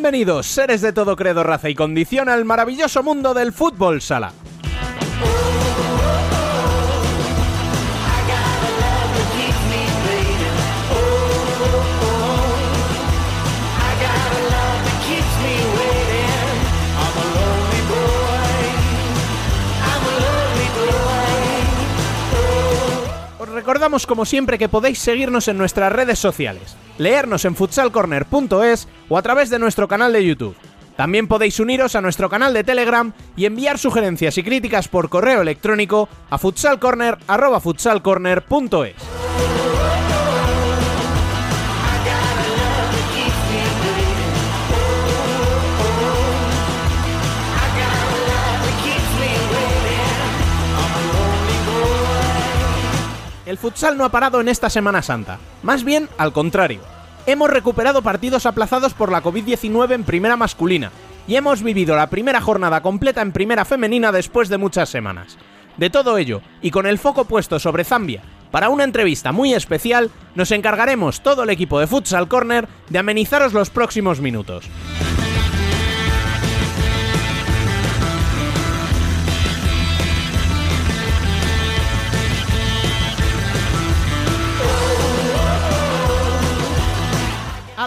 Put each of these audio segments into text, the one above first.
Bienvenidos, seres de todo credo, raza y condición, al maravilloso mundo del fútbol sala. Recordamos como siempre que podéis seguirnos en nuestras redes sociales, leernos en futsalcorner.es o a través de nuestro canal de YouTube. También podéis uniros a nuestro canal de Telegram y enviar sugerencias y críticas por correo electrónico a futsalcorner@futsalcorner.es. El futsal no ha parado en esta Semana Santa, más bien al contrario. Hemos recuperado partidos aplazados por la COVID-19 en primera masculina y hemos vivido la primera jornada completa en primera femenina después de muchas semanas. De todo ello, y con el foco puesto sobre Zambia, para una entrevista muy especial, nos encargaremos todo el equipo de Futsal Corner de amenizaros los próximos minutos.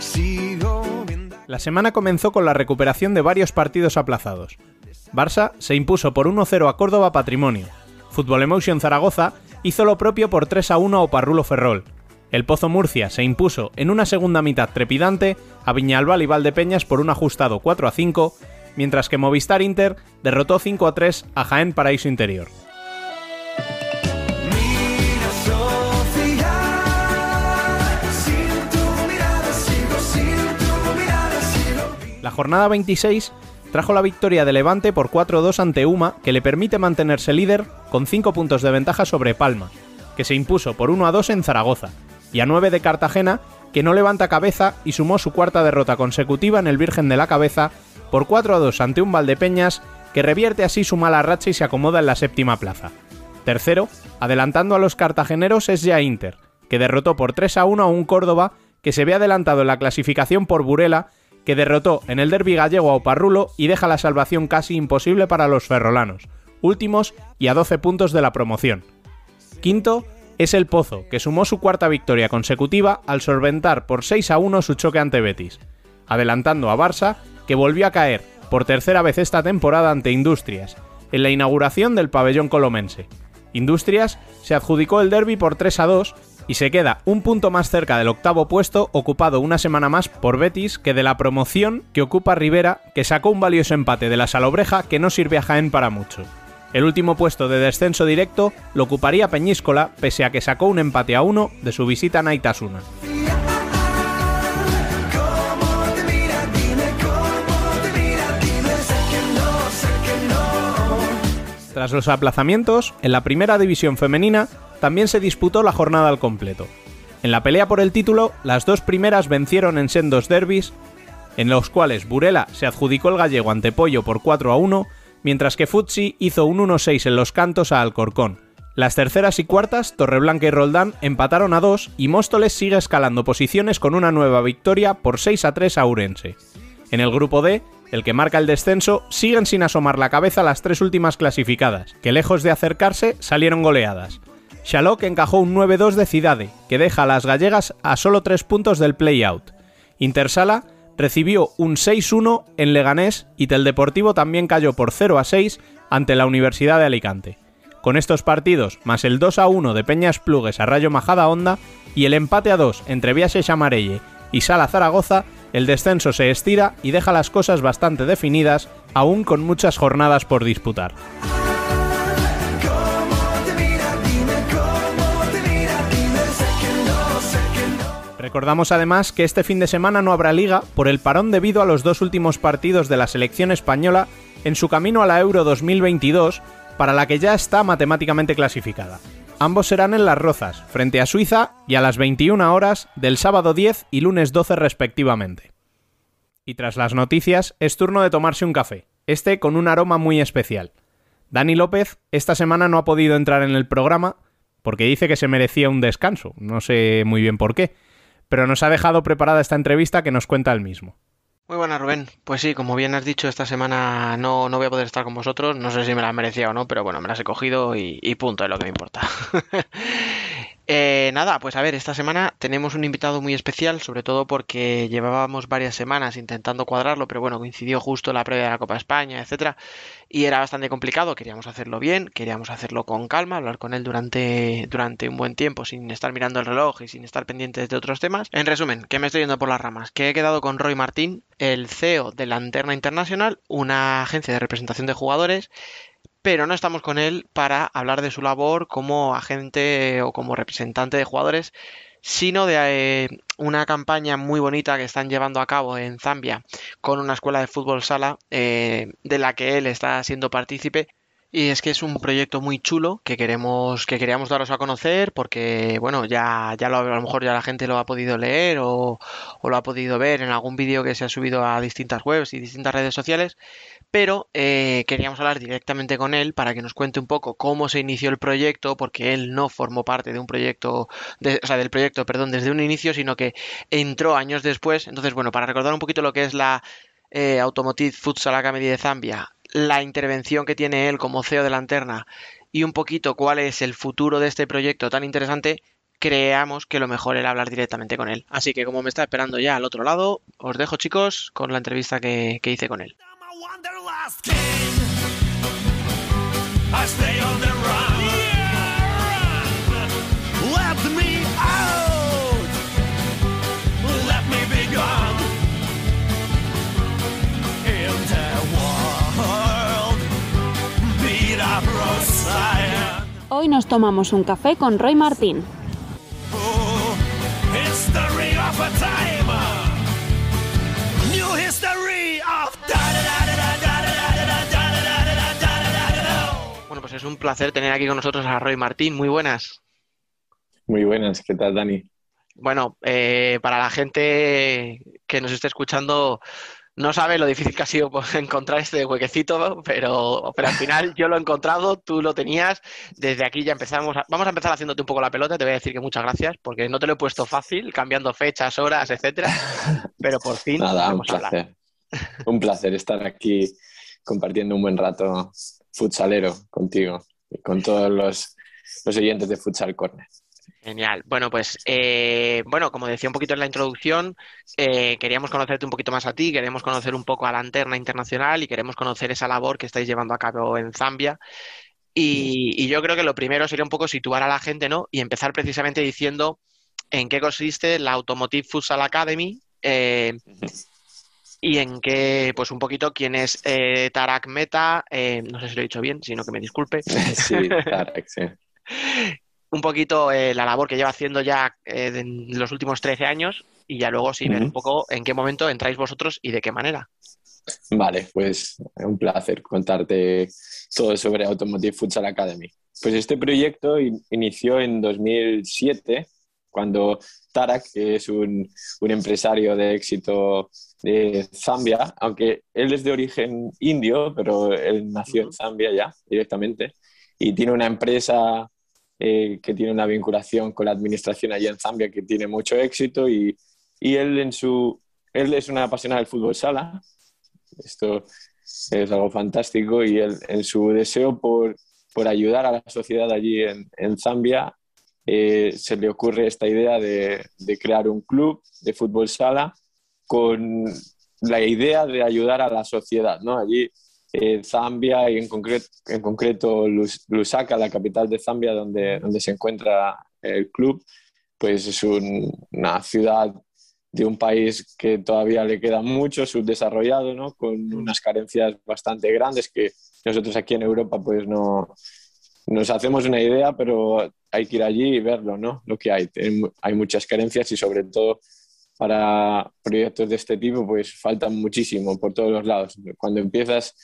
Sigo viendo. La semana comenzó con la recuperación de varios partidos aplazados. Barça se impuso por 1-0 a Córdoba Patrimonio. Fútbol Emotion Zaragoza hizo lo propio por 3-1 a Oparrulo Ferrol. El Pozo Murcia se impuso en una segunda mitad trepidante a Viñalbal y Valdepeñas por un ajustado 4-5, mientras que Movistar Inter derrotó 5-3 a Jaén Paraíso Interior. La jornada 26 trajo la victoria de Levante por 4-2 ante Uma, que le permite mantenerse líder con 5 puntos de ventaja sobre Palma, que se impuso por 1-2 en Zaragoza, y a 9 de Cartagena, que no levanta cabeza y sumó su cuarta derrota consecutiva en el Virgen de la Cabeza por 4-2 ante un Valdepeñas, que revierte así su mala racha y se acomoda en la séptima plaza. Tercero, adelantando a los cartageneros es ya Inter, que derrotó por 3 a 1 a un Córdoba que se ve adelantado en la clasificación por Burela, que derrotó en el derby gallego a Oparrulo y deja la salvación casi imposible para los ferrolanos, últimos y a 12 puntos de la promoción. Quinto es el Pozo, que sumó su cuarta victoria consecutiva al solventar por 6 a 1 su choque ante Betis, adelantando a Barça, que volvió a caer por tercera vez esta temporada ante Industrias, en la inauguración del pabellón colomense. Industrias se adjudicó el derby por 3 a 2 y se queda un punto más cerca del octavo puesto, ocupado una semana más por Betis que de la promoción que ocupa Rivera, que sacó un valioso empate de la Salobreja que no sirve a Jaén para mucho. El último puesto de descenso directo lo ocuparía Peñíscola, pese a que sacó un empate a uno de su visita a Naitasuna. Tras los aplazamientos, en la primera división femenina también se disputó la jornada al completo. En la pelea por el título, las dos primeras vencieron en sendos derbis, en los cuales Burela se adjudicó el gallego ante Pollo por 4 a 1, mientras que Futsi hizo un 1-6 en los cantos a Alcorcón. Las terceras y cuartas, Torreblanca y Roldán empataron a 2 y Móstoles sigue escalando posiciones con una nueva victoria por 6 a 3 a Urense. En el grupo D, el que marca el descenso, siguen sin asomar la cabeza las tres últimas clasificadas, que lejos de acercarse salieron goleadas. Xaloc encajó un 9-2 de Cidade, que deja a las gallegas a solo 3 puntos del play-out. Intersala recibió un 6-1 en Leganés y Teldeportivo también cayó por 0-6 ante la Universidad de Alicante. Con estos partidos, más el 2-1 de Peñas Plugues a Rayo Majada Honda y el empate a 2 entre Viases Amarelle y Sala Zaragoza, el descenso se estira y deja las cosas bastante definidas, aún con muchas jornadas por disputar. Recordamos además que este fin de semana no habrá liga por el parón debido a los dos últimos partidos de la selección española en su camino a la Euro 2022, para la que ya está matemáticamente clasificada. Ambos serán en Las Rozas, frente a Suiza y a las 21 horas del sábado 10 y lunes 12 respectivamente. Y tras las noticias, es turno de tomarse un café, este con un aroma muy especial. Dani López esta semana no ha podido entrar en el programa porque dice que se merecía un descanso, no sé muy bien por qué, pero nos ha dejado preparada esta entrevista que nos cuenta él mismo. Muy buenas, Rubén. Pues sí, como bien has dicho, esta semana no, no voy a poder estar con vosotros. No sé si me las merecía o no, pero bueno, me las he cogido y, y punto, es lo que me importa. Eh, nada, pues a ver, esta semana tenemos un invitado muy especial, sobre todo porque llevábamos varias semanas intentando cuadrarlo, pero bueno, coincidió justo la previa de la Copa España, etcétera, y era bastante complicado. Queríamos hacerlo bien, queríamos hacerlo con calma, hablar con él durante, durante un buen tiempo, sin estar mirando el reloj y sin estar pendientes de otros temas. En resumen, que me estoy yendo por las ramas, que he quedado con Roy Martín, el CEO de Lanterna Internacional, una agencia de representación de jugadores pero no estamos con él para hablar de su labor como agente o como representante de jugadores, sino de eh, una campaña muy bonita que están llevando a cabo en Zambia con una escuela de fútbol sala eh, de la que él está siendo partícipe. Y es que es un proyecto muy chulo que queremos, que queríamos daros a conocer porque, bueno, ya, ya lo, a lo mejor ya la gente lo ha podido leer o, o lo ha podido ver en algún vídeo que se ha subido a distintas webs y distintas redes sociales, pero eh, queríamos hablar directamente con él para que nos cuente un poco cómo se inició el proyecto, porque él no formó parte de un proyecto, de- o sea, del proyecto, perdón, desde un inicio, sino que entró años después. Entonces, bueno, para recordar un poquito lo que es la eh, Automotive Futsal Academy de Zambia, la intervención que tiene él como CEO de Lanterna y un poquito cuál es el futuro de este proyecto tan interesante, creamos que lo mejor era hablar directamente con él. Así que como me está esperando ya al otro lado, os dejo chicos con la entrevista que, que hice con él. Wanderlust king. I stay on the run. Let me out. Let me be gone. In the world, beat up Rosaya. Hoy nos tomamos un café con Roy Martín. Oh, history of es un placer tener aquí con nosotros a Roy Martín. Muy buenas. Muy buenas, ¿qué tal, Dani? Bueno, eh, para la gente que nos esté escuchando, no sabe lo difícil que ha sido encontrar este huequecito, pero, pero al final yo lo he encontrado, tú lo tenías. Desde aquí ya empezamos. a- vamos a empezar haciéndote un poco la pelota. Te voy a decir que muchas gracias, porque no te lo he puesto fácil, cambiando fechas, horas, etcétera. Pero por fin Nada, un podemos hablar. placer. Un placer estar aquí compartiendo un buen rato futsalero contigo y con todos los, los oyentes de Futsal Corner. Genial. Bueno, pues eh, bueno, como decía un poquito en la introducción, eh, queríamos conocerte un poquito más a ti, queremos conocer un poco a Lanterna Internacional y queremos conocer esa labor que estáis llevando a cabo en Zambia. Y, y yo creo que lo primero sería un poco situar a la gente, ¿no? Y empezar precisamente diciendo en qué consiste la Automotive Futsal Academy eh, y en qué, pues un poquito quién es eh, Tarak Meta, eh, no sé si lo he dicho bien, sino que me disculpe Sí, Tarek, sí. un poquito eh, la labor que lleva haciendo ya en los últimos 13 años y ya luego sí ver un poco en qué momento entráis vosotros y de qué manera. Vale, pues un placer contarte todo sobre Automotive Futsal Academy. Pues este proyecto in- inició en 2007, cuando Tarak, que es un, un empresario de éxito de Zambia, aunque él es de origen indio, pero él nació en. Zambia ya directamente, y tiene una empresa eh, que tiene una vinculación con la administración allí en Zambia que tiene mucho éxito y, y él en su él es una apasionada del fútbol sala esto es algo fantástico y él, en su deseo por, por ayudar a la sociedad allí en, en Zambia eh, se le ocurre esta idea de, crear un club de fútbol sala con la idea de ayudar a la sociedad ¿no? allí eh, Zambia y en, concreto en concreto Lus- Lusaka, la capital de Zambia, donde, donde se encuentra el club, pues es un- una ciudad de un país que todavía le queda mucho subdesarrollado, ¿no? con unas carencias bastante grandes que nosotros aquí en Europa pues no, nos hacemos una idea, pero hay que ir allí y verlo, ¿no? Lo que hay. Hay muchas carencias y sobre todo para proyectos de este tipo, pues faltan muchísimo por todos los lados. Cuando empiezas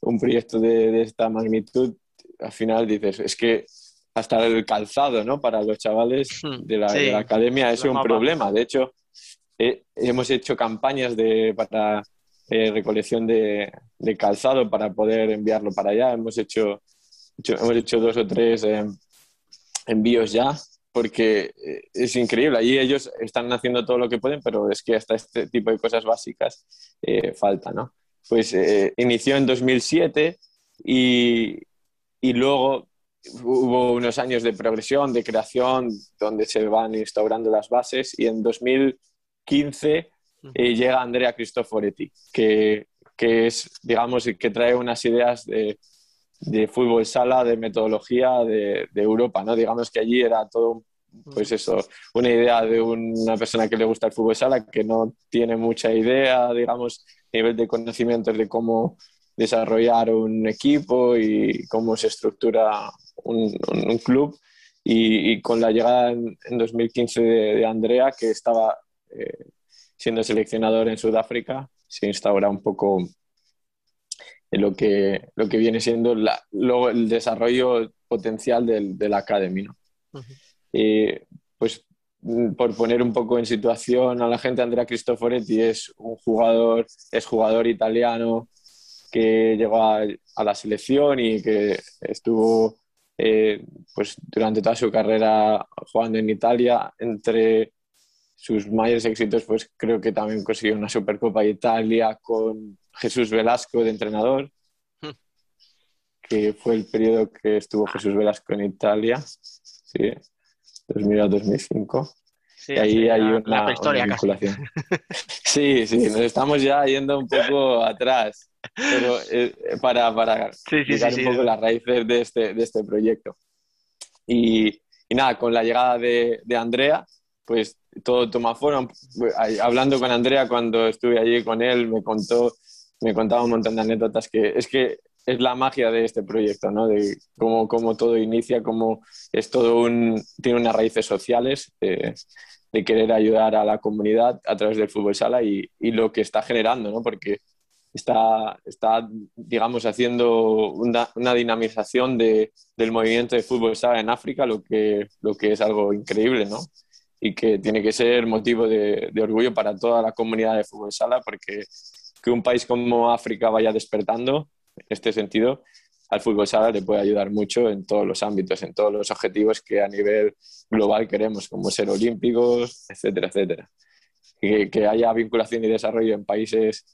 un proyecto de, de esta magnitud, al final dices, es que hasta el calzado, ¿no? Para los chavales de la, Sí, de la academia es un problema. De hecho, eh, hemos hecho campañas de, para eh, recolección de, de calzado para poder enviarlo para allá. Hemos hecho, hecho- hemos hecho dos o tres eh, envíos ya porque eh, es increíble. Allí ellos están haciendo todo lo que pueden, pero es que hasta este tipo de cosas básicas eh, falta, ¿no? Pues eh, inició en 2007 y, y luego hubo unos años de progresión, de creación, donde se van instaurando las bases y en 2015 eh, llega Andrea Cristoforetti, que, que es, digamos, que trae unas ideas de, de fútbol sala, de metodología de, Europa, ¿no? Digamos que allí era todo, pues eso, una idea de una persona que le gusta el fútbol sala, que no tiene mucha idea, digamos, nivel de conocimientos de cómo desarrollar un equipo y cómo se estructura un, club. Y, con la llegada en, en 2015 de, Andrea, que estaba eh, siendo seleccionador en Sudáfrica, se instaura un poco lo que, lo que viene siendo la- luego el desarrollo potencial del, del Academy. ¿no? Eh, pues mm, por poner un poco en situación a la gente, Andrea Cristoforetti es un jugador, es jugador italiano que llegó a, a la selección y que estuvo eh, pues durante toda su carrera jugando en Italia. Entre sus mayores éxitos, pues creo que también consiguió una Supercopa de Italia con Jesús Velasco de entrenador, que fue el periodo que estuvo Jesús Velasco en Italia, sí, 2000-2005. Sí, y ahí sí, hay una, la prehistoria una casi. vinculación. Sí, sí, nos estamos ya yendo un poco atrás, pero eh, para, para Sí, un poco las raíces de este, de este proyecto. Y, y nada, con la llegada de, de Andrea, pues todo toma forma. Hablando con Andrea cuando estuve allí con él, me contó, me contaba un montón de anécdotas que es que es la magia de este proyecto, ¿no? De cómo, cómo todo inicia, cómo es todo un, tiene unas raíces sociales eh, de querer ayudar a la comunidad a través del fútbol sala y, y lo que está generando, ¿no? Porque está, está digamos, haciendo una, una dinamización de, del movimiento de fútbol sala en África, lo que, lo que es algo increíble, ¿no? Y que tiene que ser motivo de, de orgullo para toda la comunidad de fútbol sala, porque que un país como África vaya despertando en este sentido, al fútbol sala le puede ayudar mucho en todos los ámbitos, en todos los objetivos que a nivel global queremos, como ser olímpicos, etcétera, etcétera. Que, haya vinculación y desarrollo en países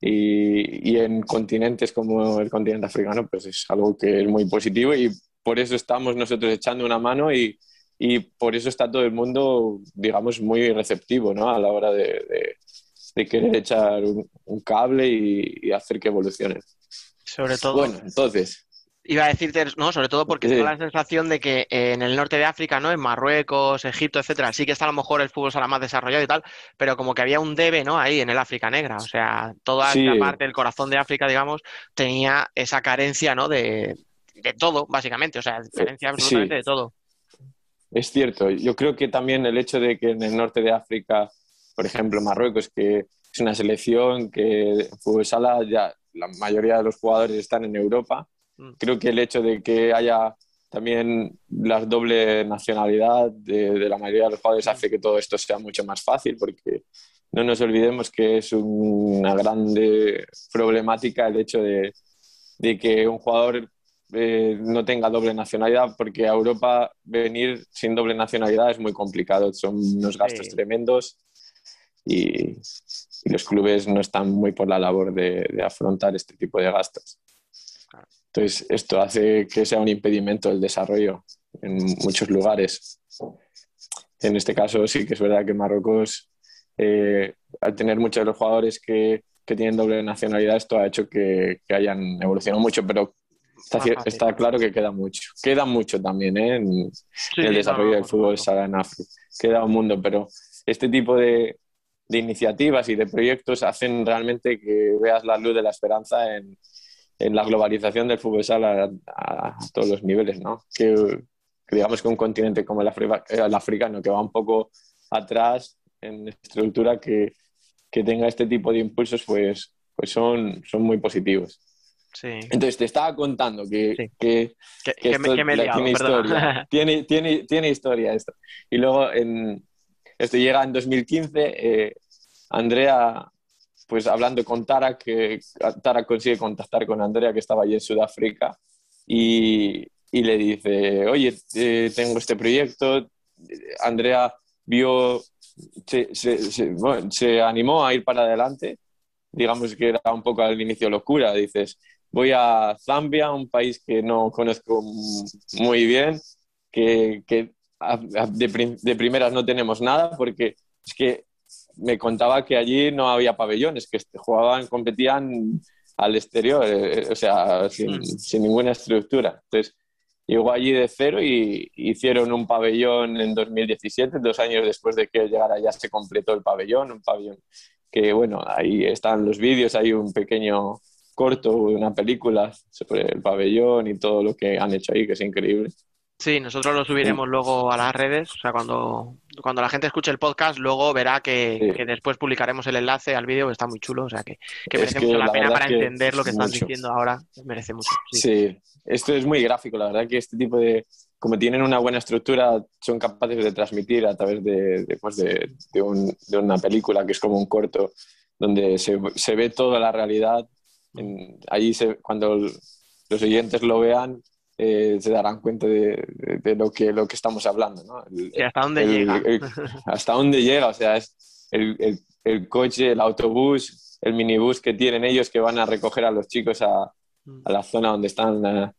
y, y en continentes como el continente africano, pues es algo que es muy positivo y por eso estamos nosotros echando una mano y, y por eso está todo el mundo, digamos, muy receptivo ¿no? a la hora de, de- de querer echar un, un cable y, y hacer que evolucionen. Sobre todo, Bueno, entonces, iba a decirte, no, sobre todo porque Sí. tengo la sensación de que eh, en el norte de África, ¿no? En Marruecos, Egipto, etcétera, sí que está a lo mejor el fútbol sala más desarrollado y tal, pero como que había un debe, ¿no? Ahí en el África negra, o sea, toda Sí. esta parte, el corazón de África, digamos, tenía esa carencia, ¿no? De, de todo, básicamente, o sea, diferencia Sí. absolutamente de todo. Es cierto, yo creo que también el hecho de que en el norte de África, por ejemplo, Marruecos, que es una selección que en fútbol sala ya la mayoría de los jugadores están en Europa, Mm. creo que el hecho de que haya también la doble nacionalidad de, de la mayoría de los jugadores hace que todo esto sea mucho más fácil, porque no nos olvidemos que es una grande problemática el hecho de, de que un jugador eh, no tenga doble nacionalidad, porque a Europa venir sin doble nacionalidad es muy complicado, son unos gastos Sí. tremendos y, y los clubes no están muy por la labor de, de afrontar este tipo de gastos. Entonces, esto hace que sea un impedimento el desarrollo en muchos lugares. En este caso, sí que es verdad que Marruecos, eh, al tener muchos de los jugadores que, que tienen doble nacionalidad, esto ha hecho que, que hayan evolucionado mucho, pero está, está claro que queda mucho. Queda mucho también ¿eh? en, Sí, el desarrollo no, del fútbol supuesto. sala en África. Queda un mundo, pero este tipo de, de iniciativas y de proyectos hacen realmente que veas la luz de la esperanza en, en la globalización del fútbol sala a, a todos los niveles, ¿no? Que, que digamos que un continente como el, africa- el africano, que va un poco atrás en estructura, que, que tenga este tipo de impulsos, pues, pues son, son muy positivos. Sí. Entonces, te estaba contando que, Sí. que, Que, que me, esto me la- liado, tiene historia. tiene, tiene, tiene historia esto. Y luego, en, esto llega en 2015, eh, Andrea, pues hablando con Tara, que Tara consigue contactar con Andrea, que estaba allí en Sudáfrica, y, y le dice, oye, eh, tengo este proyecto. Andrea vio, se, se- se- bueno, se animó a ir para adelante, digamos que era un poco al inicio locura, dices, voy a Zambia, un país que no conozco muy bien, que, de, prim- de primeras no tenemos nada, porque es que me contaba que allí no había pabellones, que est- jugaban, competían al exterior, eh, o sea, sin, Mm. sin ninguna estructura. Entonces, llegó allí de cero y hicieron un pabellón en 2017, dos años después de que llegara ya se completó el pabellón, un pabellón que, bueno, ahí están los vídeos, hay un pequeño corto, una película sobre el pabellón y todo lo que han hecho ahí, que es increíble. Sí, nosotros lo subiremos luego a las redes. O sea, cuando, cuando la gente escuche el podcast, luego verá que, Sí. que después publicaremos el enlace al vídeo, que está muy chulo. O sea, que, que merece que mucho la la pena para entender lo que mucho. diciendo ahora. Merece mucho. Sí. Sí, esto es muy gráfico, la verdad que este tipo de, como tienen una buena estructura, son capaces de transmitir a través de, de, pues de, de un- de una película que es como un corto, donde se, se ve toda la realidad. En- allí se- cuando los oyentes lo vean, eh, se darán cuenta de, de- de lo, que, lo que estamos hablando, ¿no? El- Sí, ¿Hasta dónde el- llega? el- hasta dónde llega, o sea, es el, coche, el autobús, el minibús que tienen ellos que van a recoger a los chicos a, a la zona donde están eh,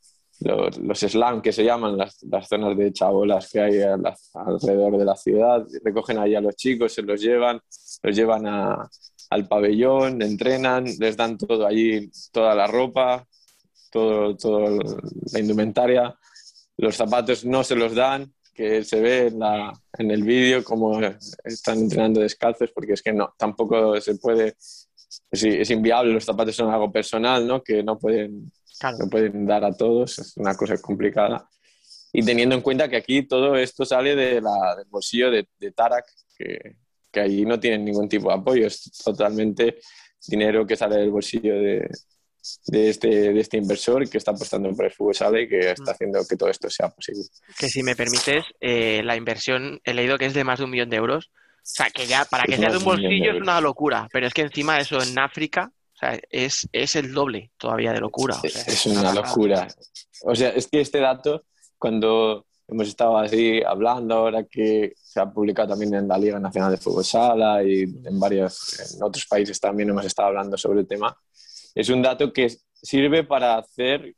los, los que se llaman, las, las zonas de chabolas que hay a la- alrededor de la ciudad, recogen ahí a los chicos, se los llevan, los llevan a- al pabellón, entrenan, les dan todo allí, toda la ropa, todo, todo la indumentaria, los zapatos no se los dan, que se ve en, la, en el vídeo como están entrenando descalzos, porque es que no, tampoco se puede, es, es inviable, los zapatos son algo personal, ¿no? Que no pueden, Claro. no pueden dar a todos, es una cosa complicada. Y teniendo en cuenta que aquí todo esto sale de la, del bolsillo de, de Tarak, que, que allí no tienen ningún tipo de apoyo, es totalmente dinero que sale del bolsillo de, de, este, de este inversor que está apostando por el fútbol sala y que está haciendo que todo esto sea posible. Que si me permites, eh, la inversión he leído que es de más de un millón de euros. O sea, que ya para que Es sea de un bolsillo es una locura. Pero es que encima eso en África, o sea, es, es el doble todavía de locura. o sea, es una locura. O sea, es que este dato, cuando hemos estado así hablando, ahora que se ha publicado también en la Liga Nacional de Fútbol Sala y en varios, en otros países también hemos estado hablando sobre el tema, es un dato que sirve para hacer,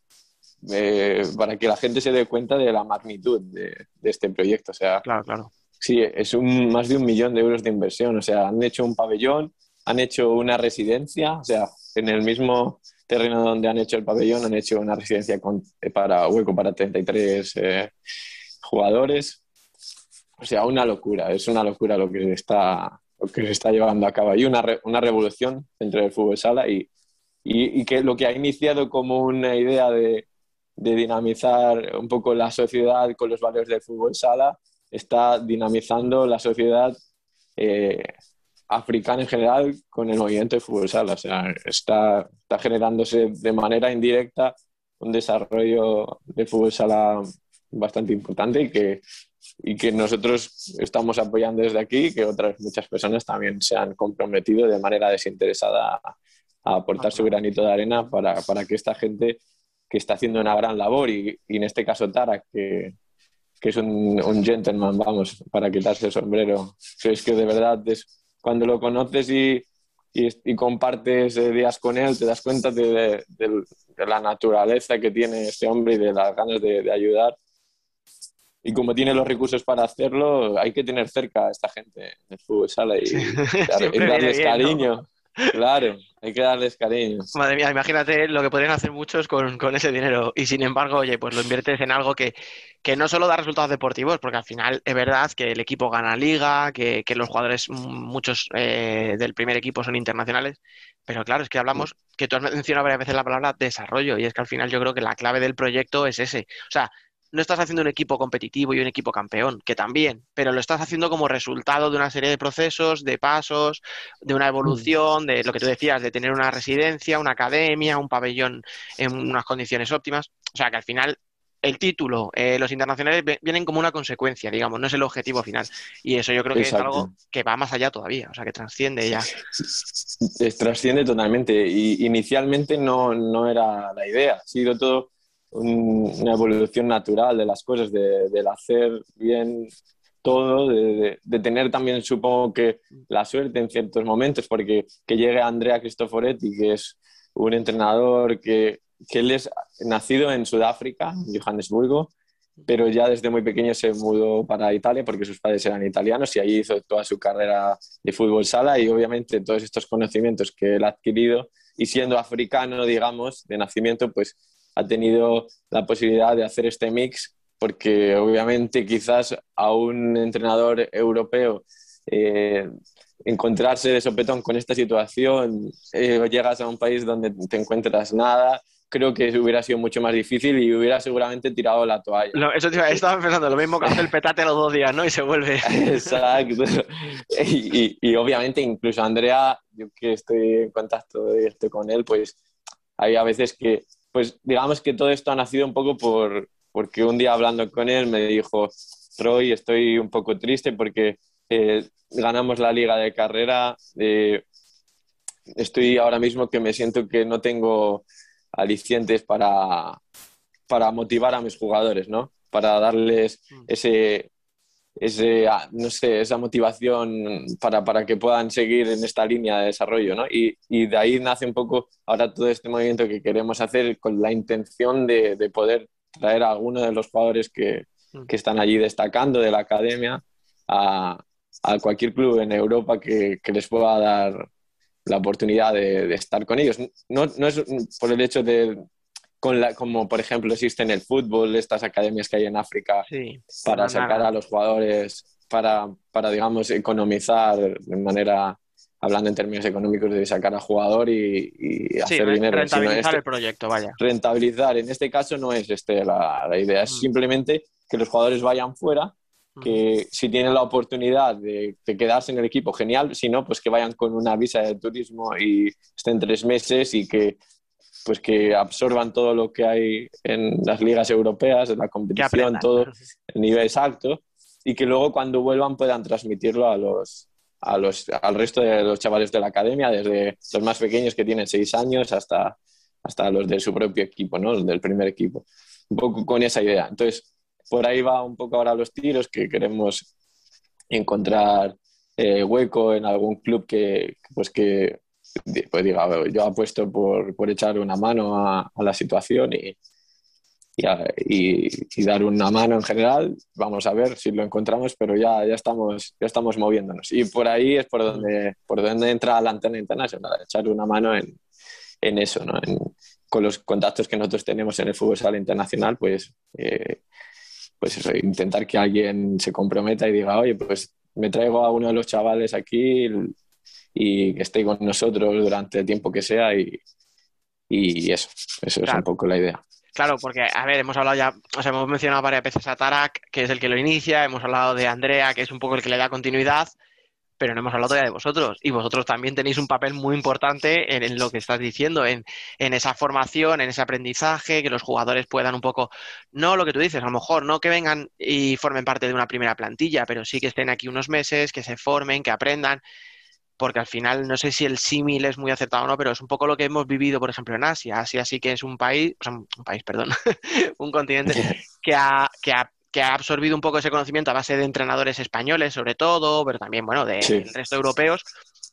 eh, para que la gente se dé cuenta de la magnitud de, de este proyecto. O sea, Claro, claro. Sí, es un, más de un millón de euros de inversión. O sea, han hecho un pabellón, han hecho una residencia, o sea, en el mismo terreno donde han hecho el pabellón, han hecho una residencia con, para hueco para 33 eh, jugadores. O sea, una locura, es una locura lo que está, lo que se está llevando a cabo. Hay una, re- una revolución dentro del fútbol sala y, y, y que lo que ha iniciado como una idea de, de dinamizar un poco la sociedad con los valores del fútbol sala está dinamizando la sociedad eh, africana en general con el movimiento de fútbol sala. O sea, está, está generándose de manera indirecta un desarrollo de fútbol sala bastante importante y que, y que nosotros estamos apoyando desde aquí y que otras muchas personas también se han comprometido de manera desinteresada a, a aportar su granito de arena para, para que esta gente que está haciendo una gran labor y, y en este caso Tara, que, que es un, un gentleman, vamos, para quitarse el sombrero. Es que de verdad es cuando lo conoces y, y, y compartes eh, días con él, te das cuenta de, de- de- de la naturaleza que tiene este hombre y de las ganas de, de ayudar. Y como tiene los recursos para hacerlo, hay que tener cerca a esta gente en el fútbol sala y, dar- y darles bien, ¿no? cariño. Claro, hay que darles cariño. Madre mía, imagínate lo que podrían hacer muchos con, con ese dinero. Y sin embargo, oye, pues lo inviertes en algo que, que no solo da resultados deportivos, porque al final es verdad que el equipo gana liga, que, que los jugadores, mm, muchos eh, del primer equipo son internacionales, pero claro, es que hablamos, que tú has mencionado varias veces la palabra desarrollo, y es que al final yo creo que la clave del proyecto es ese. O sea, no estás haciendo un equipo competitivo y un equipo campeón, que también, pero lo estás haciendo como resultado de una serie de procesos, de pasos, de una evolución, de lo que tú decías, de tener una residencia, una academia, un pabellón en unas condiciones óptimas. O sea, que al final el título, eh, los internacionales vienen como una consecuencia, digamos, no es el objetivo final. Y eso yo creo que Exacto. es algo que va más allá todavía, o sea, que trasciende ya. Trasciende totalmente. Y inicialmente no, no era la idea. Ha sido todo un- una evolución natural de las cosas, de, del hacer bien todo, de, de- tener también, supongo que, la suerte en ciertos momentos, porque que llegue Andrea Cristoforetti, que es un entrenador que, que él es nacido en Sudáfrica, en Johannesburgo, pero ya desde muy pequeño se mudó para Italia porque sus padres eran italianos y allí hizo toda su carrera de fútbol sala y obviamente todos estos conocimientos que él ha adquirido y siendo africano, digamos, de nacimiento, pues ha tenido la posibilidad de hacer este mix porque obviamente quizás a un entrenador europeo eh, encontrarse de sopetón con esta situación, eh, llegas a un país donde te encuentras nada, creo que hubiera sido mucho más difícil y hubiera seguramente tirado la toalla. Lo- eso te iba- estaba pensando, lo mismo que hace el petate los dos días, ¿no? Y se vuelve. Exacto. Y, y- y obviamente incluso Andrea, yo que estoy en contacto directo con él, pues hay a veces que, pues digamos que todo esto ha nacido un poco por, porque un día hablando con él me dijo, Troy, estoy un poco triste porque eh, ganamos la liga de carrera, eh, estoy ahora mismo que me siento que no tengo alicientes para, para motivar a mis jugadores, ¿no? Para darles ese, ese, ah, no sé, esa motivación para, para que puedan seguir en esta línea de desarrollo, ¿no? Y, y de ahí nace un poco ahora todo este movimiento que queremos hacer con la intención de, de poder traer a alguno de los jugadores que, que están allí destacando de la academia a, a cualquier club en Europa que, que les pueda dar la oportunidad de, de estar con ellos. No, no es por el hecho de, con la, como por ejemplo existe en el fútbol, estas academias que hay en África, Sí. para sacar a los jugadores, para, para, digamos, economizar de manera, hablando en términos económicos, de sacar al jugador y, hacer dinero. rentabilizar este- el proyecto, vaya. rentabilizar. En este caso no es este la, la idea, es Mm. simplemente que los jugadores vayan fuera, que si tienen la oportunidad de, de quedarse en el equipo, genial, si no, pues que vayan con una visa de turismo y estén tres meses y que pues que absorban todo lo que hay en las ligas europeas, en la competición, todo el nivel exacto, y que luego cuando vuelvan puedan transmitirlo a los, a los, al resto de los chavales de la academia, desde los más pequeños que tienen seis años hasta, hasta los de su propio equipo, ¿no? Del primer equipo. Un poco con esa idea. Entonces, por ahí va un poco ahora los tiros, que queremos encontrar eh, hueco en algún club que, pues que pues diga, yo apuesto por, por echar una mano a, a la situación y, y, y- y dar una mano en general. Vamos a ver si lo encontramos, pero ya, ya, estamos, ya estamos moviéndonos. Y por ahí es por donde, por donde entra la antena internacional, echar una mano en, en eso, ¿no? En- con los contactos que nosotros tenemos en el fútbol sala internacional, pues, eh, pues eso, intentar que alguien se comprometa y diga, oye, pues me traigo a uno de los chavales aquí y que esté con nosotros durante el tiempo que sea y, y eso, eso es un poco la idea. Claro, porque, a ver, hemos hablado ya, o sea, hemos mencionado varias veces a Tarak, que es el que lo inicia, hemos hablado de Andrea, que es un poco el que le da continuidad, pero no hemos hablado todavía de vosotros. Y vosotros también tenéis un papel muy importante en, en lo que estás diciendo, en, en esa formación, en ese aprendizaje, que los jugadores puedan un poco, no lo que tú dices, a lo mejor no que vengan y formen parte de una primera plantilla, pero sí que estén aquí unos meses, que se formen, que aprendan. Porque al final, no sé si el símil es muy acertado o no, pero es un poco lo que hemos vivido, por ejemplo, en Asia. Asia sí que es un país, o sea, un país, perdón, un continente que ha, que ha, que ha absorbido un poco ese conocimiento a base de entrenadores españoles, sobre todo, pero también, bueno, de- Sí. del resto de europeos.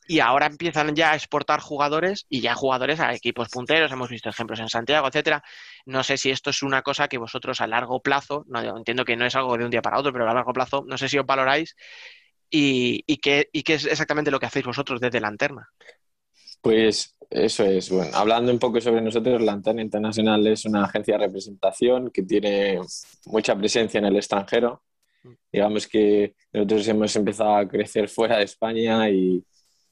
Y ahora empiezan ya a exportar jugadores y ya jugadores a equipos punteros. Hemos visto ejemplos en Santiago, etcétera. No sé si esto es una cosa que vosotros a largo plazo, no entiendo que no es algo de un día para otro, pero a largo plazo, no sé si os valoráis y, y qué, y qué es exactamente lo que hacéis vosotros desde Lanterna. Pues eso es. Bueno, hablando un poco sobre nosotros, Lanterna Internacional es una agencia de representación que tiene mucha presencia en el extranjero. Digamos que nosotros hemos empezado a crecer fuera de España y,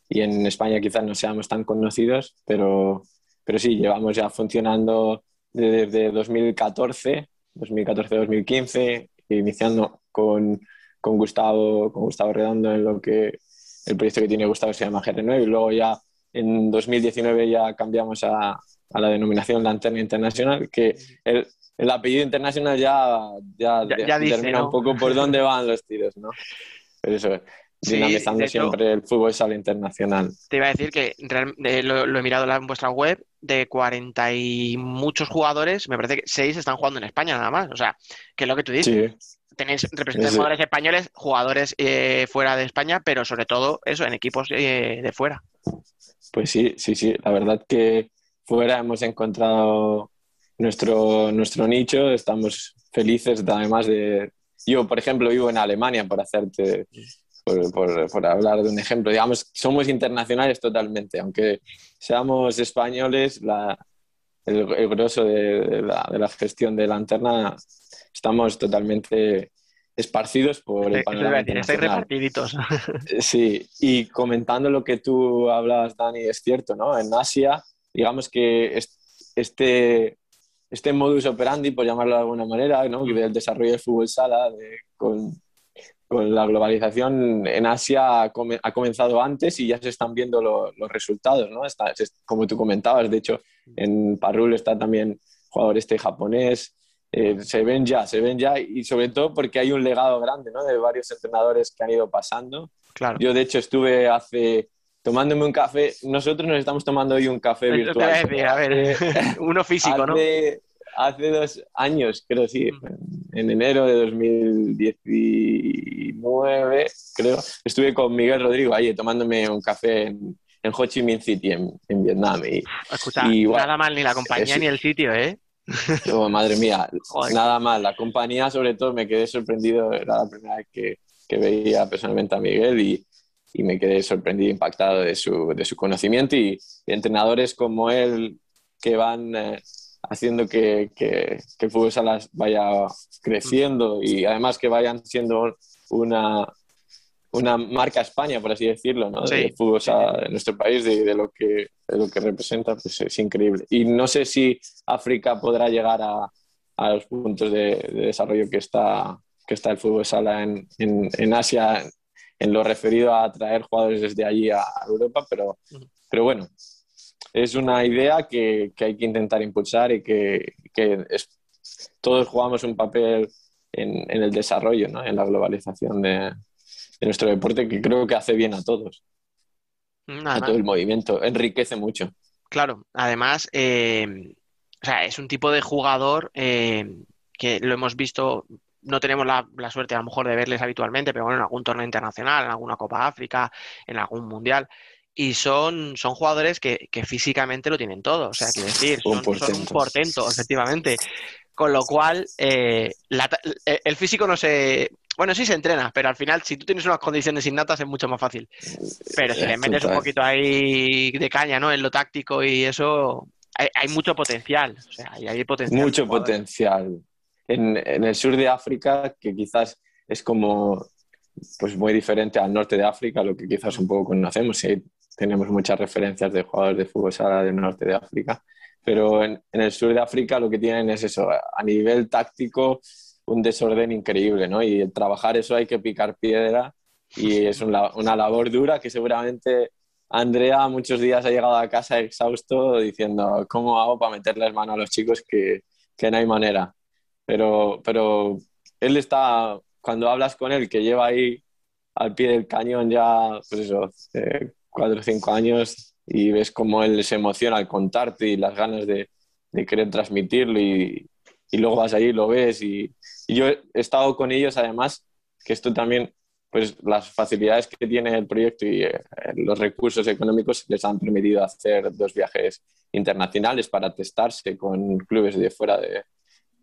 y en España quizás no seamos tan conocidos, pero, pero sí, llevamos ya funcionando desde 2014, 2014-2015, iniciando con, con, Gustavo, con Gustavo Redondo en lo que el proyecto que tiene Gustavo se llama GR9 y luego ya en 2019 ya cambiamos a, a la denominación Lanterna Internacional, que el, el apellido internacional ya, ya, Ya- ya dice, determina ¿no? un poco por dónde van los tiros, ¿no? Pero eso, Sí, dinamizando hecho- siempre el fútbol sala internacional. Te iba a decir que real- eh, lo, lo he mirado en vuestra web, de 40 y muchos jugadores, me parece que 6 están jugando en España nada más. O sea, que es lo que tú dices, Sí, tenéis representantes jugadores españoles, jugadores eh, fuera de España, pero sobre todo eso, en equipos eh, de fuera. pues sí, sí, sí. La verdad que fuera hemos encontrado nuestro, nuestro nicho, estamos felices de- además de... Yo, por ejemplo, vivo en Alemania, por hacerte, por, por- por hablar de un ejemplo. Digamos, somos internacionales totalmente, aunque seamos españoles, la, el, el grosso de, de la, de la gestión de la lanterna, estamos totalmente esparcidos por el panorama decir, estáis repartiditos. Sí, y comentando lo que tú hablabas, Dani, es cierto, ¿no? En Asia, digamos que es- este, este modus operandi, por llamarlo de alguna manera, ¿no? Mm. Del desarrollo del fútbol sala de- con, con la globalización en Asia ha, come- ha comenzado antes y ya se están viendo lo- los resultados, ¿no? Está- como tú comentabas, de hecho, en Parul está también jugador este japonés, eh, se ven ya, se ven ya y sobre todo porque hay un legado grande, ¿no? De varios entrenadores que han ido pasando. Claro. Yo, de hecho, estuve hace tomándome un café. Nosotros nos estamos tomando hoy un café te virtual. a decir, a ver, Hace- uno físico, ¿no? hace, hace dos años, creo, sí, Mm. en enero de 2019, creo, estuve con Miguel Rodrigo ahí tomándome un café en, en Ho Chi Minh City, en, en Vietnam. Y, Escucha, y, bueno, nada mal ni la compañía es- ni el sitio, ¿eh? Oh, madre mía, Joder. nada mal. La compañía, sobre todo, me quedé sorprendido. Era la primera vez que, que veía personalmente a Miguel y, y me quedé sorprendido, impactado de su, de su conocimiento y, y entrenadores como él que van eh, haciendo que, que, que el fútbol salas vaya creciendo y además que vayan siendo una, una marca España, por así decirlo, ¿no? Sí. del fútbol sala de nuestro país, de, de lo que, de lo que representa, pues es increíble. Y no sé si África podrá llegar a, a los puntos de, de desarrollo que está, que está el fútbol sala en, en, en Asia, en lo referido a traer jugadores desde allí a Europa, pero, pero bueno, es una idea que, que hay que intentar impulsar y que, que es- todos jugamos un papel en, en el desarrollo, ¿no? en la globalización de, de nuestro deporte, que creo que hace bien a todos, Nada a todo el movimiento, enriquece mucho. Claro, además, eh, o sea, es un tipo de jugador eh, que lo hemos visto, no tenemos la, la suerte a lo mejor de verles habitualmente, pero bueno, en algún torneo internacional, en alguna Copa África, en algún Mundial, y son, son jugadores que, que físicamente lo tienen todo, o sea, quiero decir, Un son, son un portento. portento, efectivamente. Con lo cual, eh, la el físico no se... Bueno, sí se entrena, pero al final, si tú tienes unas condiciones innatas, es mucho más fácil. Pero si le metes un poquito ahí de caña, ¿no? En lo táctico y eso, hay, hay mucho potencial. O sea, hay, hay potencial. Mucho potencial. En, en el sur de África, que quizás es como pues muy diferente al norte de África, lo que quizás un poco conocemos, y tenemos muchas referencias de jugadores de fútbol sala del norte de África, pero en, en el sur de África lo que tienen es eso, a nivel táctico, un desorden increíble, ¿no? Y trabajar eso hay que picar piedra y es una, una labor dura que seguramente Andrea muchos días ha llegado a casa exhausto diciendo, ¿cómo hago para meterles mano a los chicos que, que no hay manera? Pero, pero él está, cuando hablas con él, que lleva ahí al pie del cañón ya, pues eso, cuatro o cinco años y ves cómo él se emociona al contarte y las ganas de, de querer transmitirlo y, y luego vas allí y lo ves y, y yo he estado con ellos además, que esto también, pues las facilidades que tiene el proyecto y eh, los recursos económicos les han permitido hacer dos viajes internacionales para testarse con clubes de fuera de,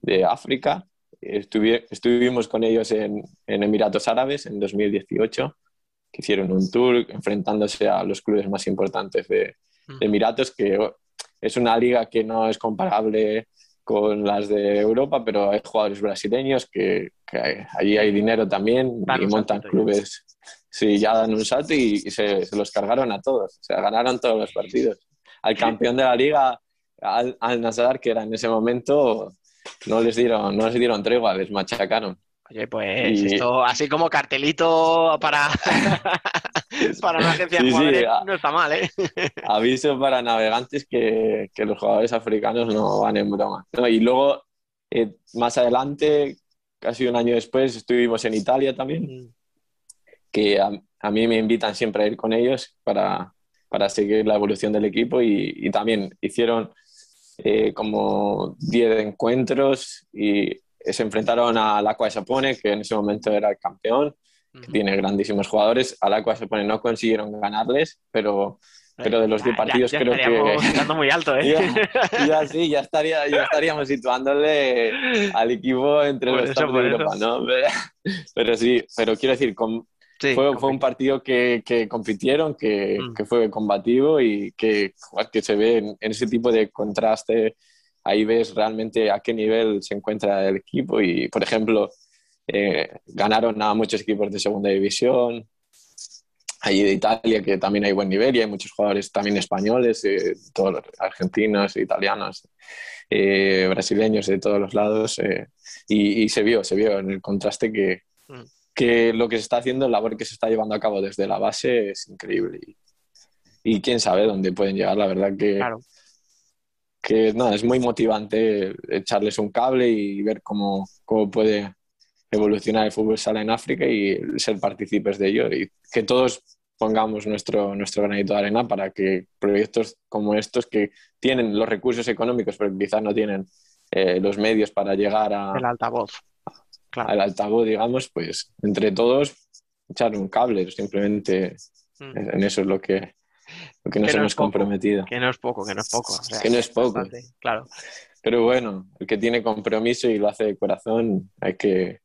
de África. Estuvi- estuvimos con ellos en, en Emiratos Árabes en 2018, que hicieron un tour enfrentándose a los clubes más importantes de, de Emiratos, que oh, es una liga que no es comparable con las de Europa, pero hay jugadores brasileños que, que hay- allí hay dinero también Dan y montan clubes. Sí, ya dan un salto y, y se, se los cargaron a todos. O sea, ganaron todos los partidos. Al campeón de la liga, al, al Nasar, que era en ese momento, no les dieron, no les dieron tregua, les machacaron. Oye, pues Y- esto, así como cartelito para, para una agencia de Sí, sí, jugadores, a- no está mal, ¿eh? Aviso para navegantes que, que los jugadores africanos no van en broma. ¿no? Y luego, eh, más adelante, casi un año después, estuvimos en Italia también, que a, a mí me invitan siempre a ir con ellos para, para seguir la evolución del equipo y, y también hicieron eh, como 10 encuentros y se enfrentaron al Aqua Sapone, que en ese momento era el campeón, que tiene grandísimos jugadores. Al Aqua Sapone no consiguieron ganarles, pero, pero de los 10 Ya- partidos ya creo estaríamos que... tirando muy alto, ¿eh? Ya, ya sí, ya, estaría, ya estaríamos situándole al equipo entre Por los eso, top de. Europa, ¿no? Pero sí, pero quiero decir, con- Sí, fue, fue un partido que, que compitieron, que, Mm. que fue combativo y que, que se ve en, en ese tipo de contraste. Ahí ves realmente a qué nivel se encuentra el equipo y, por ejemplo, eh, ganaron a muchos equipos de segunda división. Allí de Italia, que también hay buen nivel y hay muchos jugadores también españoles, eh, todos argentinos, italianos, eh, brasileños de todos los lados. eh, y, y se vio, se vio en el contraste que, Mm. que lo que se está haciendo, la labor que se está llevando a cabo desde la base es increíble. Y, y quién sabe dónde pueden llegar, la verdad que, Claro. Que no, es muy motivante echarles un cable y ver cómo, cómo puede evolucionar el fútbol sala en África y ser partícipes de ello y que todos pongamos nuestro, nuestro granito de arena para que proyectos como estos que tienen los recursos económicos pero quizás no tienen eh, los medios para llegar a, El altavoz. Claro. al altavoz, digamos, pues entre todos echar un cable, simplemente Mm. en eso es lo que, que nos Que no hemos poco. comprometido. Que no es poco, que no es poco. o sea, Que no es poco. bastante, Claro. Pero bueno, el que tiene compromiso y lo hace de corazón, hay que,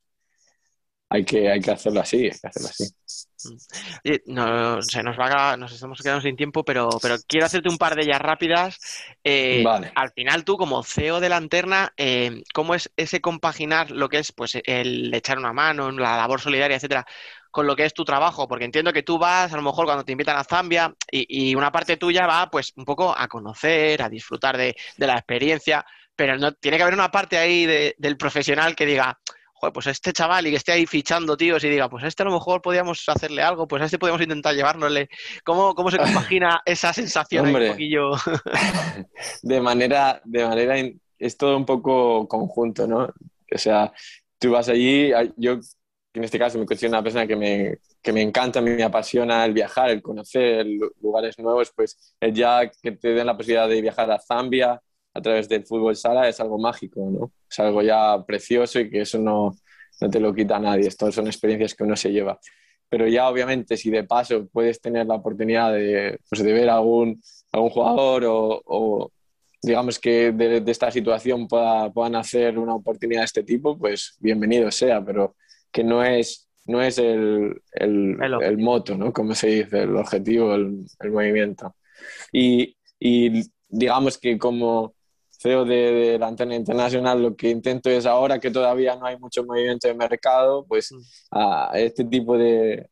hay que, hay que hacerlo así, hay que hacerlo así. Oye, no, se nos va a- nos estamos quedando sin tiempo, pero, pero quiero hacerte un par de ellas rápidas. Eh, Vale. Al final, tú, como CEO de la Lanterna, eh, ¿cómo es ese compaginar lo que es pues el echar una mano, la labor solidaria, etcétera, con lo que es tu trabajo? Porque entiendo que tú vas, a lo mejor, cuando te invitan a Zambia, y, y una parte tuya va, pues, un poco a conocer, a disfrutar de, de la experiencia, pero no tiene que haber una parte ahí de- del profesional que diga. Joder, pues este chaval y que esté ahí fichando tíos y diga, pues a este a lo mejor podríamos hacerle algo, pues a este podríamos intentar llevárnosle. ¿Cómo, cómo se compagina esa sensación un poquillo? De manera, de manera, es todo un poco conjunto, ¿no? O sea, tú vas allí, yo en este caso me considero una persona que me, que me encanta, me apasiona el viajar, el conocer lu- lugares nuevos, pues ya que te den la posibilidad de viajar a Zambia a través del fútbol sala es algo mágico, ¿no? Es algo ya precioso y que eso no, no te lo quita nadie. Estas son experiencias que uno se lleva. Pero ya obviamente si de paso puedes tener la oportunidad de, pues, de ver a algún, algún jugador o, o digamos que de, de esta situación pueda, puedan hacer una oportunidad de este tipo, pues bienvenido sea, pero que no es, no es el, el, El moto, ¿no? Como se dice, el objetivo, el, el movimiento. Y, y digamos que como CEO de, de la Antena Internacional, lo que intento es ahora que todavía no hay mucho movimiento de mercado, pues a este tipo de,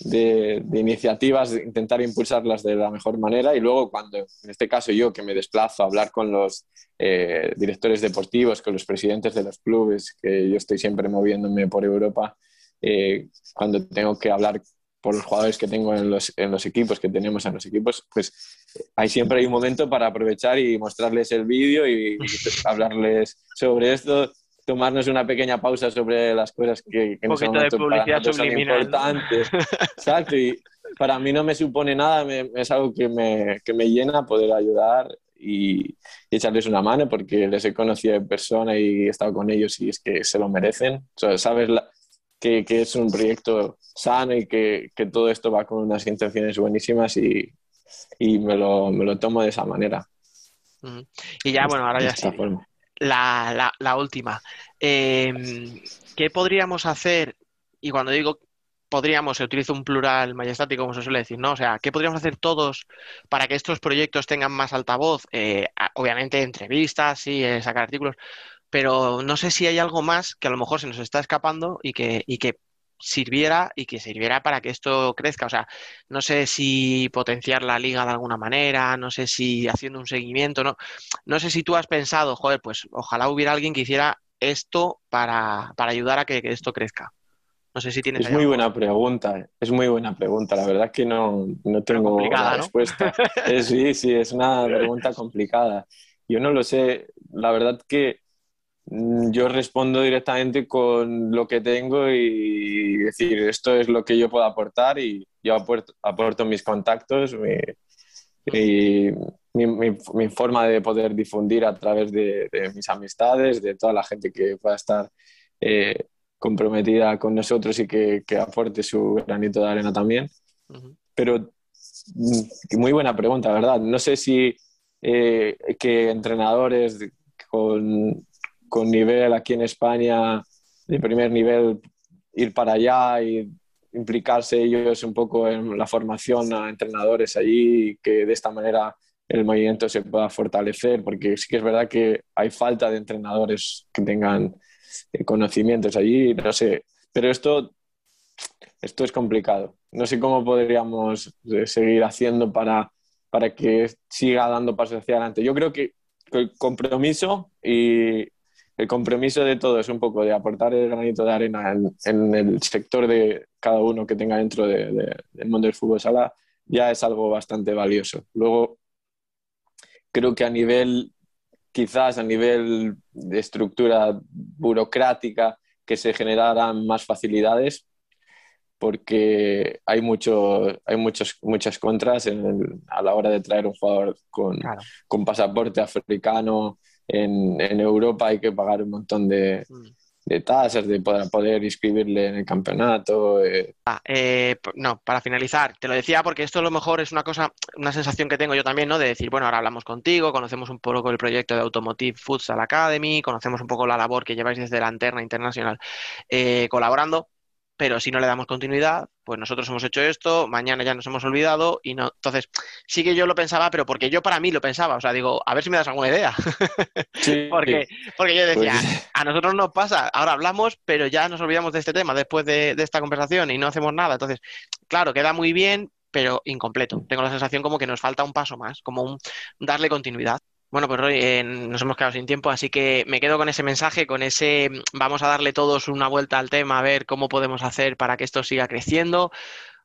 de, iniciativas, de intentar impulsarlas de la mejor manera. Y luego cuando, en este caso yo que me desplazo a hablar con los eh, directores deportivos, con los presidentes de los clubes, que yo estoy siempre moviéndome por Europa, eh, cuando tengo que hablar por los jugadores que tengo en los, en los equipos, que tenemos en los equipos, pues hay siempre hay un momento para aprovechar y mostrarles el vídeo y hablarles sobre esto, tomarnos una pequeña pausa sobre las cosas que, que Un poquito de para publicidad nosotros son importantes. Exacto, y para mí no me supone nada, me- es algo que me, que me llena poder ayudar y, y echarles una mano porque les he conocido en persona y he estado con ellos y es que se lo merecen. O sea, sabes la- que, que es un proyecto sano y que, que todo esto va con unas intenciones buenísimas y, y me, lo, me lo tomo de esa manera. Y ya, bueno, ahora ya sí. forma. La, la- la última. Eh, ¿qué podríamos hacer? Y cuando digo podríamos, se utiliza un plural majestático, como se suele decir, ¿no? O sea, ¿qué podríamos hacer todos para que estos proyectos tengan más altavoz? Eh, obviamente, entrevistas, sí, eh, sacar artículos, pero no sé si hay algo más que a lo mejor se nos está escapando y que, y que sirviera y que sirviera para que esto crezca. O sea, no sé si potenciar la liga de alguna manera, no sé si haciendo un seguimiento, no, no sé si tú has pensado, joder, pues ojalá hubiera alguien que hiciera esto para, para ayudar a que, que esto crezca. No sé si tienes Es muy algo. buena pregunta, es muy buena pregunta. La verdad es que no, no tengo ¿no? respuesta. Eh, sí, sí, es una pregunta complicada. Yo no lo sé. La verdad que yo respondo directamente con lo que tengo y decir esto es lo que yo puedo aportar y yo aporto, aporto mis contactos mi- y mi, mi- mi forma de poder difundir a través de, de mis amistades, de toda la gente que pueda estar eh, comprometida con nosotros y que, que aporte su granito de arena también. Pero mm, muy buena pregunta, ¿verdad? No sé si eh, que entrenadores con, con nivel aquí en España, de primer nivel, ir para allá y implicarse ellos un poco en la formación a entrenadores allí que de esta manera el movimiento se pueda fortalecer, porque sí que es verdad que hay falta de entrenadores que tengan eh, conocimientos allí, no sé, pero esto, esto es complicado. No sé cómo podríamos eh, seguir haciendo para, para que siga dando pasos hacia adelante. Yo creo que el compromiso y el compromiso de todos un poco de aportar el granito de arena en, en el sector de cada uno que tenga dentro de- de- del mundo del fútbol sala ya es algo bastante valioso. Luego, creo que a nivel, quizás a nivel de estructura burocrática, que se generaran más facilidades, porque hay, mucho, hay muchos, muchas contras en el- a la hora de traer un jugador con, Claro. con pasaporte africano. En, en Europa hay que pagar un montón de, Mm. de tasas de poder, poder inscribirle en el campeonato. eh, Ah, eh, no, para finalizar, te lo decía porque esto a lo mejor es una cosa, una sensación que tengo yo también, ¿no? De decir, bueno, ahora hablamos contigo, conocemos un poco el proyecto de Automotive Futsal Academy, conocemos un poco la labor que lleváis desde la Anterna Internacional eh, colaborando, pero si no le damos continuidad, pues nosotros hemos hecho esto, mañana ya nos hemos olvidado y no. Entonces, sí que yo lo pensaba, pero porque yo para mí lo pensaba, o sea, digo, a ver si me das alguna idea, sí, porque, porque yo decía, pues- a nosotros nos pasa, ahora hablamos, pero ya nos olvidamos de este tema después de, de esta conversación y no hacemos nada. Entonces, claro, queda muy bien, pero incompleto. Tengo la sensación como que nos falta un paso más, como un darle continuidad. Bueno, pues Roy, eh, nos hemos quedado sin tiempo, así que me quedo con ese mensaje, con ese mm, vamos a darle todos una vuelta al tema, a ver cómo podemos hacer para que esto siga creciendo,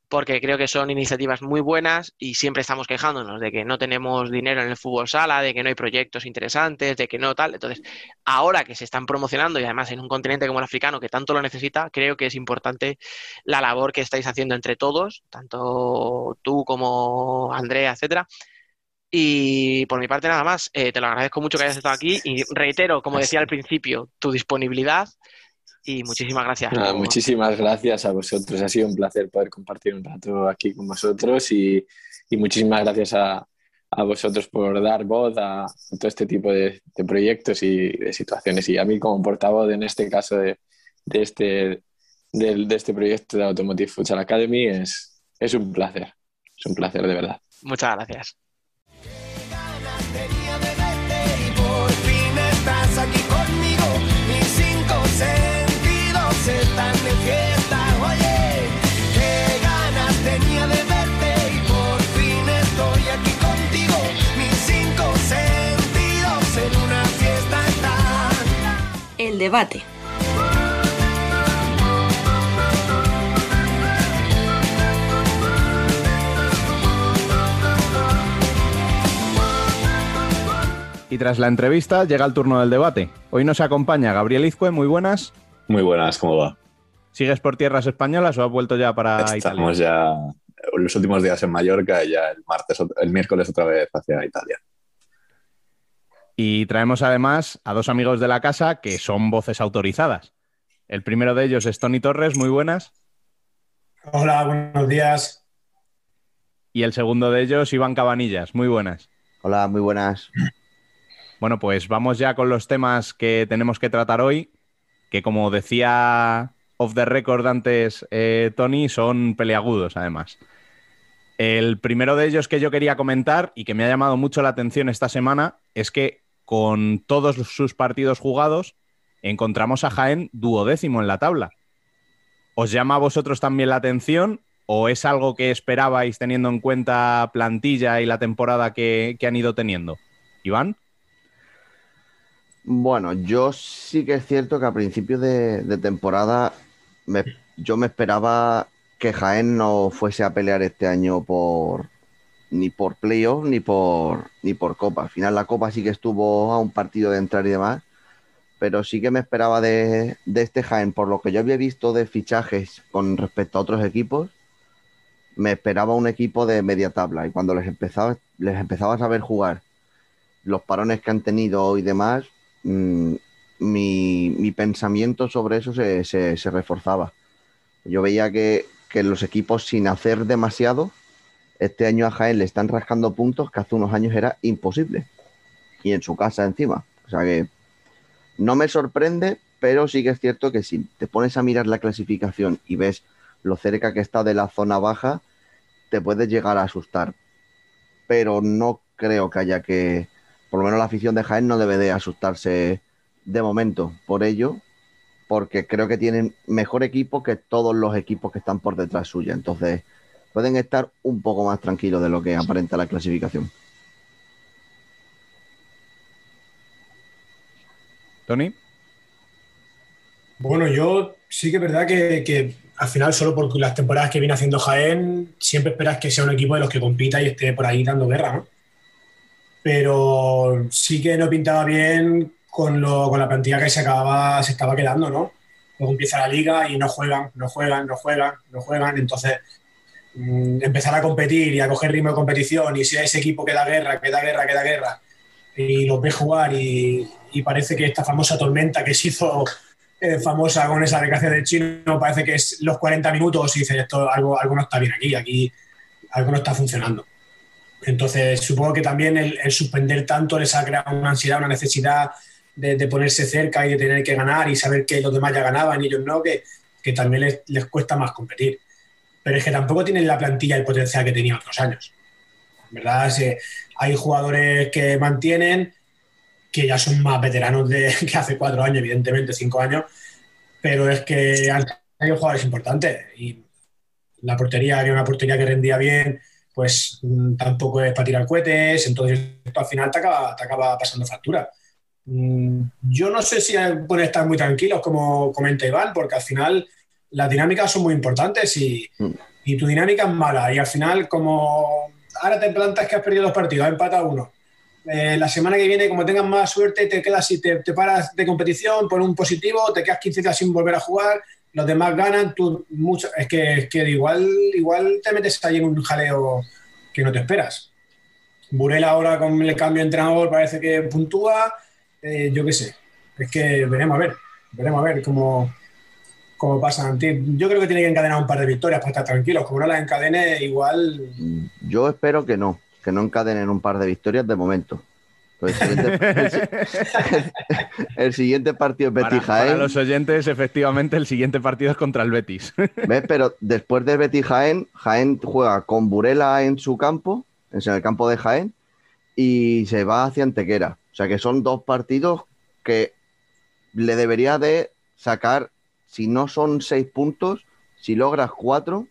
porque creo que son iniciativas muy buenas y siempre estamos quejándonos de que no tenemos dinero en el fútbol sala, de que no hay proyectos interesantes, de que no tal. Entonces, ahora que se están promocionando y además en un continente como el africano que tanto lo necesita, creo que es importante la labor que estáis haciendo entre todos, tanto tú como Andrea, etcétera. Y por mi parte nada más, Eh, te lo agradezco mucho que hayas estado aquí y reitero, como decía al principio, tu disponibilidad y muchísimas gracias. Nada, por- muchísimas gracias a vosotros. Ha sido un placer poder compartir un rato aquí con vosotros y, y muchísimas gracias a, a vosotros por dar voz a, a todo este tipo de, de proyectos y de situaciones. Y a mí como portavoz en este caso de, de este, del- de este proyecto de Automotive Futsal Academy es, es un placer. Es un placer de verdad. Muchas gracias. El debate. Y tras la entrevista llega el turno del debate. Hoy nos acompaña Gabriel Izcue, muy buenas. Muy buenas, ¿cómo va? ¿Sigues por tierras españolas o has vuelto ya para Estamos Italia? ya en los últimos días en Mallorca y ya el martes, el miércoles otra vez hacia Italia. Y traemos además a dos amigos de la casa que son voces autorizadas. El primero de ellos es Tony Torres, muy buenas. Hola, buenos días. Y el segundo de ellos, Iván Cabanillas, muy buenas. Hola, muy buenas. Bueno, pues vamos ya con los temas que tenemos que tratar hoy, que como decía off the record antes, eh, Tony, son peleagudos, además. El primero de ellos que yo quería comentar y que me ha llamado mucho la atención esta semana es que con todos sus partidos jugados encontramos a Jaén duodécimo en la tabla. ¿Os llama a vosotros también la atención o es algo que esperabais teniendo en cuenta plantilla y la temporada que, que han ido teniendo? Iván. Bueno, yo sí que es cierto que a principios de, de temporada yo me esperaba que Jaén no fuese a pelear este año por ni por playoff ni por ni por copa. Al final la copa sí que estuvo a un partido de entrar y demás, pero sí que me esperaba de, de este Jaén, por lo que yo había visto de fichajes con respecto a otros equipos, me esperaba un equipo de media tabla y cuando les empezaba les empezabas a ver jugar los parones que han tenido y demás, mm, mi, mi pensamiento sobre eso se, se- reforzaba. Yo veía que, que los equipos sin hacer demasiado, este año a Jaén le están rascando puntos que hace unos años era imposible. Y en su casa encima. O sea que no me sorprende, pero sí que es cierto que si te pones a mirar la clasificación y ves lo cerca que está de la zona baja, te puedes llegar a asustar. Pero no creo que haya que, por lo menos la afición de Jaén no debe de asustarse de momento por ello, porque creo que tienen mejor equipo que todos los equipos que están por detrás suya. Entonces, pueden estar un poco más tranquilos de lo que aparenta la clasificación. Tony. Bueno, yo sí que es verdad que, que al final, solo por las temporadas que viene haciendo Jaén, siempre esperas que sea un equipo de los que compita y esté por ahí dando guerra, ¿no? Pero sí que no pintaba bien con, lo, con la plantilla que se, acababa, se estaba quedando, ¿no? Luego empieza la liga y no juegan, no juegan, no juegan, no juegan. Entonces, mm, empezar a competir y a coger ritmo de competición y sea ese equipo que da guerra, que da guerra, que da guerra, y los ves jugar y, y parece que esta famosa tormenta que se hizo eh, famosa con esa declaración del chino, parece que es los 40 minutos y dices, esto algo, algo no está bien aquí, aquí algo no está funcionando. Entonces, supongo que también el, el suspender tanto les ha creado una ansiedad, una necesidad de, ponerse cerca y de tener que ganar y saber que los demás ya ganaban y ellos no, que, que también les, les cuesta más competir. Pero es que tampoco tienen la plantilla y el potencial que tenía otros años. ¿Verdad? Hay jugadores que mantienen, que ya son más veteranos de, que hace cuatro años, evidentemente, cinco años, pero es que han hay jugadores importantes y la portería, que era una portería que rendía bien, pues mm, tampoco es para tirar cohetes, entonces esto al final te acaba, te acaba pasando factura. Mm, Yo no sé si pueden estar muy tranquilos, como comenta Iván, porque al final las dinámicas son muy importantes y, y tu dinámica es mala. Y al final, como ahora te plantas que has perdido dos partidos, has empatado uno. Eh, la semana que viene, como tengas más suerte, te quedas y te, te paras de competición, pones un positivo, te quedas 15 días sin volver a jugar, los demás ganan, tú mucho, es que, es que igual, igual te metes ahí en un jaleo que no te esperas. Burela ahora con el cambio de entrenador parece que puntúa, eh, yo qué sé, es que veremos a ver, veremos a ver cómo, cómo pasan. Yo creo que tiene que encadenar un par de victorias para estar tranquilos, como no las encadene, igual Yo espero que no, que no encadenen un par de victorias de momento. Pues el, siguiente, el si- el siguiente partido es Para, Betis para Jaén. los oyentes, efectivamente, el siguiente partido es contra el Betis. ¿Ves? Pero después de Betis Jaén, Jaén juega con Burela en su campo, en el campo de Jaén, y se va hacia Antequera. O sea que son dos partidos que le debería de sacar, si no son seis puntos, si logras cuatro,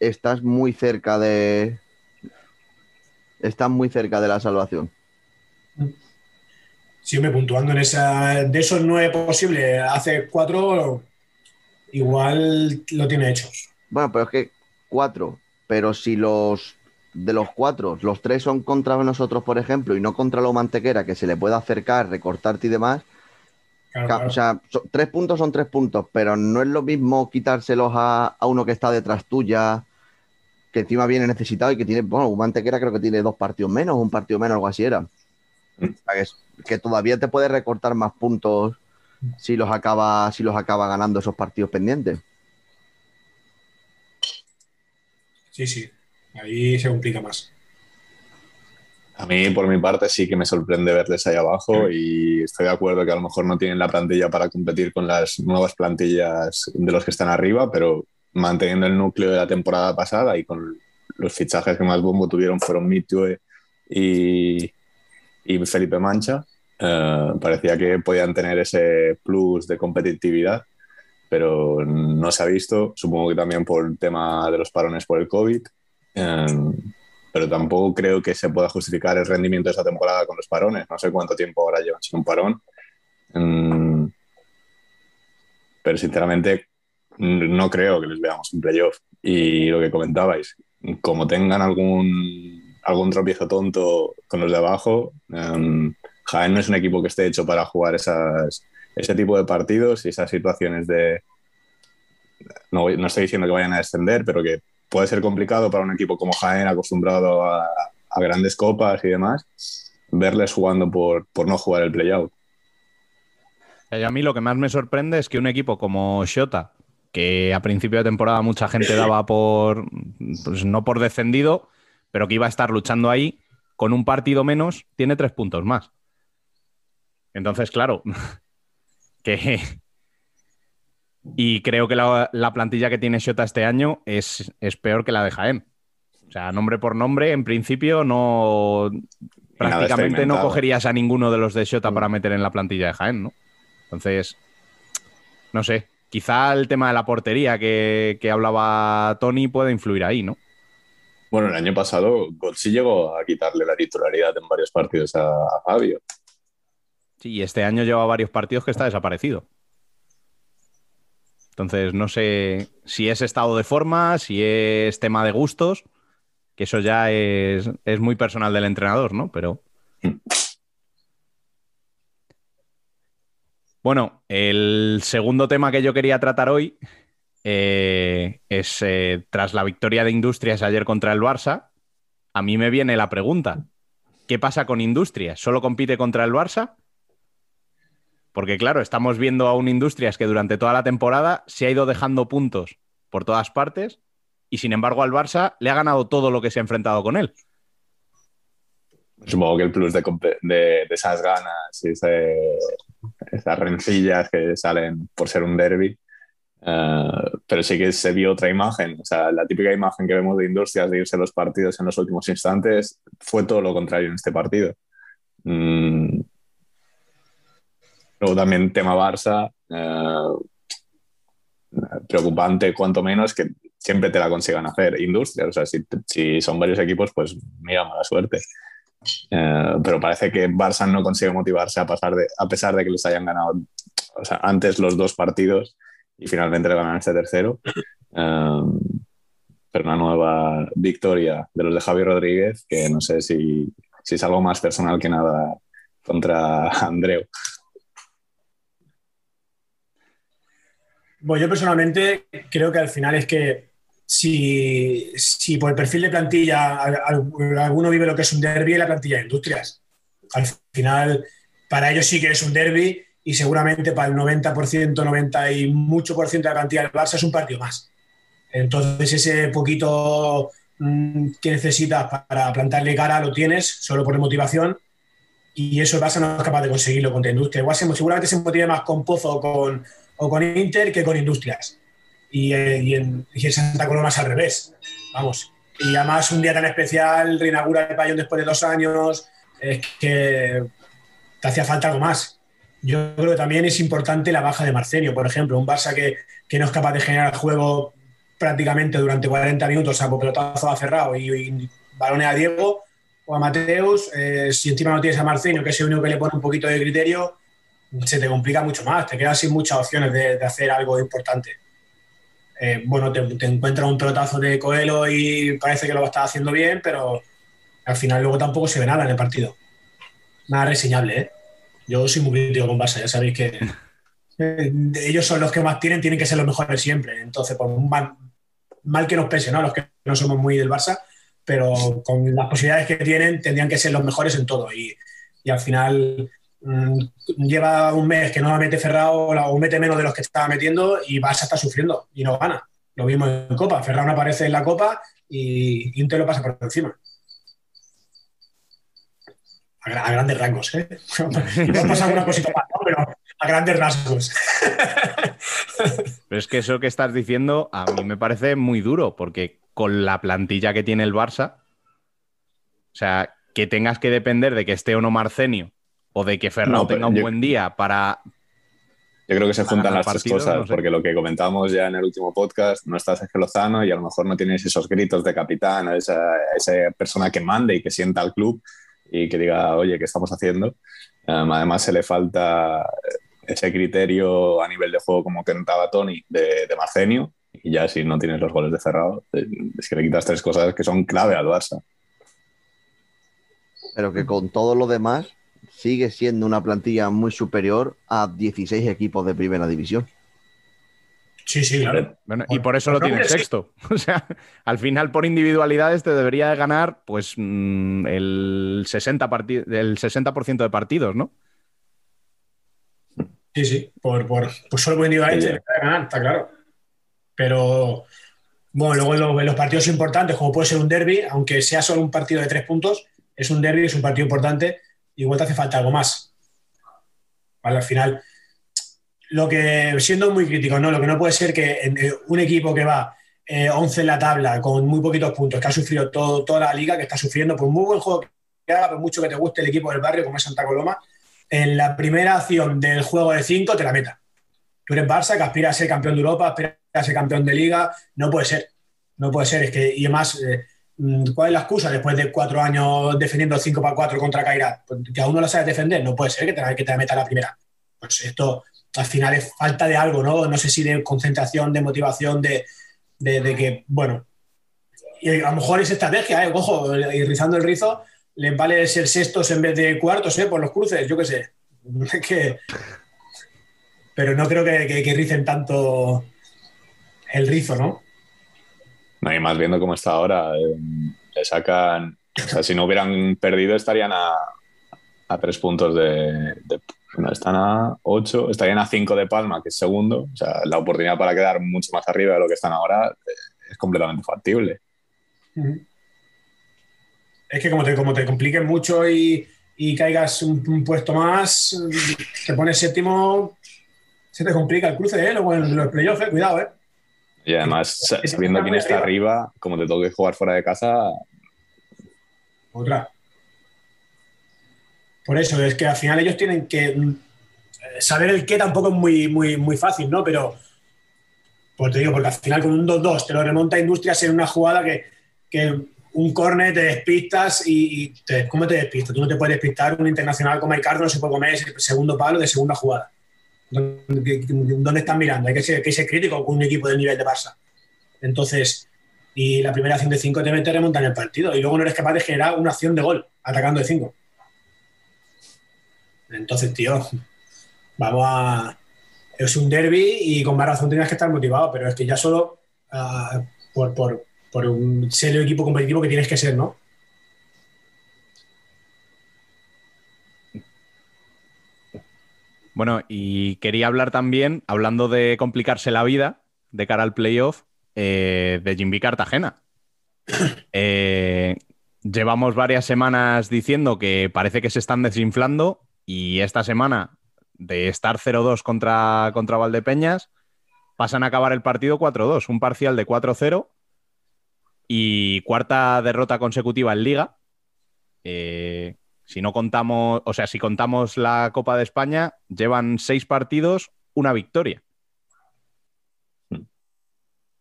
estás muy cerca de. Estás muy cerca de la salvación. siempre puntuando en esa. De esos nueve posibles, hace cuatro, igual lo tiene hecho. Bueno, pero es que cuatro, pero si los de los cuatro, los tres son contra nosotros, por ejemplo, y no contra lo mantequera, que se le pueda acercar, recortarte y demás. Claro, ca- claro. O sea, tres puntos son tres puntos, pero no es lo mismo quitárselos a, a uno que está detrás tuya, que encima viene necesitado y que tiene, bueno, un mantequera creo que tiene dos partidos menos, un partido menos, algo así era. O sea, que, es- que todavía te puede recortar más puntos si los acaba, si los acaba ganando esos partidos pendientes. Sí, sí. Ahí se complica más. A mí, por mi parte, sí que me sorprende verles ahí abajo y estoy de acuerdo que a lo mejor no tienen la plantilla para competir con las nuevas plantillas de los que están arriba, pero manteniendo el núcleo de la temporada pasada y con los fichajes que más bombo tuvieron fueron Mitue y, y Felipe Mancha, eh, parecía que podían tener ese plus de competitividad, pero no se ha visto, supongo que también por el tema de los parones por el COVID. Eh, pero tampoco creo que se pueda justificar el rendimiento de esta temporada con los parones. No sé cuánto tiempo ahora llevan sin un parón. Mm, pero sinceramente mm, no creo que les veamos en playoff. Y lo que comentabais, como tengan algún, algún tropiezo tonto con los de abajo, em, Jaén no es un equipo que esté hecho para jugar esas, ese tipo de partidos y esas situaciones de... No, no estoy diciendo que vayan a descender, pero que puede ser complicado para un equipo como Jaén, acostumbrado a, grandes copas y demás, verles jugando por, no jugar el playout. A mí lo que más me sorprende es que un equipo como Shota, que a principio de temporada mucha gente daba por, pues no por descendido, pero que iba a estar luchando ahí, con un partido menos, tiene tres puntos más. Entonces, claro, que... Y creo que la, la plantilla que tiene Shota este año es, es peor que la de Jaén. O sea, nombre por nombre, en principio no... Prácticamente no cogerías a ninguno de los de Shota para meter en la plantilla de Jaén, ¿no? Entonces, no sé, quizá el tema de la portería que, que hablaba Tony puede influir ahí, ¿no? Bueno, el año pasado Gotzi llegó a quitarle la titularidad en varios partidos a, a Fabio. Sí, y este año lleva varios partidos que está desaparecido. Entonces, no sé si es estado de forma, si es tema de gustos, que eso ya es, es muy personal del entrenador, ¿no? Pero. Bueno, el segundo tema que yo quería tratar hoy eh, es eh, tras la victoria de Industrias ayer contra el Barça. A mí me viene la pregunta: ¿qué pasa con Industrias? ¿Solo compite contra el Barça? Porque claro, estamos viendo a un Industrias que durante toda la temporada se ha ido dejando puntos por todas partes y sin embargo al Barça le ha ganado todo lo que se ha enfrentado con él. Supongo que el plus de, esas ganas y esas rencillas que salen por ser un derby. eh, pero sí que se vio otra imagen. O sea, la típica imagen que vemos de Industrias de irse a los partidos en los últimos instantes fue todo lo contrario en este partido. Mm. Luego también tema Barça. eh, preocupante, cuanto menos, que siempre te la consigan hacer. Industrias, o sea, si, si son varios equipos, pues mira, mala suerte. Eh, pero parece que Barça no consigue motivarse a, pasar de, a pesar de que les hayan ganado o sea, antes los dos partidos y finalmente le ganan este tercero. Eh, pero una nueva victoria de los de Javi Rodríguez, que no sé si, si es algo más personal que nada contra Andreu. Bueno, yo personalmente creo que al final es que si, si por el perfil de plantilla al- al- alguno vive lo que es un derby, la plantilla de industrias. Al final, para ellos sí que es un derby y seguramente para el 90%, 90 y mucho por ciento de la plantilla del Barça es un partido más. Entonces ese poquito mm, que necesitas para plantarle cara lo tienes, solo por motivación, y eso el Barça no es capaz de conseguirlo contra Industria. Igual se- seguramente se motive más con Pozo o con, o con Inter que con Industrias. Y, eh, y en, y Santa Coloma es al revés. Vamos. Y además un día tan especial, reinaugura el pabellón después de dos años, es que te hacía falta algo más. Yo creo que también es importante la baja de Marcenio, por ejemplo, un Barça que, que no es capaz de generar juego prácticamente durante 40 minutos, salvo pelotazo a Ferrao y, y balones a Diego o a Mateus, eh, si encima no tienes a Marcenio, que es el único que le pone un poquito de criterio, se te complica mucho más, te quedas sin muchas opciones de, de hacer algo importante. Eh, bueno, te, te encuentras un pelotazo de Coelho y parece que lo estás haciendo bien, pero al final luego tampoco se ve nada en el partido. Nada reseñable, ¿eh? Yo soy muy crítico con Barça, ya sabéis que eh, ellos son los que más tienen, tienen que ser los mejores siempre. Entonces, un mal, mal que nos pese, ¿no? Los que no somos muy del Barça, pero con las posibilidades que tienen, tendrían que ser los mejores en todo. Y, y al final lleva un mes que no la mete Ferrao o mete menos de los que estaba metiendo y Barça está sufriendo y no gana. Lo mismo en Copa. Ferrao no aparece en la Copa y Inter lo pasa por encima. A, gra- a grandes rasgos, ¿eh? Pasa cosita más, ¿no? Pero a grandes rasgos. Pero es que eso que estás diciendo a mí me parece muy duro, porque con la plantilla que tiene el Barça, o sea, que tengas que depender de que esté o no Marcenio o de que Ferran No, tenga un yo- buen día para... Yo creo que se juntan las tres cosas, no sé. porque lo que comentábamos ya en el último podcast, no está Sergio Lozano y a lo mejor no tienes esos gritos de capitán, esa, esa persona que mande y que sienta al club y que diga, oye, ¿qué estamos haciendo? Um, además, se le falta ese criterio a nivel de juego, como contaba Tony, de, de Marcenio, y ya si no tienes los goles de cerrado, eh, es que le quitas tres cosas que son clave al Barça. Pero que con todo lo demás sigue siendo una plantilla muy superior a 16 equipos de primera división. Sí, sí, claro. Bueno, y por eso lo tiene sexto. O sea, al final por individualidades te debería de ganar pues mm, el 60%, parti- el 60 de partidos, ¿no? Sí, sí, por, por, pues solo por individualmente Sí, debería de ganar, está claro. Pero, bueno, luego en los, en los partidos importantes, como puede ser un derby, aunque sea solo un partido de tres puntos, es un derby, es un partido importante, igual te hace falta algo más. Al final, lo que, siendo muy crítico, ¿no? Lo que no puede ser que eh, un equipo que va eh, 11 en la tabla, con muy poquitos puntos, que ha sufrido todo, toda la liga, que está sufriendo por muy buen juego que haga, por mucho que te guste el equipo del barrio, como es Santa Coloma, en la primera acción del juego de cinco te la meta. Tú eres Barça, que aspira a ser campeón de Europa, aspira a ser campeón de Liga. No puede ser. No puede ser. Es que, y además, eh, ¿cuál es la excusa después de cuatro años defendiendo 5 para 4 contra Kairat? Pues que aún no la sabes defender. No puede ser que te, que te meta la primera. Pues esto al final es falta de algo, ¿no? No sé si de concentración, de motivación, de, de- que, bueno. Y a lo mejor es estrategia, ¿eh? Ojo, y rizando el rizo, les vale ser sextos en vez de cuartos, ¿eh? Por los cruces, yo qué sé. Que. Pero no creo que, que, que ricen tanto el rizo, ¿no? No, y más viendo cómo está ahora, eh, le sacan. O sea, si no hubieran perdido, estarían a, a tres puntos de. no, están a ocho, estarían a cinco de Palma, que es segundo. O sea, la oportunidad para quedar mucho más arriba de lo que están ahora eh, es completamente factible. Es que como te, como te compliques mucho y, y caigas un, un puesto más, te pones séptimo, se te complica el cruce, ¿eh? Luego en los playoffs, ¿eh? Cuidado, ¿eh? Y además, sabiendo quién está arriba, como te toque jugar fuera de casa, Otra. Por eso, es que al final ellos tienen que. mm, Saber el qué tampoco es muy, muy, muy fácil, ¿no? Pero. Pues te digo, porque al final con un 2-2 te lo remonta Industrias en una jugada que, que un córner te despistas y, y te- ¿cómo te despistas? Tú no te puedes despistar, un internacional como Ricardo no se puede comer ese segundo palo de segunda jugada. ¿Dónde, están mirando? Hay que ser, crítico con un equipo del nivel de Barça. Entonces, y la primera acción de 5 te te remonta en el partido y luego no eres capaz de generar una acción de gol atacando de 5. Entonces, tío, vamos a. Es un derby y con más razón tienes que estar motivado, pero es que ya solo ah, por, por, un- ser el equipo competitivo que tienes que ser, ¿no? Bueno, y quería hablar también, hablando de complicarse la vida de cara al playoff, eh, de Jimmy Cartagena. Eh, llevamos varias semanas diciendo que parece que se están desinflando y esta semana de estar 0-2 contra, contra Valdepeñas pasan a acabar el partido 4-2, un parcial de 4-0 y cuarta derrota consecutiva en liga. Eh, si no contamos, o sea, si contamos la Copa de España, llevan seis partidos, una victoria.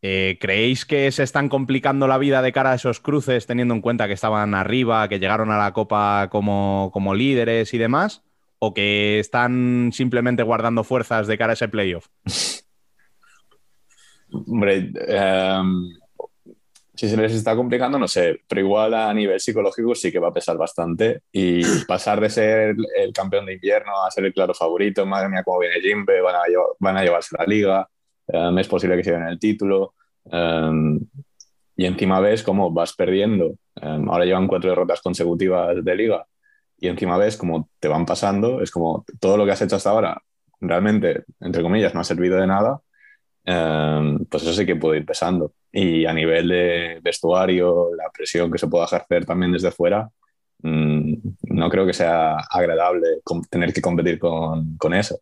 Eh, ¿Creéis que se están complicando la vida de cara a esos cruces, teniendo en cuenta que estaban arriba, que llegaron a la Copa como, como líderes y demás? ¿O que están simplemente guardando fuerzas de cara a ese playoff? Hombre, em, si se les está complicando, no sé, pero igual a nivel psicológico sí que va a pesar bastante. Y pasar de ser el, campeón de invierno a ser el claro favorito, madre mía, cómo viene Jimbe, van a, llevar- van a llevarse la liga, em, es posible que se den el título. em, y encima ves cómo vas perdiendo. Em, ahora llevan cuatro derrotas consecutivas de liga. Y encima ves cómo te van pasando. Es como todo lo que has hecho hasta ahora, realmente, entre comillas, no ha servido de nada. Em, pues eso sí que puede ir pesando. Y a nivel de vestuario, la presión que se pueda ejercer también desde fuera, mm, no creo que sea agradable tener que competir con, con eso.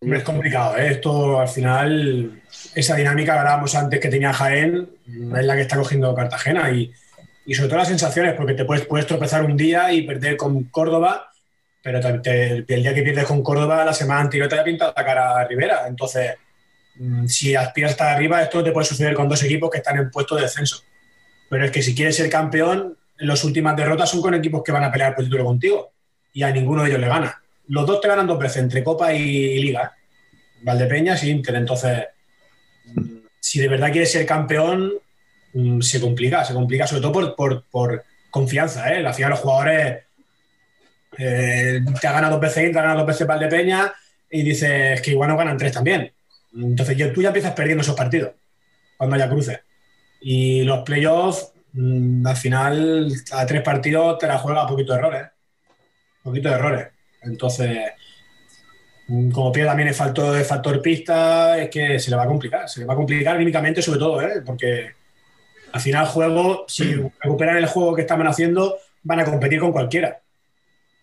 Es complicado, ¿eh? Esto al final, esa dinámica que hablábamos antes que tenía Jaén, mm, es la que está cogiendo Cartagena y, y sobre todo las sensaciones, porque te puedes, puedes tropezar un día y perder con Córdoba, pero el día que pierdes con Córdoba, la semana anterior te ha pintado la cara a Rivera. Entonces, mm, si aspiras a estar arriba, esto te puede suceder con dos equipos que están en puesto de descenso. Pero es que si quieres ser campeón, las últimas derrotas son con equipos que van a pelear por el título contigo y a ninguno de ellos le gana. Los dos te ganan dos veces, entre Copa y Liga. Valdepeñas y Inter. Entonces, mm, si de verdad quieres ser campeón, mm, se complica, se complica, sobre todo por, por- confianza. ¿eh? Al final los jugadores eh, te ha ganado dos veces te ha ganado dos veces Valdepeña y dices que igual no ganan tres también. Entonces tú ya empiezas perdiendo esos partidos cuando haya cruces. Y los playoffs, mm, al final, a tres partidos te la juega a poquito de errores. Poquito de errores. Entonces, mm, como pierde también el factor, el factor pista, es que se le va a complicar. Se le va a complicar anímicamente, sobre todo, ¿eh? porque al final, juego, si recuperan el juego que estaban haciendo, van a competir con cualquiera.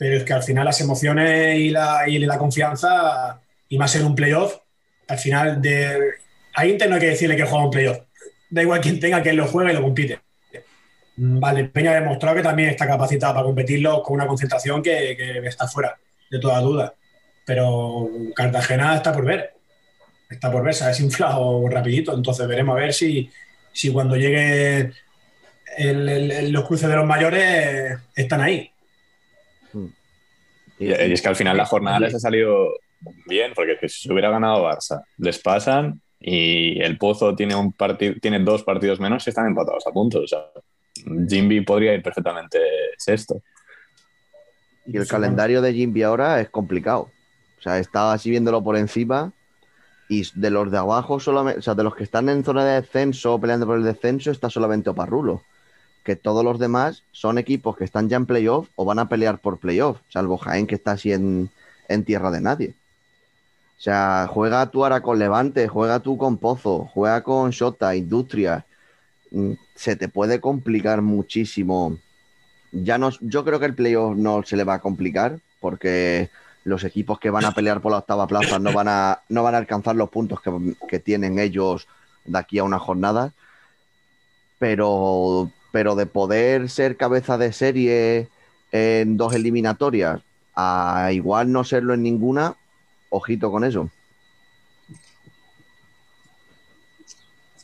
Pero es que al final las emociones y la, y la confianza, y más en un playoff, al final de, a Inter no hay que decirle que juega un playoff. Da igual quien tenga, que lo juega y lo compite. Mm, Vale, Peña ha demostrado que también está capacitado para competirlo con una concentración que, que está fuera de toda duda. Pero Cartagena está por ver. Está por ver, se ha desinflado rapidito. Entonces veremos a ver si, si cuando llegue el- el- el- los cruces de los mayores están ahí. Y, y es que al final la jornada les ha salido bien, porque que si se hubiera ganado Barça, les pasan y el Pozo tiene, un partido, tiene dos partidos menos y están empatados a puntos. O sea, Jimby podría ir perfectamente sexto. Y el calendario de Jimby ahora es complicado. O sea, estaba así viéndolo por encima. Y de los de abajo, solamente, o sea, de los que están en zona de descenso, peleando por el descenso, está solamente Oparrulo. Que todos los demás son equipos que están ya en playoff o van a pelear por playoff, salvo Jaén, que está así en, en tierra de nadie. O sea, juega tú ahora con Levante, juega tú con Pozo, juega con Shota, Industria. Mm, Se te puede complicar muchísimo ya no, yo creo que el playoff no se le va a complicar porque los equipos que van a pelear por la octava plaza no van a, no van a alcanzar los puntos que, que tienen ellos de aquí a una jornada. Pero, pero de poder ser cabeza de serie en dos eliminatorias a igual no serlo en ninguna, ojito con eso.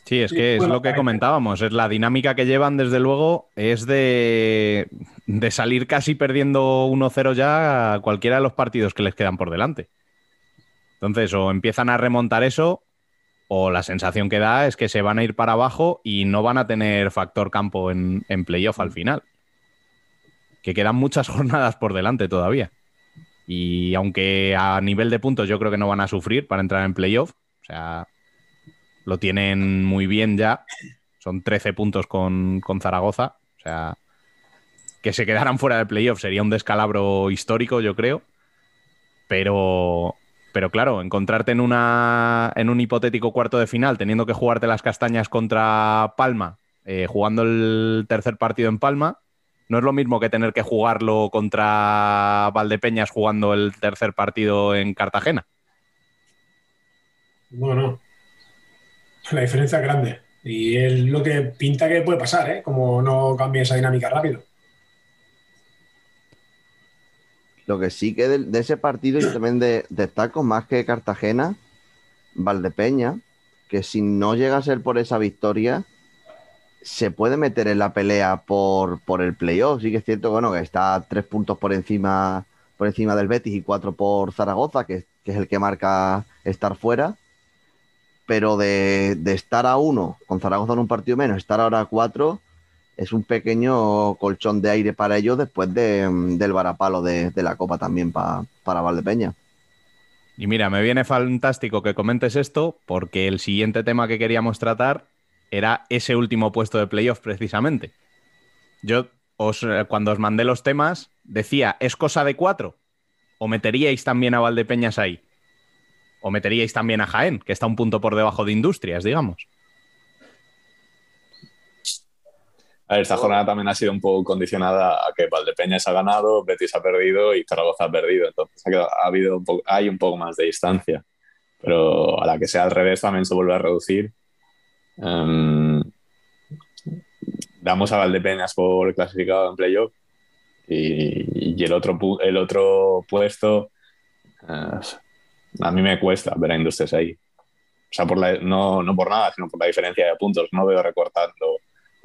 Sí, es que es lo que comentábamos, es la dinámica que llevan desde luego, es de, de salir casi perdiendo 1-0 ya a cualquiera de los partidos que les quedan por delante. Entonces, o empiezan a remontar eso, o la sensación que da es que se van a ir para abajo y no van a tener factor campo en, en playoff al final. Que quedan muchas jornadas por delante todavía. Y aunque a nivel de puntos yo creo que no van a sufrir para entrar en playoff, o sea, lo tienen muy bien ya. Son 13 puntos con, con Zaragoza. O sea, que se quedaran fuera del playoff sería un descalabro histórico, yo creo. Pero, pero claro, encontrarte en, una, en un hipotético cuarto de final, teniendo que jugarte las castañas contra Palma, eh, jugando el tercer partido en Palma, no es lo mismo que tener que jugarlo contra Valdepeñas jugando el tercer partido en Cartagena. No, no. La diferencia es grande. Y es lo que pinta que puede pasar, ¿eh? Como no cambie esa dinámica rápido. Lo que sí que de, ese partido yo también de- destaco más que Cartagena, Valdepeña, que si no llega a ser por esa victoria, se puede meter en la pelea por, por el playoff. Sí que es cierto bueno, que está tres puntos por encima, por encima del Betis y cuatro por Zaragoza, que, que es el que marca estar fuera. Pero de, de estar a uno, con Zaragoza en un partido menos, estar ahora a cuatro, es un pequeño colchón de aire para ellos después de, del varapalo de, de la Copa también pa- para Valdepeña. Y mira, me viene fantástico que comentes esto porque el siguiente tema que queríamos tratar era ese último puesto de playoff precisamente. Yo os, eh, cuando os mandé los temas decía, ¿es cosa de cuatro? ¿O meteríais también a Valdepeñas ahí? ¿O meteríais también a Jaén, que está un punto por debajo de Industrias, digamos? A ver, esta jornada también ha sido un poco condicionada a que Valdepeñas ha ganado, Betis ha perdido y Zaragoza ha perdido. Entonces ha, quedado- ha habido un poco, hay un poco más de distancia. Pero a la que sea al revés también se vuelve a reducir. Em, damos a Valdepeñas por clasificado en playoff y, y el, otro, el otro puesto eh, a mí me cuesta ver a Industrias ahí. O sea, por la- no, no por nada, sino por la diferencia de puntos. No veo recortando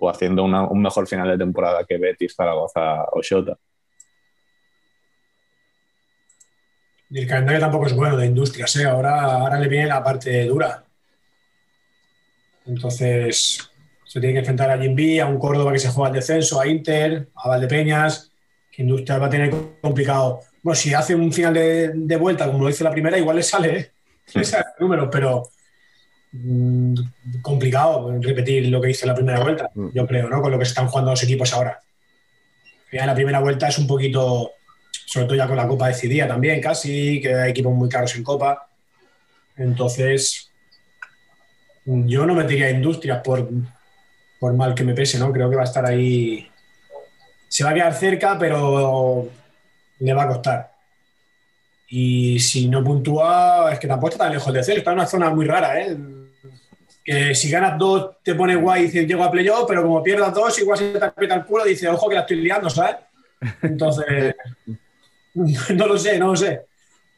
o haciendo una- un mejor final de temporada que Betis, Zaragoza o Shota. Y el calendario tampoco es bueno de industrias, ¿eh? Ahora, ahora le viene la parte dura. Entonces, se tiene que enfrentar a Jimby, a un Córdoba que se juega al descenso, a Inter, a Valdepeñas, que Industrias va a tener complicado. Bueno, si hace un final de, de vuelta, como lo hizo la primera, igual le sale, ¿eh? Le sale el número, pero mm, complicado repetir lo que hizo en la primera vuelta, yo creo, ¿no? Con lo que están jugando los equipos ahora. Ya la primera vuelta es un poquito, sobre todo ya con la Copa decidida también, casi, que hay equipos muy caros en Copa. Entonces, yo no metería a Industrias por, por mal que me pese, ¿no? Creo que va a estar ahí. Se va a quedar cerca, pero le va a costar. Y si no puntúa, es que tampoco está tan lejos de cero, está en una zona muy rara, ¿eh? Que si ganas dos te pone guay y dices llego a playoff, pero como pierdas dos, igual se te aprieta el culo y dices, ojo que la estoy liando, ¿sabes? Entonces, no lo sé, no lo sé.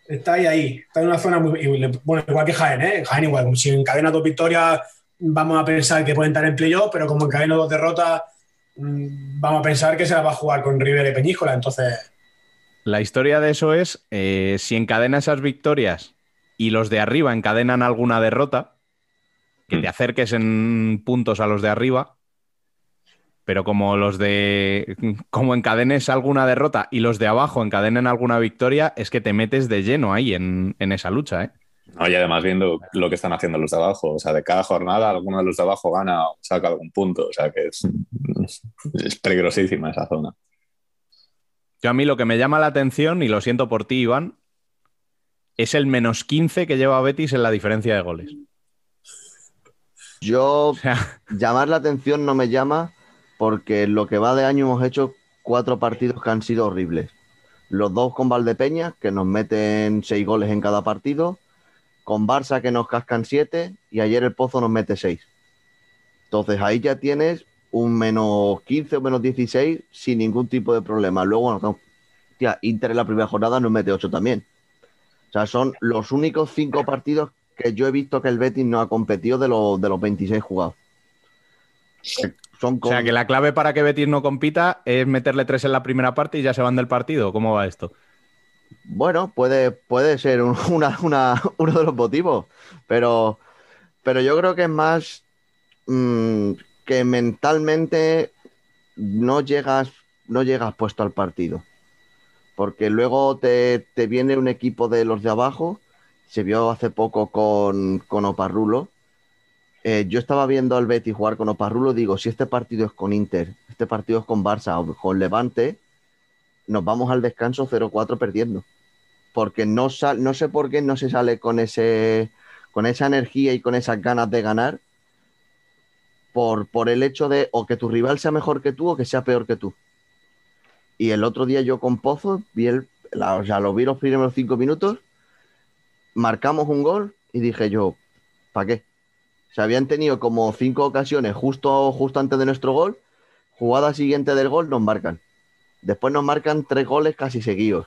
Está ahí, ahí. Está en una zona muy. Bueno, igual que Jaén, ¿eh? Jaén igual. Si encadena dos victorias, vamos a pensar que puede entrar en playoff, pero como encadena dos derrotas, mm, vamos a pensar que se la va a jugar con River y Peñíscola. Entonces, La historia de eso es, eh, si encadena esas victorias y los de arriba encadenan alguna derrota, que te acerques en puntos a los de arriba, pero como los de, como encadenes alguna derrota y los de abajo encadenen alguna victoria, es que te metes de lleno ahí en, en esa lucha, ¿eh? No, y además viendo lo que están haciendo los de abajo, o sea, de cada jornada alguno de los de abajo gana o saca algún punto, o sea, que es, es peligrosísima esa zona. Yo a mí lo que me llama la atención, y lo siento por ti, Iván, es el menos 15 que lleva Betis en la diferencia de goles. Yo, llamar la atención no me llama porque en lo que va de año hemos hecho cuatro partidos que han sido horribles. Los dos con Valdepeña, que nos meten seis goles en cada partido, con Barça, que nos cascan siete, y ayer el Pozo nos mete seis. Entonces ahí ya tienes un menos 15 o menos 16 sin ningún tipo de problema. Luego, bueno, no, tía, Inter en la primera jornada nos mete 8 también. O sea, son los únicos cinco partidos que yo he visto que el Betis no ha competido de los, de los 26 jugados. Son O sea, que la clave para que Betis no compita es meterle tres en la primera parte y ya se van del partido. ¿Cómo va esto? Bueno, puede, puede ser un- una- una- uno de los motivos, pero, pero yo creo que es más mm, que mentalmente no llegas, no llegas puesto al partido. Porque luego te, te viene un equipo de los de abajo, se vio hace poco con, con Oparrulo. Eh, yo estaba viendo al Betis jugar con Oparrulo, digo, si este partido es con Inter, este partido es con Barça o con Levante, nos vamos al descanso 0-4 perdiendo. Porque no, sal- no sé por qué no se sale con, ese, con esa energía y con esas ganas de ganar por, por el hecho de o que tu rival sea mejor que tú o que sea peor que tú. Y el otro día yo con Pozo vi el, la- o sea, lo vi los primeros cinco minutos, marcamos un gol y dije yo, ¿para qué? Se habían tenido como cinco ocasiones justo, justo antes de nuestro gol, jugada siguiente del gol nos marcan. Después nos marcan tres goles casi seguidos.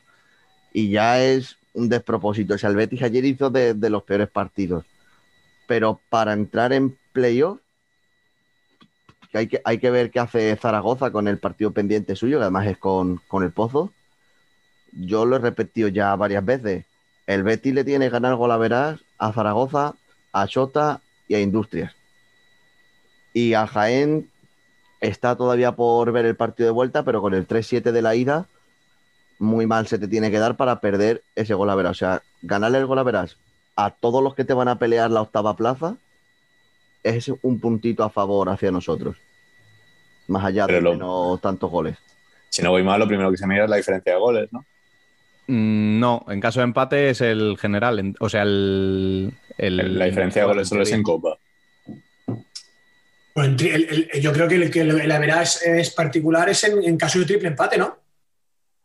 Y ya es un despropósito. El Betis ayer hizo de, de los peores partidos. Pero para entrar en playoff, que hay que, hay que ver qué hace Zaragoza con el partido pendiente suyo, que además es con, con el Pozo. Yo lo he repetido ya varias veces. El Betis le tiene que ganar golaveras a Zaragoza, a Chota y a Industrias. Y a Jaén está todavía por ver el partido de vuelta, pero con el 3-7 de la ida, muy mal se te tiene que dar para perder ese golaveras. O sea, ganarle el golaveras a todos los que te van a pelear la octava plaza es un puntito a favor hacia nosotros. Más allá de lo- menos tantos goles. Si no voy mal, lo primero que se mira es la diferencia de goles, ¿no? Mm, No, en caso de empate es el general. en- O sea, el. el- La diferencia de goles solo es en Copa. Pues en tri- el- el- yo creo que el, que el average es particular es en, en caso de triple empate, ¿no?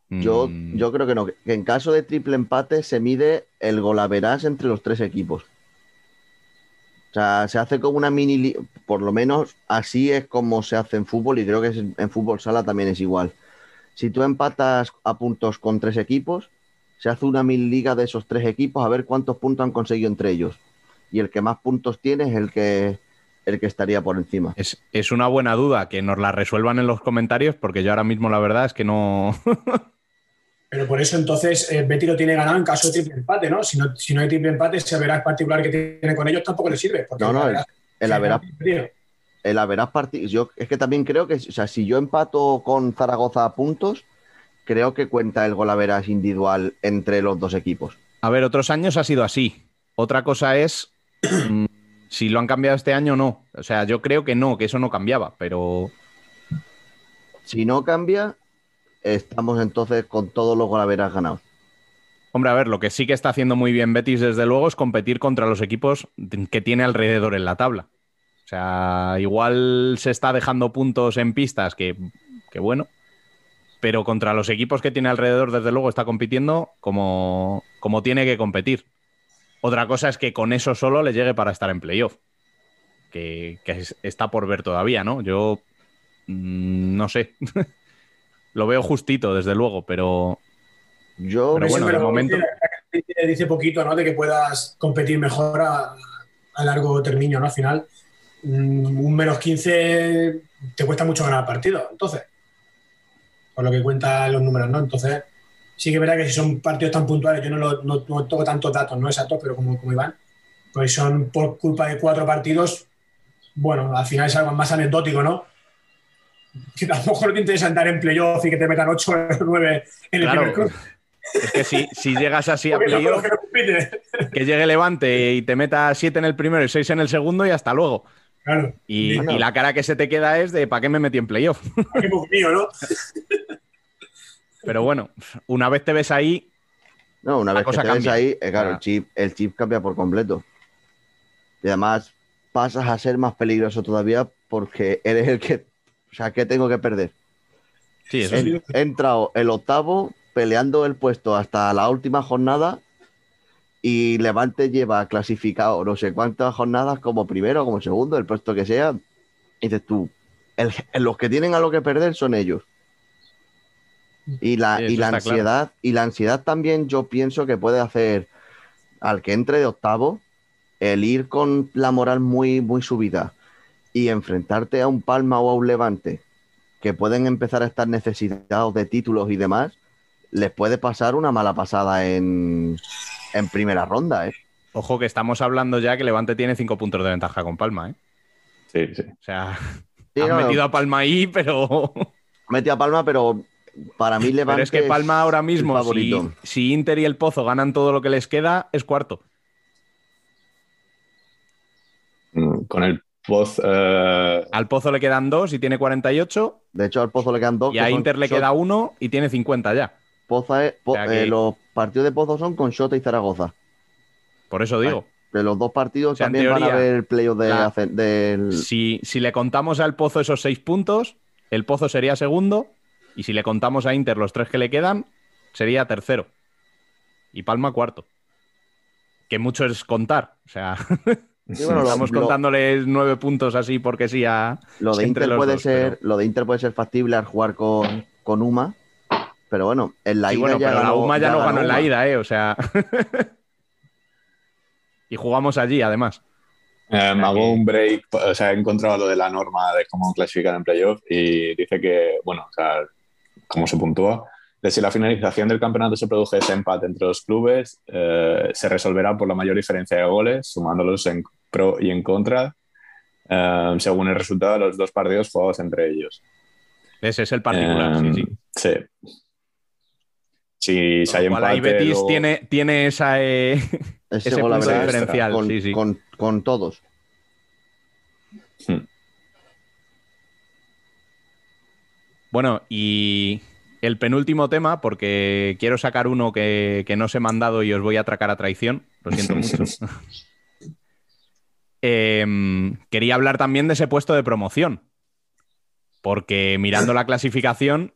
Yo, Mm, yo creo que no, que en caso de triple empate se mide el golaverage entre los tres equipos. O sea, se hace como una mini, por lo menos así es como se hace en fútbol y creo que es- en fútbol sala también es igual. Si tú empatas a puntos con tres equipos, se hace una mini liga de esos tres equipos a ver cuántos puntos han conseguido entre ellos. Y el que más puntos tiene es el que, el que estaría por encima. Es, es una buena duda que nos la resuelvan en los comentarios, porque yo ahora mismo la verdad es que no. Pero por eso entonces eh, Betty lo tiene ganado en caso de triple empate, ¿no? Si no, si no hay triple empate, ese average particular que tiene con ellos tampoco le sirve. Porque No, no, el, el. El haberás partido. Yo es que también creo que, o sea, si yo empato con Zaragoza a puntos, creo que cuenta el golaveras individual entre los dos equipos. A ver, otros años ha sido así. Otra cosa es mm, si lo han cambiado este año o no. O sea, yo creo que no, que eso no cambiaba, pero Si no cambia, estamos entonces con todos los golaveras ganados. Hombre, a ver, lo que sí que está haciendo muy bien Betis, desde luego, es competir contra los equipos que tiene alrededor en la tabla. O sea, igual se está dejando puntos en pistas que, que bueno, pero contra los equipos que tiene alrededor, desde luego, está compitiendo como, como tiene que competir. Otra cosa es que con eso solo le llegue para estar en playoff, que, que es- está por ver todavía, ¿no? Yo mm, no sé. Lo veo justito, desde luego, pero, Yo, Pero bueno, de momento- dice, poquito, ¿no? De que puedas competir mejor a, a largo término, ¿no? Al final, un menos 15 te cuesta mucho ganar partido. Entonces, por lo que cuentan los números, ¿no? Entonces, sí que es verdad que si son partidos tan puntuales, yo no, lo- no, no toco tantos datos, no exactos, pero como, como Iván, pues son por culpa de cuatro partidos, bueno, al final es algo más anecdótico, ¿no? Que a lo mejor te interesa andar en playoff y que te metan 8 o 9 en el Claro, primer es que si, si llegas así a playoff, que no que llegue Levante y te meta 7 en el primero y 6 en el segundo y hasta luego. Claro. Y, Bueno. y la cara que se te queda es de ¿para qué me metí en playoff? mío, ¿no? Pero bueno, una vez te ves ahí, no, una vez que te ves ahí, eh, claro, Ah. el chip, el chip cambia por completo. Y además pasas a ser más peligroso todavía porque eres el que, o sea, ¿qué tengo que perder? sí, eso En- sí. He entrado el octavo peleando el puesto hasta la última jornada y Levante lleva clasificado no sé cuántas jornadas como primero, como segundo, el puesto que sea. Y dices tú, el- los que tienen algo que perder son ellos. Y la, Sí, y la claro. ansiedad, y la ansiedad también yo pienso que puede hacer al que entre de octavo el ir con la moral muy, muy subida y enfrentarte a un Palma o a un Levante que pueden empezar a estar necesitados de títulos y demás, les puede pasar una mala pasada en, en primera ronda, ¿eh? Ojo que estamos hablando ya que Levante tiene 5 puntos de ventaja con Palma, ¿eh? Sí, sí. O sea, Sí, han no, metido a Palma ahí, pero, Metí a Palma, pero para mí Levante pero es que Palma ahora mismo, si, favorito. si Inter y el Pozo ganan todo lo que les queda, es cuarto. Mm, Con el Poz. eh, Al Pozo le quedan dos y tiene 48, De hecho, al Pozo le quedan dos. y a son Inter le Shot- queda uno y tiene 50 ya. Poza es- Po- O sea que- eh, los partidos de Pozo son con Shota y Zaragoza. Por eso digo. De los dos partidos O sea, en también van a teoría, ver el playoff de la- del. Si, si le contamos al Pozo esos seis puntos, el Pozo sería segundo. Y si le contamos a Inter los tres que le quedan, sería tercero. Y Palma cuarto. Que mucho es contar. O sea, Sí, bueno, lo- estamos lo- contándoles nueve puntos así porque sí a. Lo de Inter puede dos, ser, pero- lo de Inter puede ser factible al jugar con, con Uma, pero bueno, en la Sí, ida bueno, ya pero la UMA ya, no ganó en la ida, ¿eh? O sea. y jugamos allí, además. Eh, me hago un break, o sea, he encontrado lo de la norma de cómo clasificar en playoff y dice que, bueno, o sea, cómo se puntúa, de si la finalización del campeonato se produce ese empate entre los clubes, eh, se resolverá por la mayor diferencia de goles, sumándolos en pro y en contra, eh, según el resultado de los dos partidos jugados entre ellos. Ese es el particular, sí, sí. sí. Si, si hay cual, ahí empate, Betis luego- tiene, tiene esa. eh, Ese, punto diferencial, con, sí, sí. con- con todos. Hmm. Bueno, y el penúltimo tema, porque quiero sacar uno que, que no os he mandado y os voy a atracar a traición. Lo siento mucho. eh, quería hablar también de ese puesto de promoción. Porque mirando la clasificación,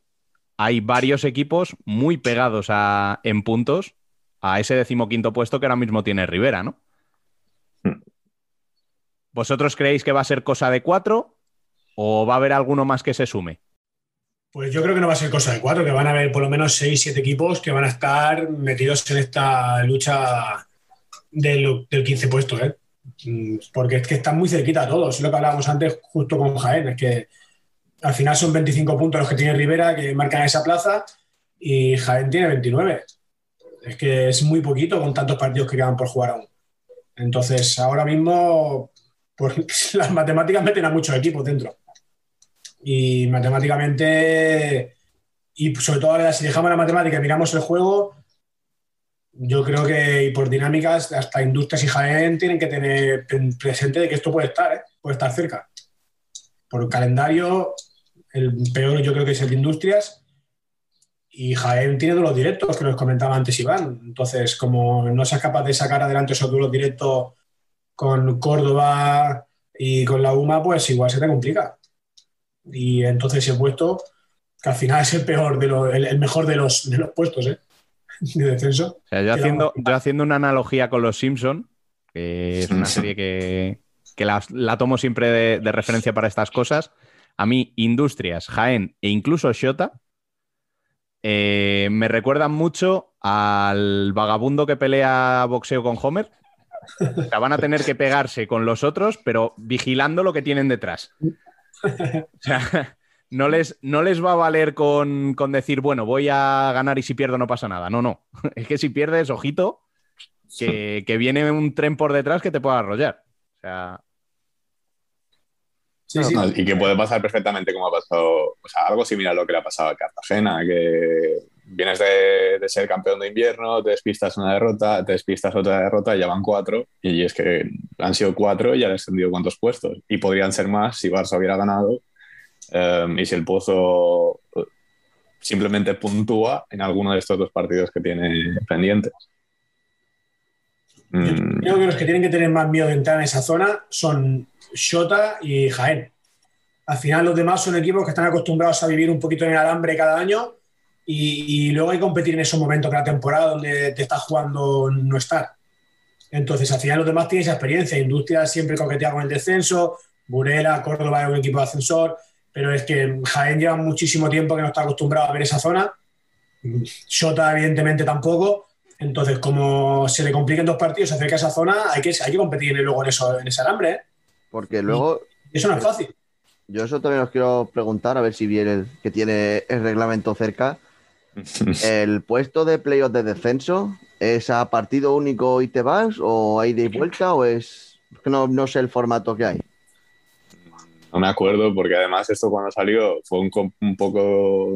hay varios equipos muy pegados a- en puntos a ese decimoquinto puesto que ahora mismo tiene Rivera, ¿no? Hmm. ¿Vosotros creéis que va a ser cosa de cuatro o va a haber alguno más que se sume? Pues yo creo que no va a ser cosa de cuatro, que van a haber por lo menos seis, siete equipos que van a estar metidos en esta lucha del, del 15 puesto, ¿eh? Mm, Porque es que están muy cerquita todos. Es lo que hablábamos antes justo con Jaén, es que al final son 25 puntos los que tiene Rivera que marcan esa plaza y Jaén tiene 29. Es que es muy poquito con tantos partidos que quedan por jugar aún. Entonces, ahora mismo, pues, las matemáticas meten a muchos equipos dentro. Y matemáticamente, y sobre todo si dejamos la matemática y miramos el juego, yo creo que y por dinámicas, hasta Industrias y Jaén tienen que tener presente de que esto puede estar, ¿eh? puede estar cerca. Por calendario, el peor yo creo que es el de Industrias. Y Jaén tiene duelos directos, que nos comentaba antes Iván. Entonces, como no seas capaz de sacar adelante esos duelos directos con Córdoba y con la UMA, pues igual se te complica. Y entonces he puesto que al final es el peor de los, el, el mejor de los, de los puestos, ¿eh? De descenso. O sea, yo haciendo, yo haciendo una analogía con los Simpson, que es una serie que, que la, la tomo siempre de, de referencia para estas cosas, a mí Industrias, Jaén e incluso Shota eh, me recuerdan mucho al vagabundo que pelea boxeo con Homer. O sea, van a tener que pegarse con los otros, pero vigilando lo que tienen detrás. O sea, no les, no les va a valer con, con decir, bueno, voy a ganar y si pierdo no pasa nada. No, no. Es que si pierdes, ojito, que, que viene un tren por detrás que te pueda arrollar. O sea, Sí, sí. No, y que puede pasar perfectamente como ha pasado, o sea, algo similar a lo que le ha pasado a Cartagena, que vienes de, de ser campeón de invierno, te despistas una derrota, te despistas otra derrota y ya van cuatro, y es que han sido cuatro y ya han descendido cuántos puestos, y podrían ser más si Barça hubiera ganado, eh, y si el Pozo simplemente puntúa en alguno de estos dos partidos que tiene pendientes. Mm, Creo que los que tienen que tener más miedo de entrar en esa zona son Shota y Jaén. Al final los demás son equipos que están acostumbrados a vivir un poquito en el alambre cada año y, luego hay que competir en esos momentos de la temporada donde te estás jugando no estar. Entonces al final los demás tienen esa experiencia. Industria siempre coquetea con el descenso, Burela, Córdoba es un equipo de ascensor, pero es que Jaén lleva muchísimo tiempo que no está acostumbrado a ver esa zona. Shota evidentemente tampoco. Entonces, como se le compliquen dos partidos, acerca a esa zona, hay que, hay que competir luego en, eso, en ese alambre. ¿eh? Porque luego, eso no es fácil. yo eso también os quiero preguntar, a ver si viene el que tiene el reglamento cerca. ¿El puesto de playoff de descenso es a partido único y te vas? ¿O hay de vuelta? ¿O es.? es que no, no sé el formato que hay. No me acuerdo porque además esto cuando salió fue un, un poco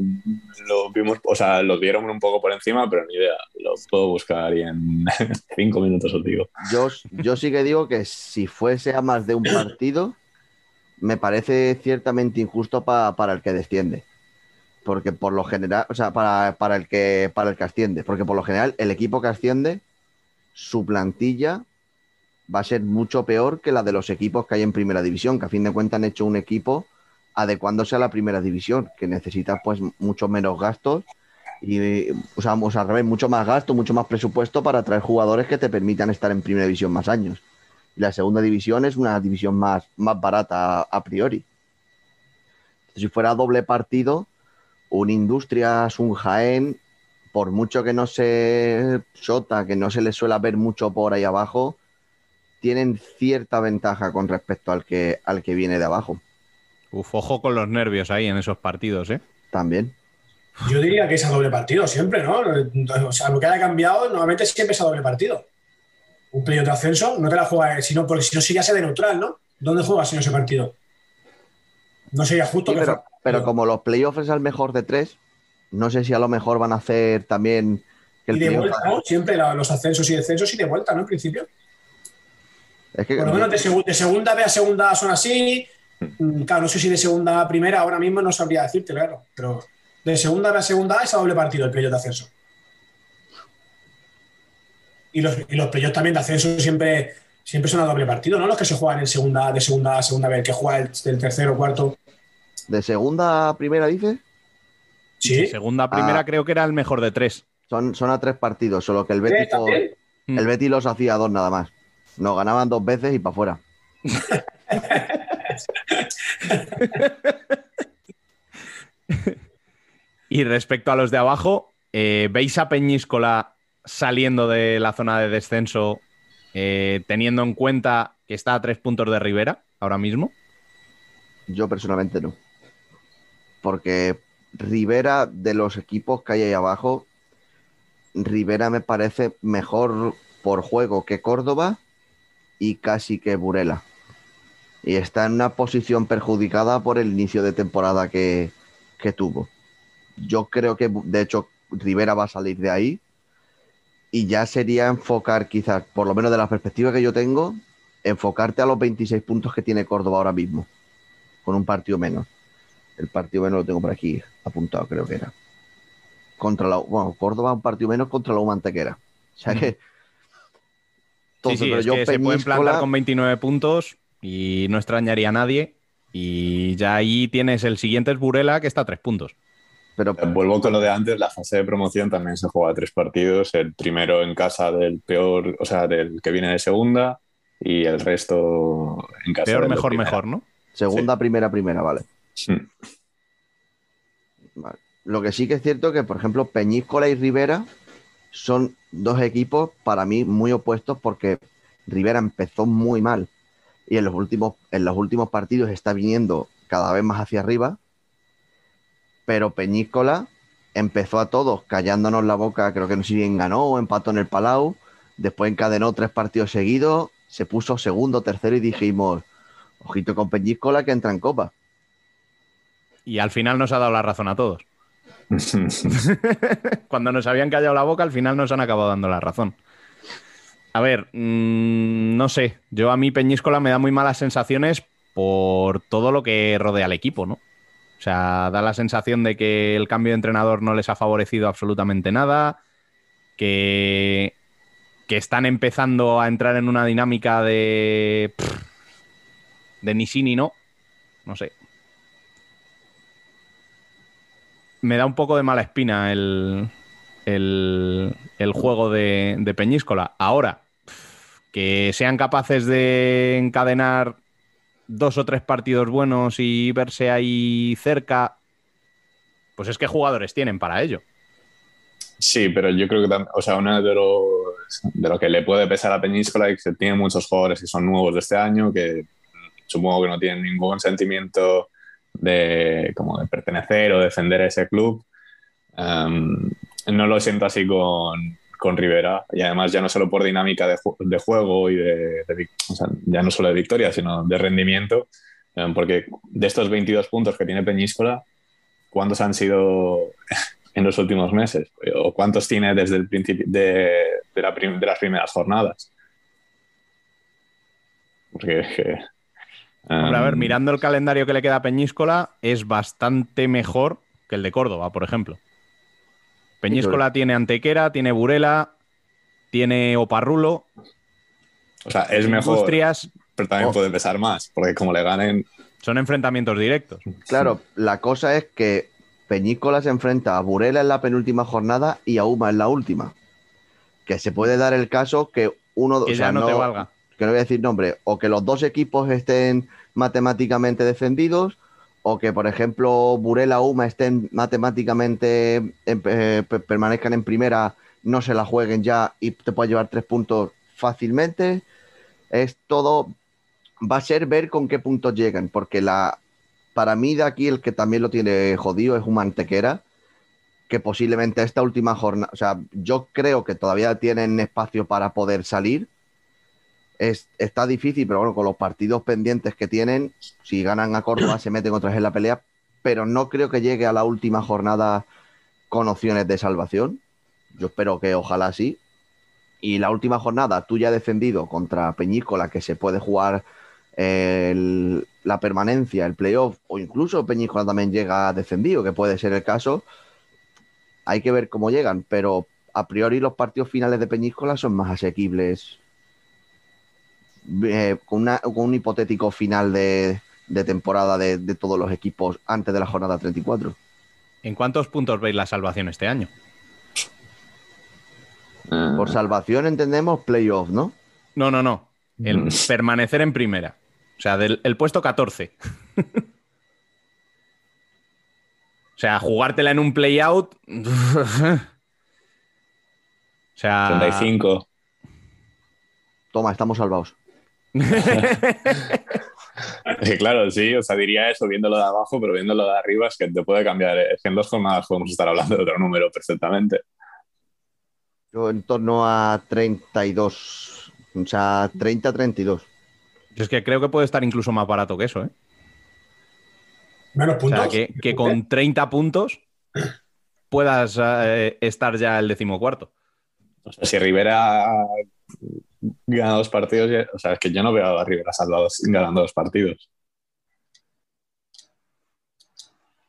lo vimos, o sea, lo vieron un poco por encima, pero ni idea. Lo puedo buscar y en cinco minutos os digo. Yo, yo sí que digo que si fuese a más de un partido, me parece ciertamente injusto pa- para el que desciende. Porque por lo general, o sea, para, para el que, para el que asciende. Porque por lo general, el equipo que asciende, su plantilla va a ser mucho peor que la de los equipos que hay en primera división, que a fin de cuentas han hecho un equipo adecuándose a la primera división, que necesita pues mucho menos gastos y, o sea, o al revés, mucho más gasto, mucho más presupuesto para traer jugadores que te permitan estar en primera división más años. Y la segunda división es una división más, más barata a, priori. Si fuera doble partido, un Industrias, un Jaén, por mucho que no se Shota, que no se les suele ver mucho por ahí abajo, tienen cierta ventaja con respecto al que, al que viene de abajo. uf, ojo con los nervios ahí en esos partidos, ¿eh? También. Yo diría que es a doble partido siempre, ¿no? O sea, lo que haya cambiado, normalmente siempre es a doble partido. Un playoff de ascenso, no te la juegas, sino porque si no sería de neutral, ¿no? ¿Dónde juegas en ese partido? No sería justo Sí, que pero, fuera- pero como los playoffs es al mejor de tres, no sé si a lo mejor van a hacer también que Y el de vuelta, ¿no? Siempre la- los ascensos y descensos y de vuelta, ¿no? En principio. Es que Por lo menos de, segu- de segunda B a segunda A son así. Mm, Claro, no sé si de segunda A a primera ahora mismo no sabría decirte, claro. Pero de segunda B a segunda A es a doble partido el playoff de ascenso. Y los, y los playoffs también de ascenso siempre Siempre son a doble partido, ¿no? Los que se juegan en segunda, de segunda a segunda vez, que juega el, el tercero, cuarto. ¿De segunda a primera dices? Sí. Segunda, primera Ah. creo que era el mejor de tres. Son, son a tres partidos, solo que el ¿Eh, Betis, también? el Betis los hacía a dos nada más. Nos ganaban dos veces y para afuera. Y respecto a los de abajo, eh, ¿veis a Peñíscola saliendo de la zona de descenso eh, teniendo en cuenta que está a tres puntos de Rivera ahora mismo? Yo personalmente no. Porque Rivera, de los equipos que hay ahí abajo, Rivera me parece mejor por juego que Córdoba y casi que Burela. Y está en una posición perjudicada por el inicio de temporada que, que tuvo. Yo creo que, de hecho, Rivera va a salir de ahí. Y ya sería enfocar, quizás, por lo menos de la perspectiva que yo tengo, enfocarte a los 26 puntos que tiene Córdoba ahora mismo con un partido menos. El partido menos lo tengo por aquí apuntado, creo que era. Contra la, bueno, Córdoba un partido menos contra la Humantequera. O sea que. Entonces, sí, sí, pero es yo que se pueden Peñíscola- plantar con 29 puntos y no extrañaría a nadie. Y ya ahí tienes el siguiente es Burela, que está a tres puntos. Pero Vuelvo con lo de antes, la fase de promoción también se juega tres partidos, el primero en casa del peor, o sea, del que viene de segunda y el resto en casa Peor, de mejor, primera. mejor, ¿no? segunda, primera, primera, vale. Sí. Vale. Lo que sí que es cierto que, por ejemplo, Peñíscola y Rivera son dos equipos para mí muy opuestos porque Rivera empezó muy mal y en los últimos, en los últimos partidos está viniendo cada vez más hacia arriba, pero Peñíscola empezó a todos callándonos la boca, creo que no sé si bien ganó o empató en el Palau, después encadenó tres partidos seguidos, se puso segundo, tercero y dijimos, ojito con Peñíscola que entra en copa. Y al final nos ha dado la razón a todos. Cuando nos habían callado la boca, al final nos han acabado dando la razón. A ver, mm, no sé. Yo a mí Peñíscola me da muy malas sensaciones por todo lo que rodea al equipo, ¿no? O sea, da la sensación de que el cambio de entrenador no les ha favorecido absolutamente nada, que, que están empezando a entrar en una dinámica de... de ni sí ni no. No sé. Me da un poco de mala espina el, el, juego de, de Peñíscola. Ahora, que sean capaces de encadenar dos o tres partidos buenos y verse ahí cerca, pues es que jugadores tienen para ello. Sí, pero yo creo que también, o sea, uno de los de lo que le puede pesar a Peñíscola es que tiene muchos jugadores que son nuevos de este año, que supongo que no tienen ningún sentimiento de, como de pertenecer o defender a ese club. Um, no lo siento así con, con, Rivera y además ya no solo por dinámica de, ju de juego y de, ya no solo de victoria, sino de rendimiento, um, porque de estos 22 puntos que tiene Peñíscola, ¿cuántos han sido en los últimos meses? ¿O cuántos tiene desde el principio de, de las primeras jornadas? Porque... Hombre, a ver, mirando el calendario que le queda a Peñíscola, es bastante mejor que el de Córdoba, por ejemplo. Peñíscola sí, tiene Antequera, tiene Burela, tiene Oparrulo. O sea, es mejor. Industrias. Pero también oh. puede pesar más, porque como le ganen. Son enfrentamientos directos. Claro, la cosa es que Peñíscola se enfrenta a Burela en la penúltima jornada y a Uma en la última. Que se puede dar el caso que uno. Que o sea, ya no, no te valga que no voy a decir nombre, o que los dos equipos estén matemáticamente defendidos, o que, por ejemplo, Burela Uma estén matemáticamente, en, eh, permanezcan en primera, no se la jueguen ya y te puedes llevar tres puntos fácilmente. Es todo, va a ser ver con qué puntos llegan, porque la, para mí de aquí el que también lo tiene jodido es un mantequera, que posiblemente esta última jornada, o sea, yo creo que todavía tienen espacio para poder salir, es, está difícil, pero bueno, con los partidos pendientes que tienen, si ganan a Córdoba se meten otra vez en la pelea, pero no creo que llegue a la última jornada con opciones de salvación. Yo espero que ojalá sí. Y la última jornada, tú ya defendido contra Peñíscola, que se puede jugar el, la permanencia, el playoff, o incluso Peñíscola también llega defendido, que puede ser el caso. Hay que ver cómo llegan, pero a priori los partidos finales de Peñíscola son más asequibles eh, con, una- con un hipotético final de, de temporada de, de todos los equipos antes de la jornada 34. ¿En cuántos puntos veis la salvación este año? Ah, Por salvación entendemos playoff, ¿no? No, no, no. El Mm. permanecer en primera. O sea, del el puesto 14. o sea, jugártela en un play-out. o sea. 35. Toma, estamos salvados. Es que claro, sí, o sea, diría eso viéndolo de abajo, pero viéndolo de arriba es que te puede cambiar. Es que en dos jornadas podemos estar hablando de otro número perfectamente. Yo en torno a 32, o sea, 30-32. Yo es que creo que puede estar incluso más barato que eso, ¿eh? Menos O puntos. sea, que, que con 30 puntos puedas eh, estar ya el decimocuarto. O sea, si Rivera gana dos partidos, o sea, es que yo no veo a Rivera salvado ganando dos partidos.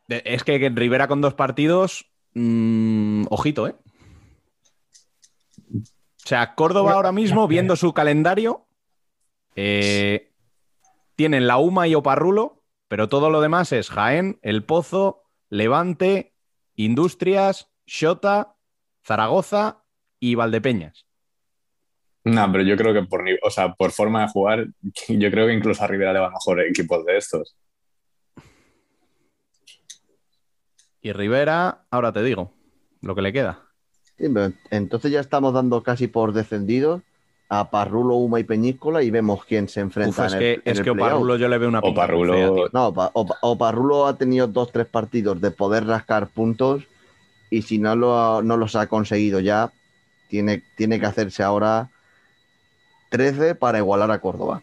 Es que Rivera con dos partidos, mm, ojito, ¿eh? O sea, Córdoba ahora mismo, viendo su calendario, eh, tienen la UMA y Oparrulo, pero todo lo demás es Jaén, El Pozo, Levante, Industrias, Xota, Zaragoza y Valdepeñas. No, pero yo creo que por, ni- o sea, por forma de jugar, yo creo que incluso a Rivera le van mejor equipos de estos. Y Rivera, ahora te digo, lo que le queda. Sí, pero entonces ya estamos dando casi por descendidos a Parrulo, Uma y Peñíscola y vemos quién se enfrenta Uf, es en que, el, en es el que playout. Oparrulo yo le veo una pinta muy Oparrulo- fea. No, Opa- Opa- Oparrulo ha tenido dos, tres partidos de poder rascar puntos y si no, lo ha- no los ha conseguido ya, tiene, tiene que hacerse ahora 13 para igualar a Córdoba.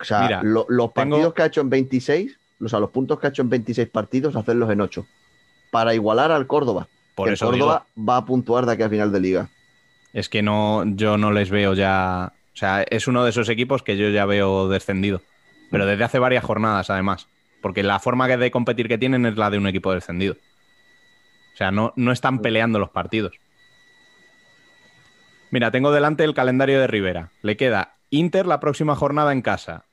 O sea, Mira, lo- los tengo- partidos que ha hecho en 26, o sea, los puntos que ha hecho en 26 partidos, hacerlos en 8. Para igualar al Córdoba. Por que eso Córdoba va a puntuar de aquí a final de liga. Es que no, yo no les veo ya. O sea, es uno de esos equipos que yo ya veo descendido. Pero desde hace varias jornadas, además. Porque la forma de competir que tienen es la de un equipo descendido. O sea, no, no están peleando los partidos. Mira, tengo delante el calendario de Rivera. Le queda Inter la próxima jornada en casa.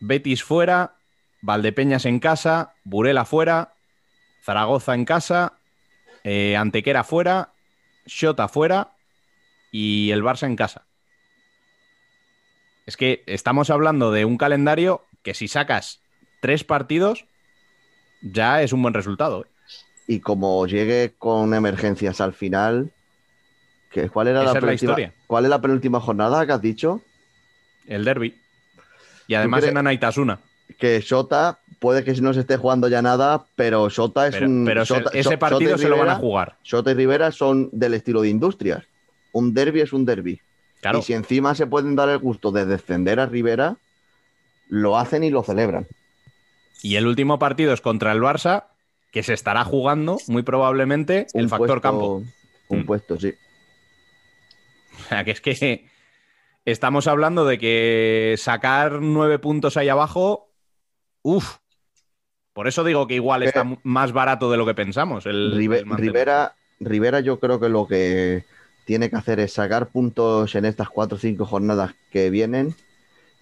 Betis fuera. Valdepeñas en casa. Burela fuera. Zaragoza en casa. eh, Antequera fuera. Xota fuera y el Barça en casa. Es que estamos hablando de un calendario que si sacas tres partidos, ya es un buen resultado. ¿eh? Y como llegue con emergencias al final, que, ¿cuál era Esa la penúltima- historia. ¿Cuál es la penúltima jornada que has dicho? El derby. Y además en Anaitasuna. Que Shota puede que no se esté jugando ya nada, pero Shota es Pero, un. pero Shota- ese partido se lo van a jugar. Shota y Rivera son del estilo de industrias. Un derby es un derby. Claro. Y si encima se pueden dar el gusto de descender a Rivera, lo hacen y lo celebran. Y el último partido es contra el Barça, que se estará jugando muy probablemente el Un factor puesto- campo. Un Mm. puesto, sí. O sea, que es que estamos hablando de que sacar nueve puntos ahí abajo, uff. Por eso digo que igual está mu- más barato de lo que pensamos. El. Rivera, Rivera yo creo que lo que tiene que hacer es sacar puntos en estas cuatro o cinco jornadas que vienen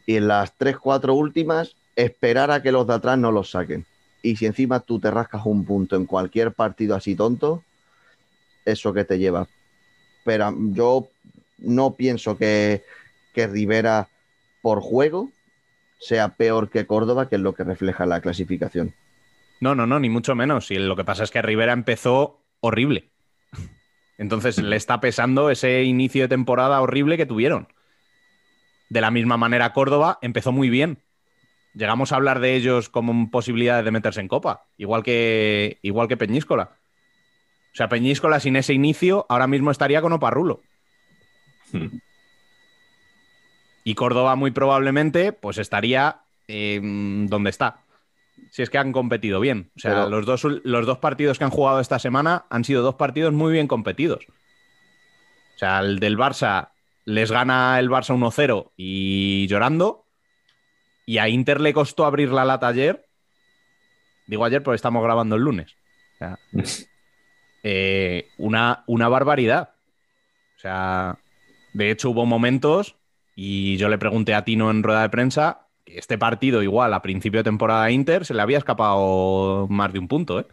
y en las tres, cuatro últimas esperar a que los de atrás no los saquen. Y si encima tú te rascas un punto en cualquier partido así tonto, eso que te lleva. Pero yo no pienso que, que Rivera por juego sea peor que Córdoba, que es lo que refleja la clasificación. No, no, no, ni mucho menos. Y lo que pasa es que Rivera empezó horrible. Entonces le está pesando ese inicio de temporada horrible que tuvieron. De la misma manera, Córdoba empezó muy bien. Llegamos a hablar de ellos como posibilidades de meterse en Copa, igual que, igual que Peñíscola. O sea, Peñíscola sin ese inicio ahora mismo estaría con Oparrulo. Hmm. Y Córdoba muy probablemente pues estaría eh, donde está. Si es que han competido bien. O sea, Pero- los, dos, los dos partidos que han jugado esta semana han sido dos partidos muy bien competidos. O sea, el del Barça les gana el Barça 1-0 y llorando. Y a Inter le costó abrir la lata ayer. Digo ayer porque estamos grabando el lunes. O sea, eh, una, una barbaridad. O sea, de hecho hubo momentos Y yo le pregunté a Tino en rueda de prensa que este partido, igual a principio de temporada Inter, se le había escapado más de un punto, ¿eh?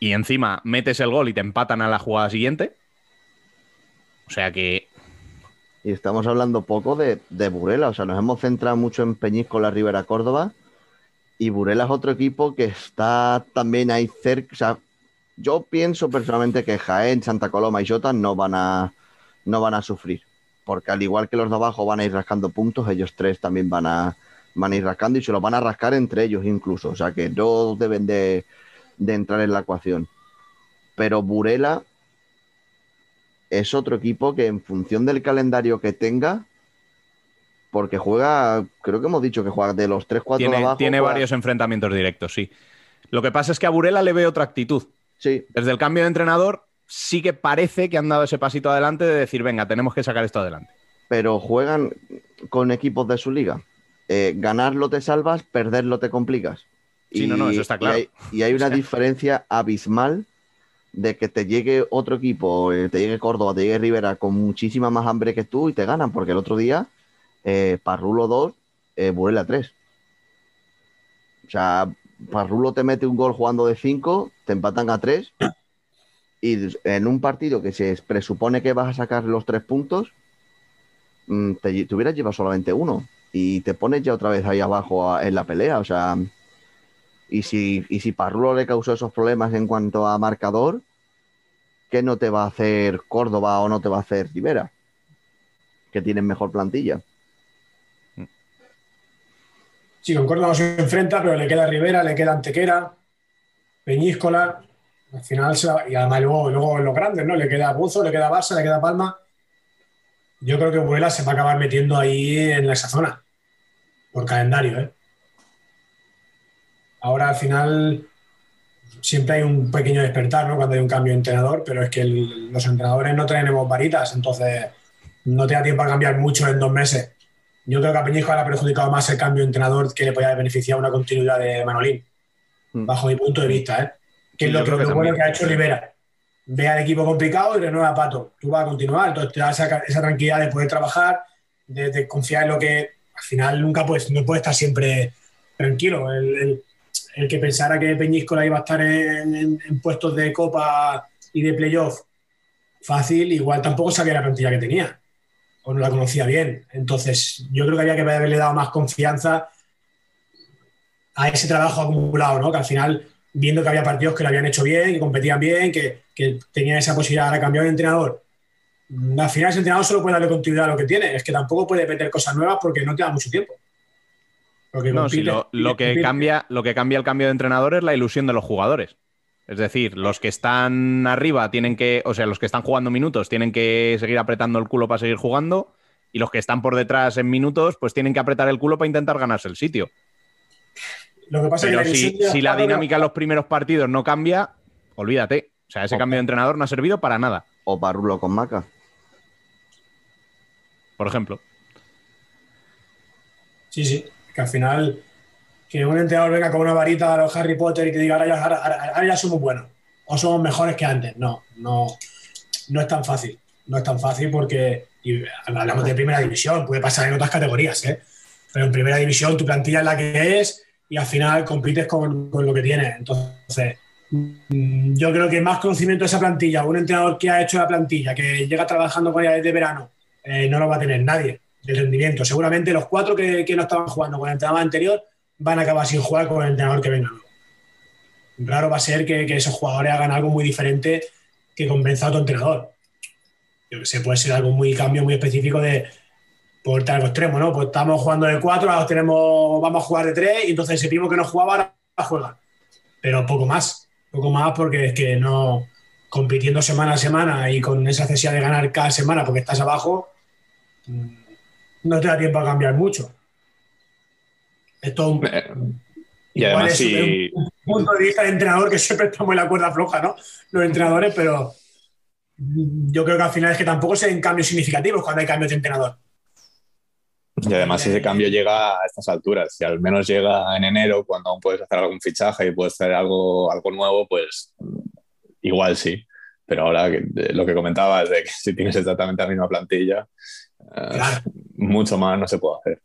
Y encima metes el gol y te empatan a la jugada siguiente. O sea que Y estamos hablando poco de, de Burela, o sea, nos hemos centrado mucho en Peñíscola, Rivera, Córdoba, y Burela es otro equipo que está también ahí cerca, yo pienso personalmente que Jaén, Santa Coloma y Jota no van a, no van a sufrir, porque al igual que los de abajo van a ir rascando puntos, ellos tres también van a, van a ir rascando y se los van a rascar entre ellos incluso, o sea, que no deben de, de entrar en la ecuación. Pero Burela es otro equipo que en función del calendario que tenga, porque juega, creo que hemos dicho que juega de los 3-4 de tiene, abajo. tiene juega- varios enfrentamientos directos, sí. Lo que pasa es que a Burela le ve otra actitud. Sí, Desde el cambio de entrenador, sí que parece que han dado ese pasito adelante de decir, venga, tenemos que sacar esto adelante. pero juegan con equipos de su liga. Eh, ganarlo te salvas, perderlo te complicas. Sí, no, no, eso está claro. Y hay, y hay una O sea. diferencia abismal de que te llegue otro equipo, eh, te llegue Córdoba, te llegue Rivera con muchísima más hambre que tú y te ganan, porque el otro día eh, Parrulo 2, eh, Burela 3. O sea, Parrulo te mete un gol jugando de 5, te empatan a 3 y en un partido que se presupone que vas a sacar los 3 puntos, mm, te, te hubieras llevado solamente uno y te pones ya otra vez ahí abajo en la pelea. O sea, y si, y si Parrulo le causó esos problemas en cuanto a marcador, ¿qué no te va a hacer Córdoba o no te va a hacer Rivera? Que tienen mejor plantilla. Sí, con Córdoba se enfrenta, pero le queda Rivera, le queda Antequera, Peñíscola. Al final, se va- y además luego, luego los grandes, ¿no? Le queda Buzo, le queda Barça, le queda Palma. Yo creo que Burela se va a acabar metiendo ahí en esa zona, por calendario, ¿eh? Ahora al final siempre hay un pequeño despertar, ¿no? Cuando hay un cambio de entrenador, pero es que los entrenadores no tenemos varitas, entonces no te da tiempo a cambiar mucho en dos meses. Yo creo que a Peñijo le ha perjudicado más el cambio de entrenador que le podía haber beneficiado una continuidad de Manolín, Mm. bajo mi punto de vista, ¿eh? Que es lo que, lo bueno que ha hecho Rivera. Ve al equipo complicado y renueva a Pato. Tú vas a continuar, entonces te da esa, esa tranquilidad de poder trabajar, de, de confiar en lo que al final nunca puedes, no puede estar siempre tranquilo. El, el- el que pensara que Peñíscola iba a estar en, en- en puestos de copa y de playoff fácil, igual tampoco sabía la plantilla que tenía o no la conocía bien. Entonces, yo creo que había que haberle dado más confianza a ese trabajo acumulado, ¿no? Que al final, viendo que había partidos que lo habían hecho bien, que competían bien, que, que tenían esa posibilidad de cambiar de entrenador. mm, Al final, ese entrenador solo puede darle continuidad a lo que tiene. Es que tampoco puede meter cosas nuevas porque no te da mucho tiempo. Porque No, lo, lo que compite- cambia, lo que cambia el cambio de entrenador es la ilusión de los jugadores. Es decir, los que están arriba tienen que, o sea, los que están jugando minutos tienen que seguir apretando el culo para seguir jugando y los que están por detrás en minutos pues tienen que apretar el culo para intentar ganarse el sitio. Lo que pasa es que Pero si, la dinámica en los primeros partidos no cambia, olvídate. O sea, ese cambio de entrenador no ha servido para nada, O Parrulo con Maca. por ejemplo. Sí, sí. Que al final, que un entrenador venga con una varita a los Harry Potter y te diga, ahora ya, somos buenos. O somos mejores que antes. No, no, no es tan fácil. No es tan fácil porque y hablamos de primera división, puede pasar en otras categorías, ¿eh? Pero en primera división tu plantilla es la que es y al final compites con, con lo que tienes. Entonces, mm, yo creo que más conocimiento de esa plantilla, un entrenador que ha hecho la plantilla, que llega trabajando con ella desde verano, eh, no lo va a tener nadie de rendimiento. Seguramente los cuatro que, que no estaban jugando con el entrenador anterior van a acabar sin jugar con el entrenador que venga. Raro va a ser que, que esos jugadores hagan algo muy diferente que convenza a otro entrenador. Yo que sé, puede ser algo muy cambio muy específico de por algo extremo, ¿no? Pues estamos jugando de cuatro, ahora tenemos, vamos a jugar de tres, y entonces ese primo que no jugaba ahora juega. Pero poco más, poco más porque es que no compitiendo semana a semana y con esa necesidad de ganar cada semana porque estás abajo, mm, no te da tiempo a cambiar mucho. Es todo un, Eh, Y además, es si, un punto de vista de entrenador que siempre estamos en la cuerda floja, ¿no? Los entrenadores, pero yo creo que al final es que tampoco se ven cambios significativos cuando hay cambios de entrenador. y además ese cambio llega a estas alturas. Si al menos llega en enero, cuando aún puedes hacer algún fichaje y puedes hacer algo, algo nuevo, pues igual sí. Pero ahora lo que comentabas de que si tienes exactamente la misma plantilla, eh, mucho más no se puede hacer.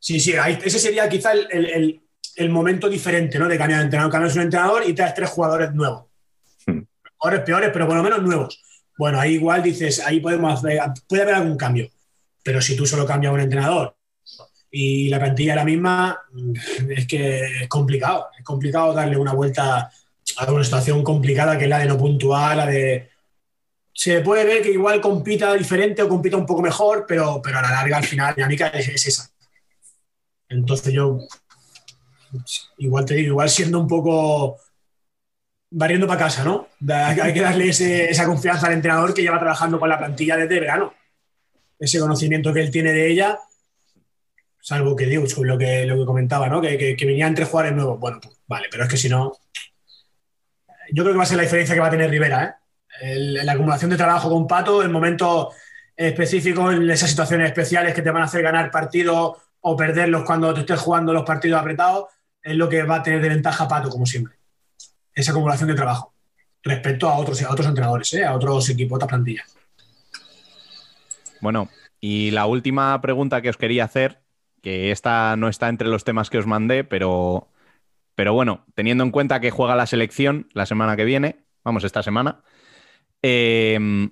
Sí, sí, ahí- ese sería quizá el, el- el- el momento diferente, ¿no? De cambiar de entrenador. Cambias un entrenador y traes tres jugadores nuevos. Hmm. Mejores, peores, pero por lo menos nuevos. Bueno, ahí igual dices, ahí podemos hacer- puede haber algún cambio. Pero si tú solo cambias un entrenador y la plantilla es la misma, mm, es que es complicado. Es complicado darle una vuelta a una situación complicada que es la de no puntuar, la de. Se puede ver que igual compita diferente o compita un poco mejor, pero, pero a la larga, al final, la dinámica es, es esa. Entonces yo, igual te digo, igual siendo un poco barriendo para casa, ¿no? Hay que darle ese- esa confianza al entrenador que lleva trabajando con la plantilla desde verano. Ese conocimiento que él tiene de ella, salvo que digo, lo que, lo que comentaba, ¿no? Que, que, que venían tres jugadores nuevos. Bueno, pues vale, pero es que si no, yo creo que va a ser la diferencia que va a tener Rivera, ¿eh? La acumulación de trabajo con Pato, en momentos específicos, en esas situaciones especiales que te van a hacer ganar partidos o perderlos cuando te estés jugando los partidos apretados, es lo que va a tener de ventaja Pato, como siempre. Esa acumulación de trabajo respecto a otros, a otros entrenadores, ¿eh? a otros equipos, otras plantillas. Bueno, y la última pregunta que os quería hacer, que esta no está entre los temas que os mandé, pero, pero bueno, teniendo en cuenta que juega la selección la semana que viene, vamos, esta semana, eh,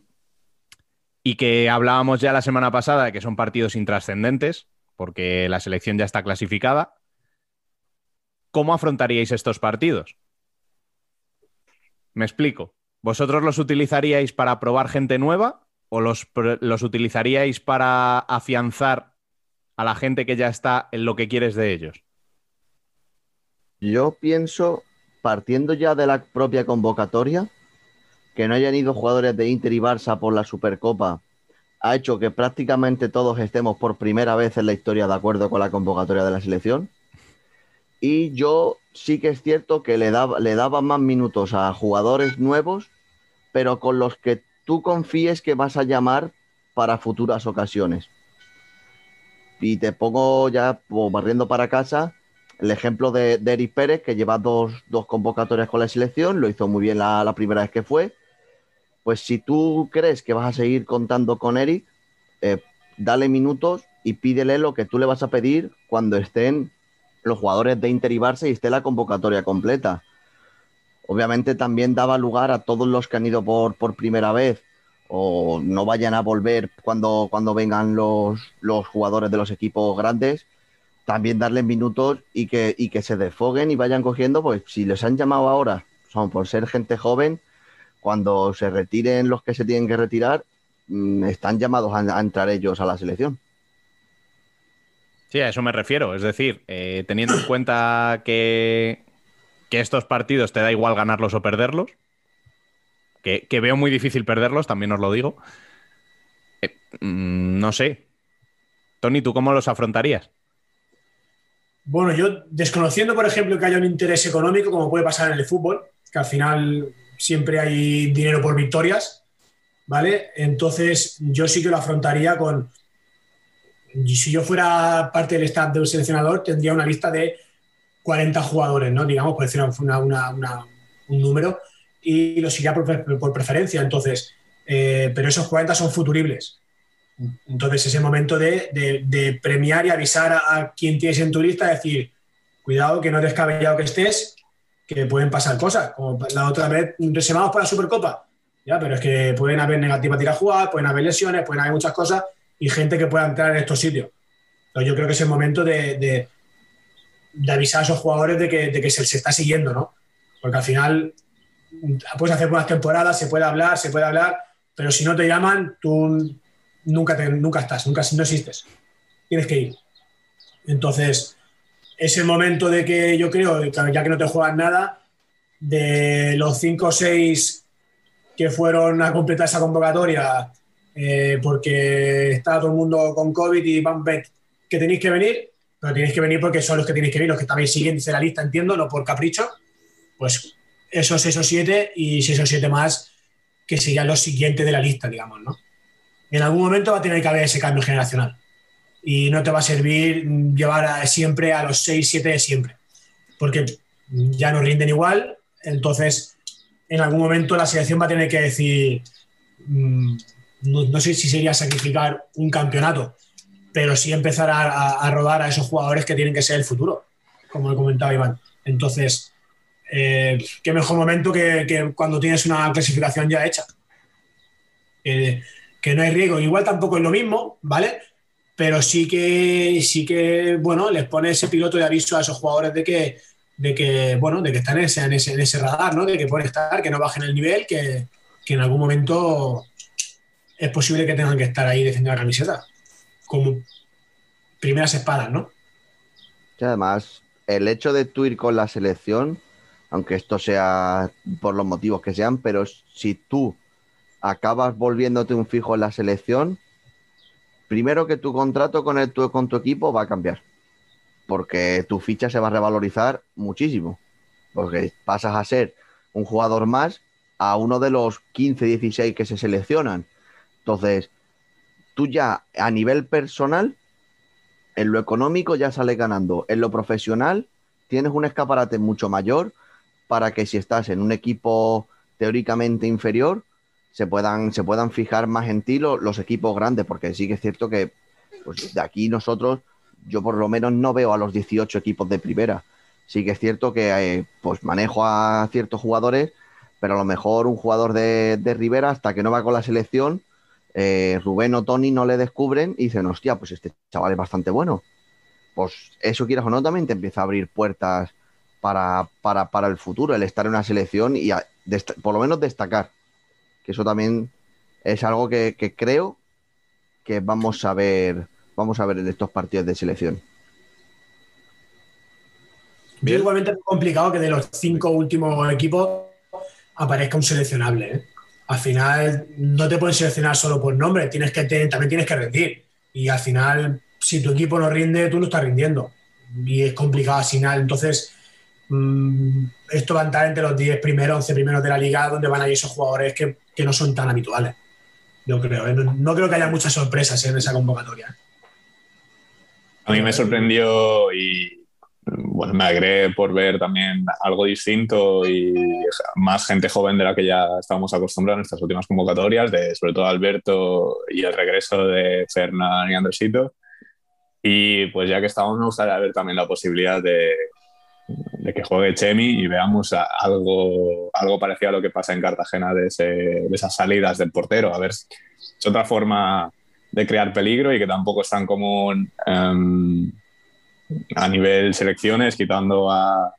y que hablábamos ya la semana pasada de que son partidos intrascendentes, porque la selección ya está clasificada, ¿cómo afrontaríais estos partidos? Me explico. ¿Vosotros los utilizaríais para probar gente nueva o los, los utilizaríais para afianzar a la gente que ya está en lo que quieres de ellos? Yo pienso, partiendo ya de la propia convocatoria, que no hayan ido jugadores de Inter y Barça por la Supercopa, ha hecho que prácticamente todos estemos por primera vez en la historia de acuerdo con la convocatoria de la selección. Y yo sí que es cierto que le daba, le más minutos a jugadores nuevos, pero con los que tú confíes que vas a llamar para futuras ocasiones. Y te pongo ya barriendo para casa el ejemplo de, de Eric Pérez, que lleva dos, dos convocatorias con la selección, lo hizo muy bien la primera vez que fue. Pues si tú crees que vas a seguir contando con Eric, eh, dale minutos y pídele lo que tú le vas a pedir cuando estén los jugadores de Inter y Barça y esté la convocatoria completa. Obviamente también daba lugar a todos los que han ido por, por primera vez o no vayan a volver cuando, cuando vengan los, los jugadores de los equipos grandes, también darles minutos y que, y que se desfoguen y vayan cogiendo, pues si les han llamado ahora, son por ser gente joven, cuando se retiren los que se tienen que retirar, mm, están llamados a, a entrar ellos a la selección. Sí, a eso me refiero. Es decir, eh, teniendo en cuenta que, que estos partidos te da igual ganarlos o perderlos, que, que veo muy difícil perderlos, también os lo digo. eh, mm, no sé. Tony, ¿tú cómo los afrontarías? Bueno, yo desconociendo, por ejemplo, que haya un interés económico, como puede pasar en el fútbol, que al final siempre hay dinero por victorias, ¿vale? Entonces yo sí que lo afrontaría con... Si yo fuera parte del staff de un seleccionador, tendría una lista de 40 jugadores, ¿no? Digamos, por decir un número, y los iría por, pre- por preferencia. Entonces, eh, pero esos 40 son futuribles. Entonces es el momento de, de- premiar y avisar a, a quien tienes en tu lista, decir, cuidado que no descabellado que estés, que pueden pasar cosas. Como la otra vez, reservamos para la Supercopa. Ya, pero es que pueden haber negativas de ir a jugar, pueden haber lesiones, pueden haber muchas cosas y gente que pueda entrar en estos sitios. Entonces yo creo que es el momento de, de- de avisar a esos jugadores de que, de que se, se está siguiendo, ¿no? Porque al final puedes hacer buenas temporadas, se puede hablar, se puede hablar, pero si no te llaman, tú nunca, te- nunca estás, nunca no existes. Tienes que ir. Entonces, es el momento de que yo creo, ya que no te juegan nada, de los cinco o seis que fueron a completar esa convocatoria eh, porque está todo el mundo con COVID y van que tenéis que venir, pero tenéis que venir porque son los que tenéis que venir, los que estabais siguientes en la lista, entiendo, no por capricho, pues esos seis o siete y seis o siete más que serían los siguientes de la lista, digamos, ¿no? En algún momento va a tener que haber ese cambio generacional y no te va a servir llevar a- siempre a los 6, 7 de siempre, porque ya no rinden igual, entonces en algún momento la selección va a tener que decir, mm, no, sé si sería sacrificar un campeonato, pero sí empezar a, a- rodar a esos jugadores que tienen que ser el futuro, como comentaba Iván. Entonces, eh, qué mejor momento que, cuando tienes una clasificación ya hecha. Que, que no hay riesgo. Igual tampoco es lo mismo, ¿vale? Pero sí que, sí que, bueno, les pone ese piloto de aviso a esos jugadores de que, de que bueno, de que están en ese, en ese, radar, ¿no? De que pueden estar, que no bajen el nivel, que, que en algún momento es posible que tengan que estar ahí defendiendo la camiseta. Como primeras espadas, ¿no? Y además, el hecho de tú ir con la selección, aunque esto sea por los motivos que sean, pero si tú acabas volviéndote un fijo en la selección, primero que tu contrato con, el, tu, con tu equipo va a cambiar, porque tu ficha se va a revalorizar muchísimo, porque pasas a ser un jugador más a uno de los 15, 16 que se seleccionan. Entonces, tú ya a nivel personal en lo económico ya sales ganando. En lo profesional tienes un escaparate mucho mayor para que si estás en un equipo teóricamente inferior, se puedan, se puedan fijar más en ti lo- los, equipos grandes, porque sí que es cierto que pues, de aquí nosotros, yo por lo menos no veo a los 18 equipos de primera. Sí que es cierto que eh, pues manejo a ciertos jugadores, pero a lo mejor un jugador de, de Rivera, hasta que no va con la selección, eh, Rubén o Tony no le descubren y dicen, hostia, pues este chaval es bastante bueno. Pues eso, quieras o no, también te empieza a abrir puertas para, para, para el futuro, el estar en una selección y a- por lo menos destacar. Que eso también es algo que, que creo que vamos a ver, vamos a ver en estos partidos de selección. Yo igualmente es complicado que de los cinco últimos equipos aparezca un seleccionable. ¿eh? Al final no te pueden seleccionar solo por nombre, tienes que te- también tienes que rendir. Y al final, si tu equipo no rinde, tú no estás rindiendo. Y es complicado al final. Entonces, mm, esto va a entrar entre los 10 primeros, 11 primeros de la liga, donde van a ir esos jugadores que, que no son tan habituales. Yo creo. ¿eh? No, no creo que haya muchas sorpresas en esa convocatoria. A mí me sorprendió y bueno, me alegré por ver también algo distinto y más gente joven de la que ya estábamos acostumbrados en estas últimas convocatorias, de sobre todo Alberto y el regreso de Fernán y Andresito. Y pues ya que estamos, me gustaría ver también la posibilidad de, de que juegue Chemi y veamos algo, algo parecido a lo que pasa en Cartagena de, esas salidas del portero. A ver, es otra forma de crear peligro y que tampoco es tan común em, a nivel selecciones, quitando a,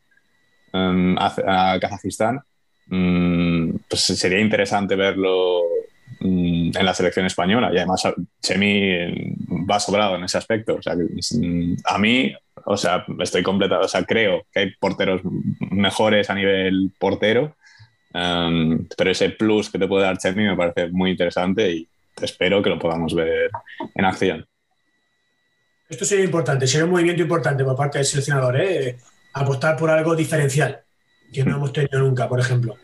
em, a, Kazajistán. Mm, pues sería interesante verlo en la selección española y además Chemi va sobrado en ese aspecto. O sea, mm, a mí, o sea, estoy completado, o sea, creo que hay porteros mejores a nivel portero, em, pero ese plus que te puede dar Chemi me parece muy interesante y espero que lo podamos ver en acción. Esto sería importante, sería un movimiento importante por parte del seleccionador, ¿eh? apostar por algo diferencial, que no hemos tenido nunca, por ejemplo.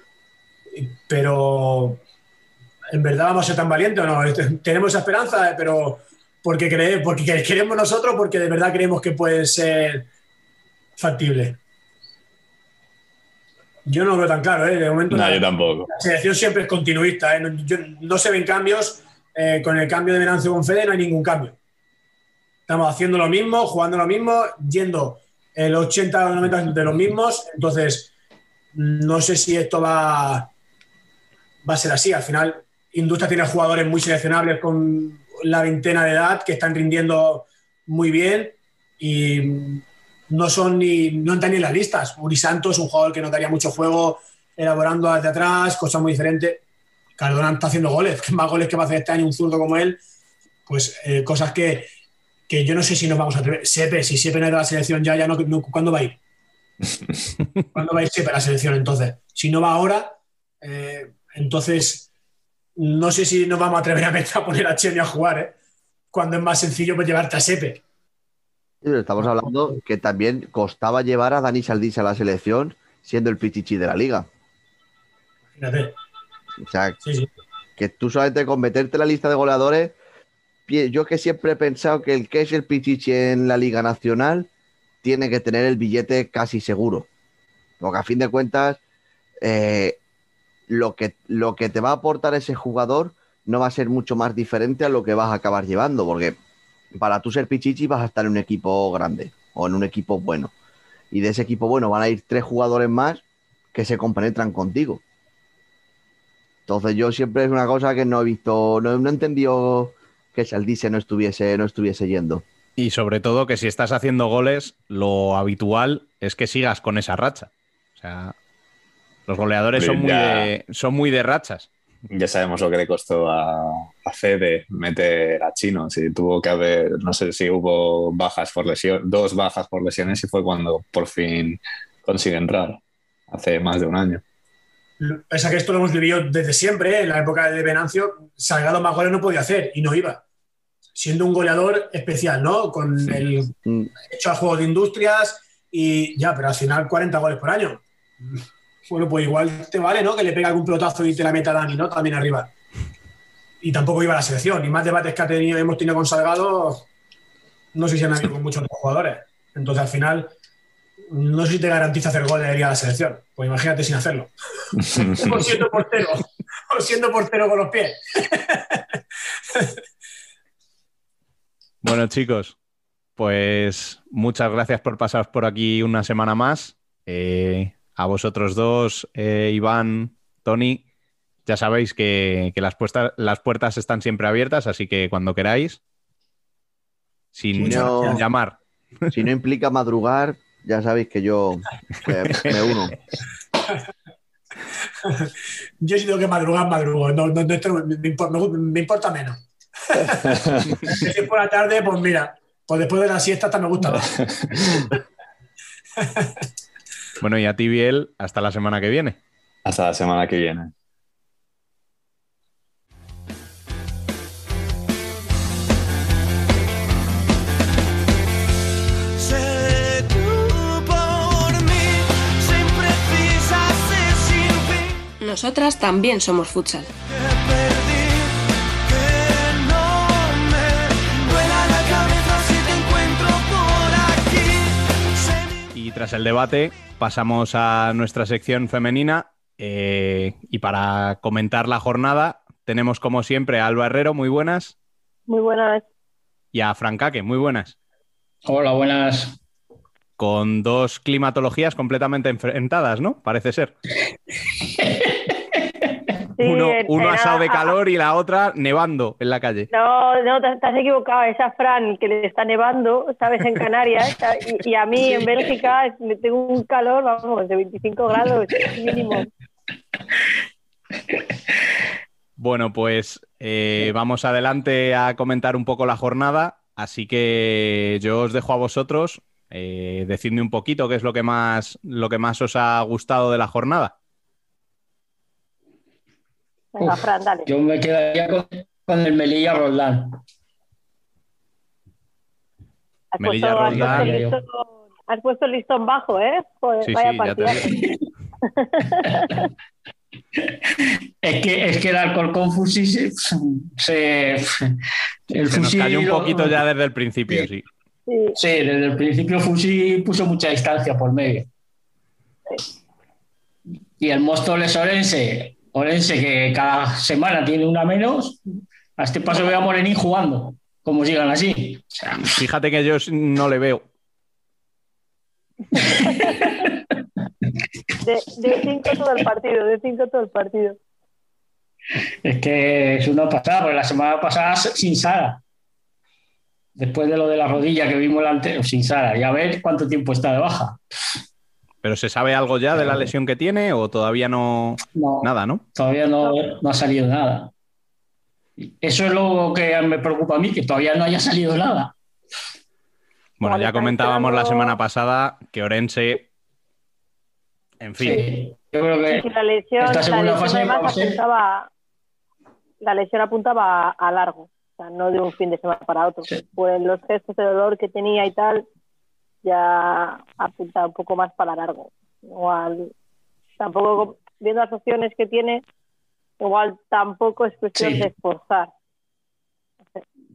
Pero, ¿en verdad vamos a ser tan valientes o no? Este- Tenemos esa esperanza, eh, pero porque, cre- porque queremos nosotros, porque de verdad creemos que puede ser factible. Yo no lo veo tan claro, ¿eh? De momento. No, yo tampoco. la selección siempre es continuista, ¿eh? no, yo- no se ven cambios. eh, con el cambio de Venancio con Fede no hay ningún cambio. Estamos haciendo lo mismo, jugando lo mismo, yendo el 80 o 90% de los mismos. Entonces, no sé si esto va, va a ser así. Al final, Industria tiene jugadores muy seleccionables con la veintena de edad que están rindiendo muy bien y no son ni no entran ni en las listas. Uri Santos, un jugador que no daría mucho juego elaborando desde atrás, cosas muy diferentes. Cardona está haciendo goles, más goles que va a hacer este año un zurdo como él. Pues eh, cosas que, que yo no sé si nos vamos a atrever. Sepe, si Sepe no es de la selección ya, ya no, no- ¿cuándo va a ir? ¿Cuándo va a ir Sepe a la selección entonces? Si no va ahora, eh, entonces no sé si nos vamos a atrever a, meter- a poner a Chemi a jugar, ¿eh? Cuando es más sencillo pues llevarte a Sepe. Estamos hablando que también costaba llevar a Dani Saldís a la selección siendo el pichichi de la liga. Fíjate. O sea, Sí, sí. que tú solamente con meterte en la lista de goleadores, yo que siempre he pensado que el que es el pichichi en la Liga Nacional tiene que tener el billete casi seguro. Porque a fin de cuentas, eh, lo que, lo que te va a aportar ese jugador no va a ser mucho más diferente a lo que vas a acabar llevando, porque para tú ser Pichichi vas a estar en un equipo grande o en un equipo bueno. Y de ese equipo bueno van a ir tres jugadores más que se compenetran contigo. Entonces yo siempre es una cosa que no he visto, no, he entendido que Saldice no estuviese, no estuviese yendo. Y sobre todo que si estás haciendo goles, lo habitual es que sigas con esa racha. O sea, los goleadores son muy, Ya. de, son muy de rachas. Ya sabemos lo que le costó a, a Fede meter a Chino. Si tuvo que haber, no sé si hubo bajas por lesión, dos bajas por lesiones y fue cuando por fin consigue entrar, hace más de un año. Pese a que esto lo hemos vivido desde siempre, ¿eh? en la época de Venancio, Salgado más goles no podía hacer y no iba. Siendo un goleador especial, ¿no? Con el Mm, hecho al juego de industrias y ya, pero al final 40 goles por año. Bueno, pues igual te vale, ¿no? Que le pega algún pelotazo y te la meta Dani, ¿no? También arriba. Y tampoco iba a la selección. Y más debates que ha tenido, hemos tenido con Salgado, no sé si han habido con muchos otros jugadores. Entonces al final, no sé si te garantiza hacer goles de ir a la selección. Pues imagínate sin hacerlo. o siendo portero. O siendo portero con los pies. Bueno, chicos, pues muchas gracias por pasaros por aquí una semana más. Eh, a vosotros dos, eh, Iván, Tony, ya sabéis que, que las, puestas- las puertas están siempre abiertas, así que cuando queráis, sin Muchas gracias. llamar. Si no implica madrugar, ya sabéis que yo que me uno. Yo si tengo que madrugar, madrugo. No, no, no, me, me impor- me gu- me importa menos. Si es por la tarde, pues mira, pues después de la siesta hasta me gusta más. Bueno, y a ti, Biel, hasta la semana que viene. Hasta la semana que viene. Nosotras también somos futsal. Y tras el debate, pasamos a nuestra sección femenina. eh, y para comentar la jornada, tenemos como siempre a Alba Herrero, muy buenas, Muy buenas. y a Francaque, muy buenas. Hola, buenas. Con dos climatologías completamente enfrentadas, ¿no? Parece ser. Sí, uno uno asado de calor y la otra nevando en la calle. No, no, te, te has equivocado. Esa Fran que le está nevando, ¿sabes? En Canarias. Y, y a mí en Bélgica tengo un calor, vamos, de 25 grados mínimo. Bueno, pues eh, vamos adelante a comentar un poco la jornada, así que yo os dejo a vosotros. Eh, decidme un poquito qué es lo que más lo que más os ha gustado de la jornada. Venga, Uf, Fran, dale. Yo me quedaría con, con el Melilla Roldán. Has Melilla puesto, has, Roldán. puesto el listón, has puesto el listón bajo, ¿eh? Joder, Sí, vaya sí, partidazo. Es que, es que el Alcorcón Fusi se, se- el Se nos Fusi cayó un lo- poquito ya desde el principio, sí. Sí, Sí, desde el principio Fusi puso mucha distancia por medio. Y el Móstoles Orense, Orense que cada semana tiene una menos, a este paso veo a Morenín jugando, como sigan así. O sea, Fíjate que yo no le veo. de, de cinco todo el partido, de cinco todo el partido. Es que es una pasada, porque la semana pasada sin Sara. Después de lo de la rodilla que vimos la ante- sin Sara. Y a ver cuánto tiempo está de baja. ¿Pero se sabe algo ya de la lesión que tiene o todavía no? No, Nada, ¿no? todavía no, no ha salido nada. Eso es lo que me preocupa a mí, que todavía no haya salido nada. Bueno, ya comentábamos la semana pasada que Orense, en fin, Sí, yo creo que la lesión, Esta la lesión fase apuntaba, la lesión apuntaba a, a largo, o sea, no de un fin de semana para otro. Sí. Pues los gestos de dolor que tenía y tal, ya apuntaba un poco más para largo. Igual, tampoco, viendo las opciones que tiene, igual tampoco es cuestión Sí. de esforzar.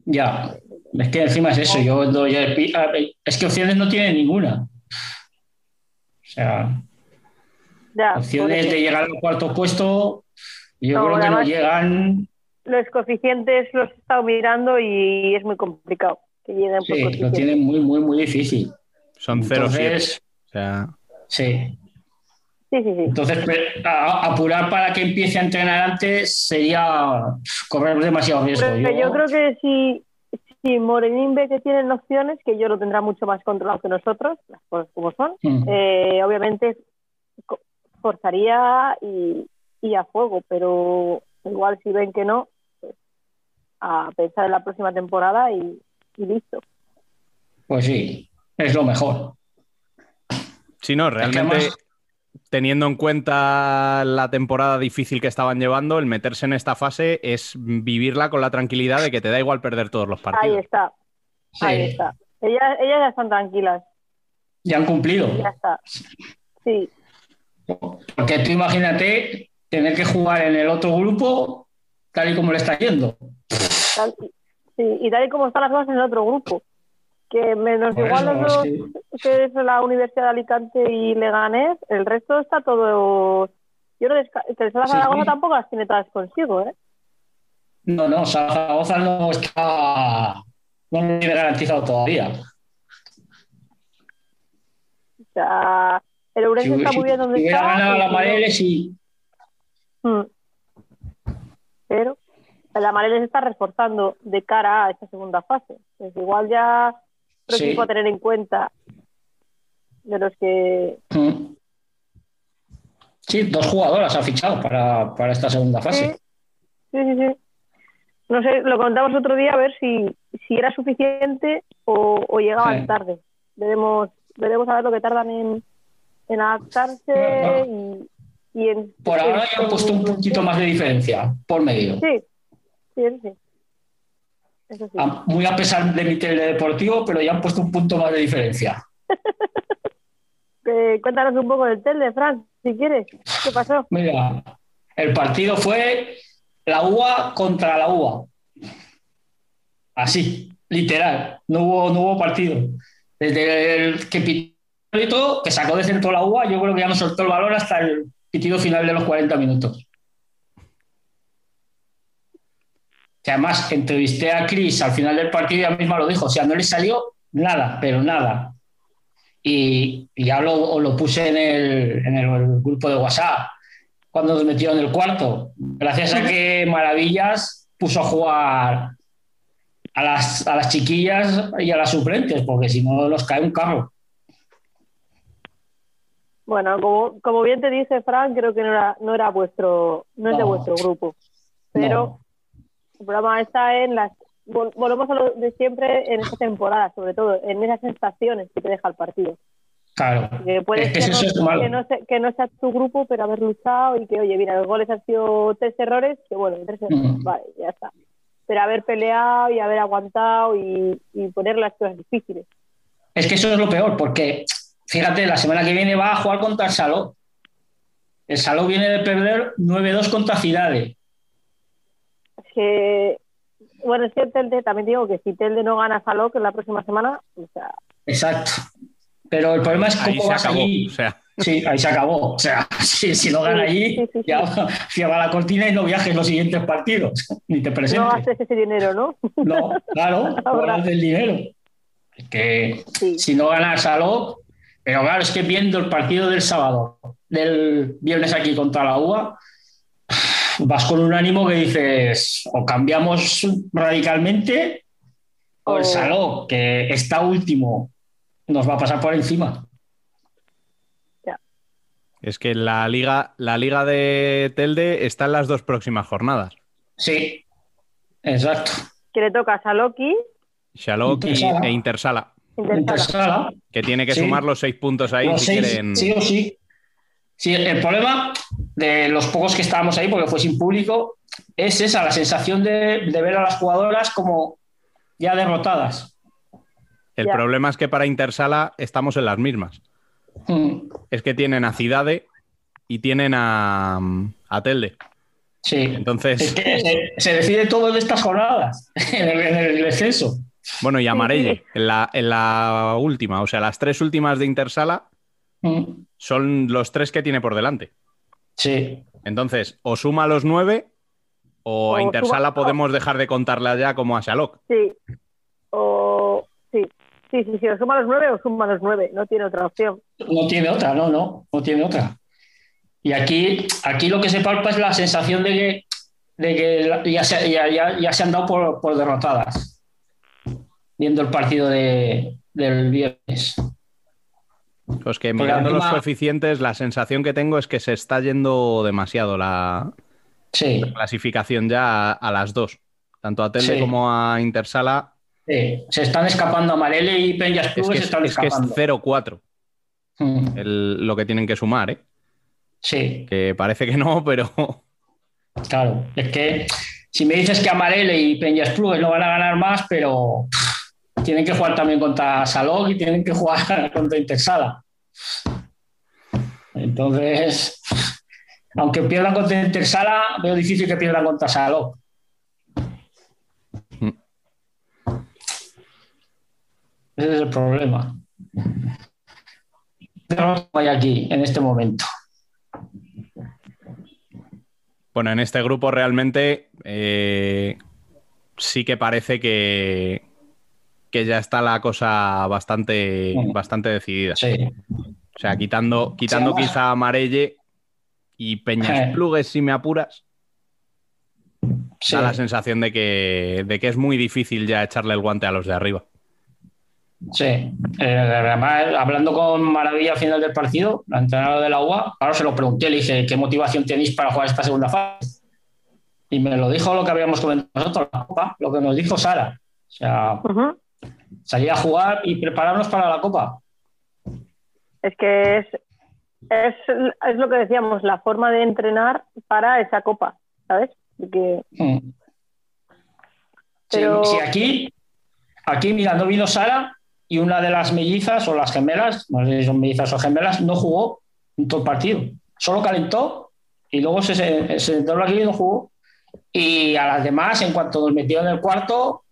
ya. Es que encima es eso. Yo doy es que opciones no tiene ninguna. O sea, Ya, Opciones de llegar al cuarto puesto, yo No, creo que no llegan. Los coeficientes los he estado mirando y es muy complicado que lleguen por Sí, lo tienen muy, muy, muy difícil. Son 0-7. Entonces, O sea, sí. Sí, sí, sí. Entonces, a- apurar para que empiece a entrenar antes sería correr demasiado riesgo. Pero yo creo que si, si Morenín ve que tienen opciones, que yo lo tendrá mucho más controlado que nosotros, las cosas como son, Mm. eh, obviamente forzaría y, y a fuego, pero igual si ven que no, pues, a pensar en la próxima temporada y, y listo. Pues sí, es lo mejor. Sí, no, realmente, además- teniendo en cuenta la temporada difícil que estaban llevando, el meterse en esta fase es vivirla con la tranquilidad de que te da igual perder todos los Ahí partidos. está, ahí está. Ellas, ellas ya están tranquilas, ya han cumplido. ya está. Sí, Porque tú imagínate tener que jugar en el otro grupo tal y como le está yendo. sí, y tal y como están las cosas en el otro grupo, que menos igual los dos, que es la Universidad de Alicante y Leganés, el resto está todo... Yo no que el Zaragoza sí. tampoco las tiene todas consigo, ¿eh? No, no, Zaragoza no está. No lo tiene garantizado todavía. O sea, el Ourense Si, está muy bien donde si está. ganado la Mareles sí. Mm. Pero la Mareles se está reforzando de cara a esta segunda fase. Pues igual ya otro Sí. equipo a tener en cuenta de los que... Mm. Sí, dos jugadoras ha fichado para, para esta segunda fase. Sí, sí, sí. No sé, lo contamos otro día a ver si, si era suficiente o, o llegaban Sí. tarde. Veremos, veremos a ver lo que tardan en, en adaptarse y, y en... Por ahora ya han puesto un poquito más de diferencia por medio. Sí, sí, sí. Eso sí. A- Muy a pesar de mi teledeportivo, pero ya han puesto un punto más de diferencia. Eh, cuéntanos un poco del Telde, Fran, si quieres. ¿Qué pasó? Mira, el partido fue la UA contra la UA. Así, literal. No hubo, no hubo partido. Desde el que pitó, que sacó de centro la UA, yo creo que ya no soltó el balón hasta el pitido final de los 40 minutos. Que además entrevisté a Chris al final del partido y ella misma lo dijo. O sea, no le salió nada, pero nada. Y, y ya lo, lo puse en el, en el grupo de WhatsApp cuando nos metió en el cuarto. Gracias a que Maravillas puso a jugar a las, a las chiquillas y a las suplentes, porque si no nos cae un carro. Bueno, como, como bien te dice Fran, creo que no era, no era vuestro, no es de vuestro grupo. Pero No. El programa está en las. vol- Volvemos a lo de siempre en esta temporada, sobre todo, en esas sensaciones que te deja el partido. Claro. Que puede Es que no- malo. que, no sea, que no sea tu grupo, pero haber luchado y que, oye, mira, los goles han sido tres errores, que bueno, tres errores, Mm. vale, ya está. Pero haber peleado y haber aguantado y, y poner las cosas difíciles. Es que eso es lo peor, porque fíjate, la semana que viene va a jugar contra el Saló. El Saló viene de perder 9-2 contra Cidade. Es que, bueno, es que el Telde, también digo que si Telde no gana Saló, que la próxima semana, o sea, Exacto. Pero el problema es Ahí cómo se vas acabó. allí. O sea, Sí, ahí se acabó. O sea, si, si no gana allí, Sí, sí, sí, ya cierra la cortina y no viajes los siguientes partidos. Ni te no presentes. gastes ese dinero, ¿no? No, claro, no del dinero. Es que Sí. si no gana el Saló, pero claro, es que viendo el partido del sábado, del viernes aquí contra la UA, vas con un ánimo que dices, o cambiamos radicalmente, o el O- Saló, que está último, nos va a pasar por encima. es que la liga, la liga de Telde está en las dos próximas jornadas. Sí, exacto. Que le toca a Saloki, Shalok y- Intersala. e Intersala, Intersala. Intersala, que tiene que Sí. sumar los seis puntos ahí Los si seis, quieren. Sí o sí. Sí, el problema de los pocos que estábamos ahí, porque fue sin público, es esa, la sensación de, de ver a las jugadoras como ya derrotadas. El Ya. problema es que para Intersala estamos en las mismas. Mm, Es que tienen a Cidade y tienen a, a Telde. Sí. Entonces, Es que se, se decide todo en estas jornadas, en el, en el descenso. bueno, y Amarelle en la, en la última, o sea, las tres últimas de Intersala Mm, son los tres que tiene por delante. Sí. Entonces, o suma los nueve, o, O a Intersala podemos dejar de contarla ya como a Shalok. Sí. O sí. Sí, sí, sí, o suma los nueve o suma los nueve, no tiene otra opción. No tiene otra, no, no, no tiene otra. Y aquí, aquí lo que se palpa es la sensación de que, de que ya, se, ya, ya- ya se han dado por, por derrotadas, viendo el partido de, del viernes. Pues que mirando los coeficientes, la sensación que tengo es que se está yendo demasiado la, Sí, la clasificación ya a, a las dos. Tanto a Telde Sí. como a Intersala. sí. se están escapando Amarele y Peñas Es que se es, que es escapando. 0-4 Mm, el- lo que tienen que sumar, ¿eh? Sí, Que parece que no, pero claro. Es que si me dices que Amarele y Peñas Clubes no van a ganar más, pero tienen que jugar también contra Salog y tienen que jugar contra Intersala. Entonces, aunque pierdan contra Intersala, veo difícil que pierdan contra Salog. Ese es el problema. Hay aquí en este momento. bueno, en este grupo realmente eh, sí que parece que, que ya está la cosa bastante, bastante decidida. Sí. O sea, quitando, quitando quizá a Marelle y Peñas Eh. Plugues, si me apuras, Sí. da la sensación de que, de que es muy difícil ya echarle el guante a los de arriba. Sí, Eh, además, hablando con Maravilla al final del partido, la entrenadora de la UA, claro, se lo pregunté, le dije, ¿qué motivación tenéis para jugar esta segunda fase? Y me lo dijo lo que habíamos comentado nosotros, la Copa, lo que nos dijo Sara. O sea. Salir a jugar y prepararnos para la Copa. Es que es, es, es lo que decíamos, la forma de entrenar para esa copa, ¿sabes? Porque, Mm. Sí, Pero- sí, aquí, aquí, mira, no vino Sara y una de las mellizas o las gemelas, no sé si son mellizas o gemelas, no jugó en todo el partido. Solo calentó y luego se, se, se sentó aquí y no jugó. Y a las demás, en cuanto nos metió en el cuarto,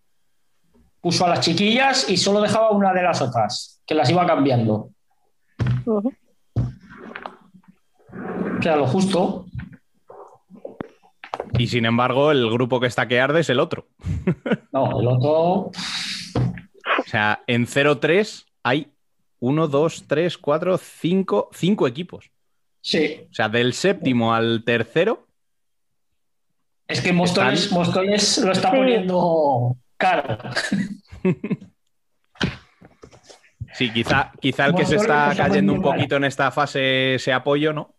puso a las chiquillas y solo dejaba una de las otras, que las iba cambiando. O sea, lo justo. Y sin embargo, el grupo que está que arde es el otro. No, el otro. O sea, en 0-3 hay 1, 2, 3, 4, 5, 5 equipos. Sí, O sea, del séptimo al tercero, es que Móstoles, Están- lo está Sí. poniendo caro. sí, quizá, quizá el que se está cayendo un poquito en esta fase ese apoyo, ¿no?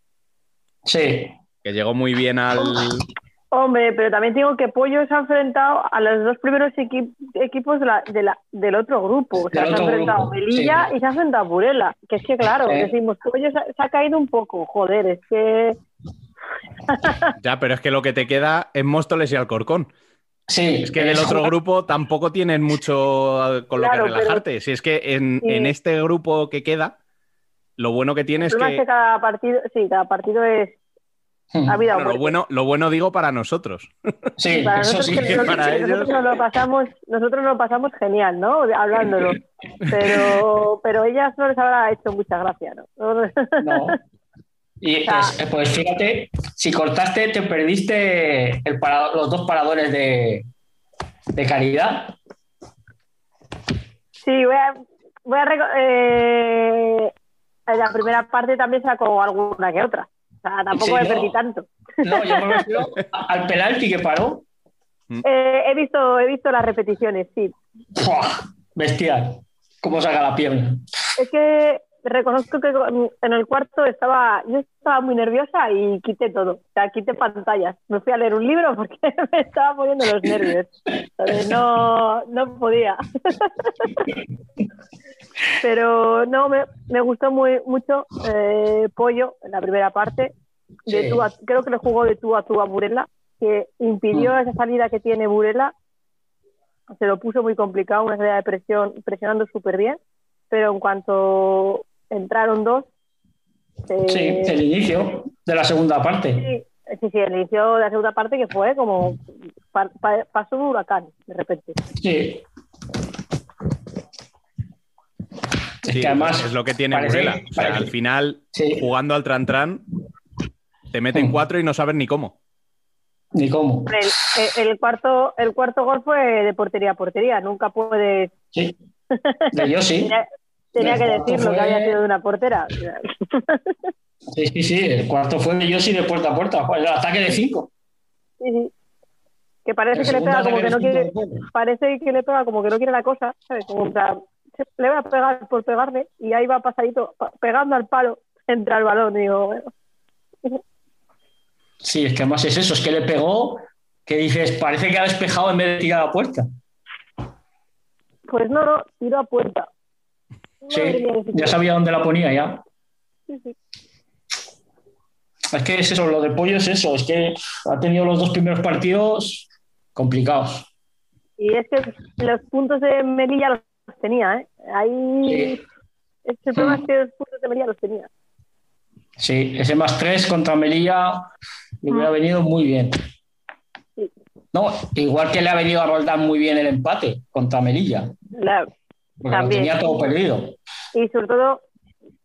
Sí, Que llegó muy bien al. Hombre, pero también digo que Pollo se ha enfrentado a los dos primeros equi- equipos de la- de la- del otro grupo. O sea, se ha enfrentado a grupo, Melilla sí. y se ha enfrentado a Burela. Que es que, claro, decimos, Pollo se ha, se ha caído un poco. Joder, es que. Ya, pero es que lo que te queda es Móstoles y Alcorcón. Sí. Es que del otro grupo tampoco tienen mucho con lo Claro, que pero- relajarte. Si es que en, Sí. en este grupo que queda, lo bueno que tiene El es que que. cada partido, sí, cada partido es. Hmm. Ha habido bueno, lo, bueno, lo bueno digo para nosotros. Sí, Para eso nosotros, sí. que nosotros- para que nosotros ellos- nos lo pasamos, nosotros nos lo pasamos genial, ¿no? Hablándolo. Pero, pero ellas no les habrá hecho mucha gracia, ¿no? No. Y sea- es- pues fíjate, si cortaste, te perdiste el parado- los dos paradores de, de caridad. Sí, voy a, voy a eh, en la primera parte también sacó alguna que otra. O sea, tampoco Sí, me no. perdí tanto. No, yo me refiero al penalti que paró. Eh, he visto, he visto las repeticiones, sí. Bestial. Cómo saca la pierna. Es que reconozco que en el cuarto estaba, yo estaba muy nerviosa y quité todo. O sea, quité pantallas. Me fui a leer un libro porque me estaba poniendo los nervios. Entonces, no, no podía. Pero no, me, me gustó muy mucho eh, Pollo en la primera parte. De Sí. tú a- creo que le jugó de tú a tú a Burela, que impidió Mm. esa salida que tiene Burela. Se lo puso muy complicado, una salida de presión, presionando súper bien. Pero en cuanto entraron dos, Sí, el inicio de la segunda parte. Sí, sí, sí, el inicio de la segunda parte que fue como pa- pa- pasó un huracán de repente. Sí. Es Sí, que además es lo que tiene parece- Burela. O sea, parece- al final, Sí. jugando al Tran Tran, te meten Mm. cuatro y no sabes ni cómo. Ni cómo. El, el cuarto, el cuarto gol fue de portería a portería. Nunca puedes. Sí. De yo sí. Tenía, que decirlo que fue- había sido de una portera. O sea, Sí, sí, sí. El cuarto fue de yo sí de puerta a puerta. El ataque de cinco. sí, sí. Que parece El que le pega como que no quiere. Parece que le pega como que no quiere la cosa. ¿sabes? Como, en plan, se- le voy a pegar por pegarle y ahí va pasadito, pa- pegando al palo, entra el balón. Digo, bueno, Sí, es que además es eso, es que le pegó, que dices, parece que ha despejado en vez de tirar a puerta. pues no, no, tiro a puerta. Sí, ya sabía dónde la ponía ya. Sí, sí. Es que es eso, lo de Pollo es eso, es que ha tenido los dos primeros partidos complicados. Y es que los puntos de Melilla los tenía, ¿eh? Ahí. Es que el problema es que los puntos de Melilla los tenía. Sí, ese más tres contra Melilla le hubiera venido muy bien. No, igual que le ha venido a Roldán muy bien el empate contra Melilla, La- porque lo También. tenía todo perdido. y sobre todo,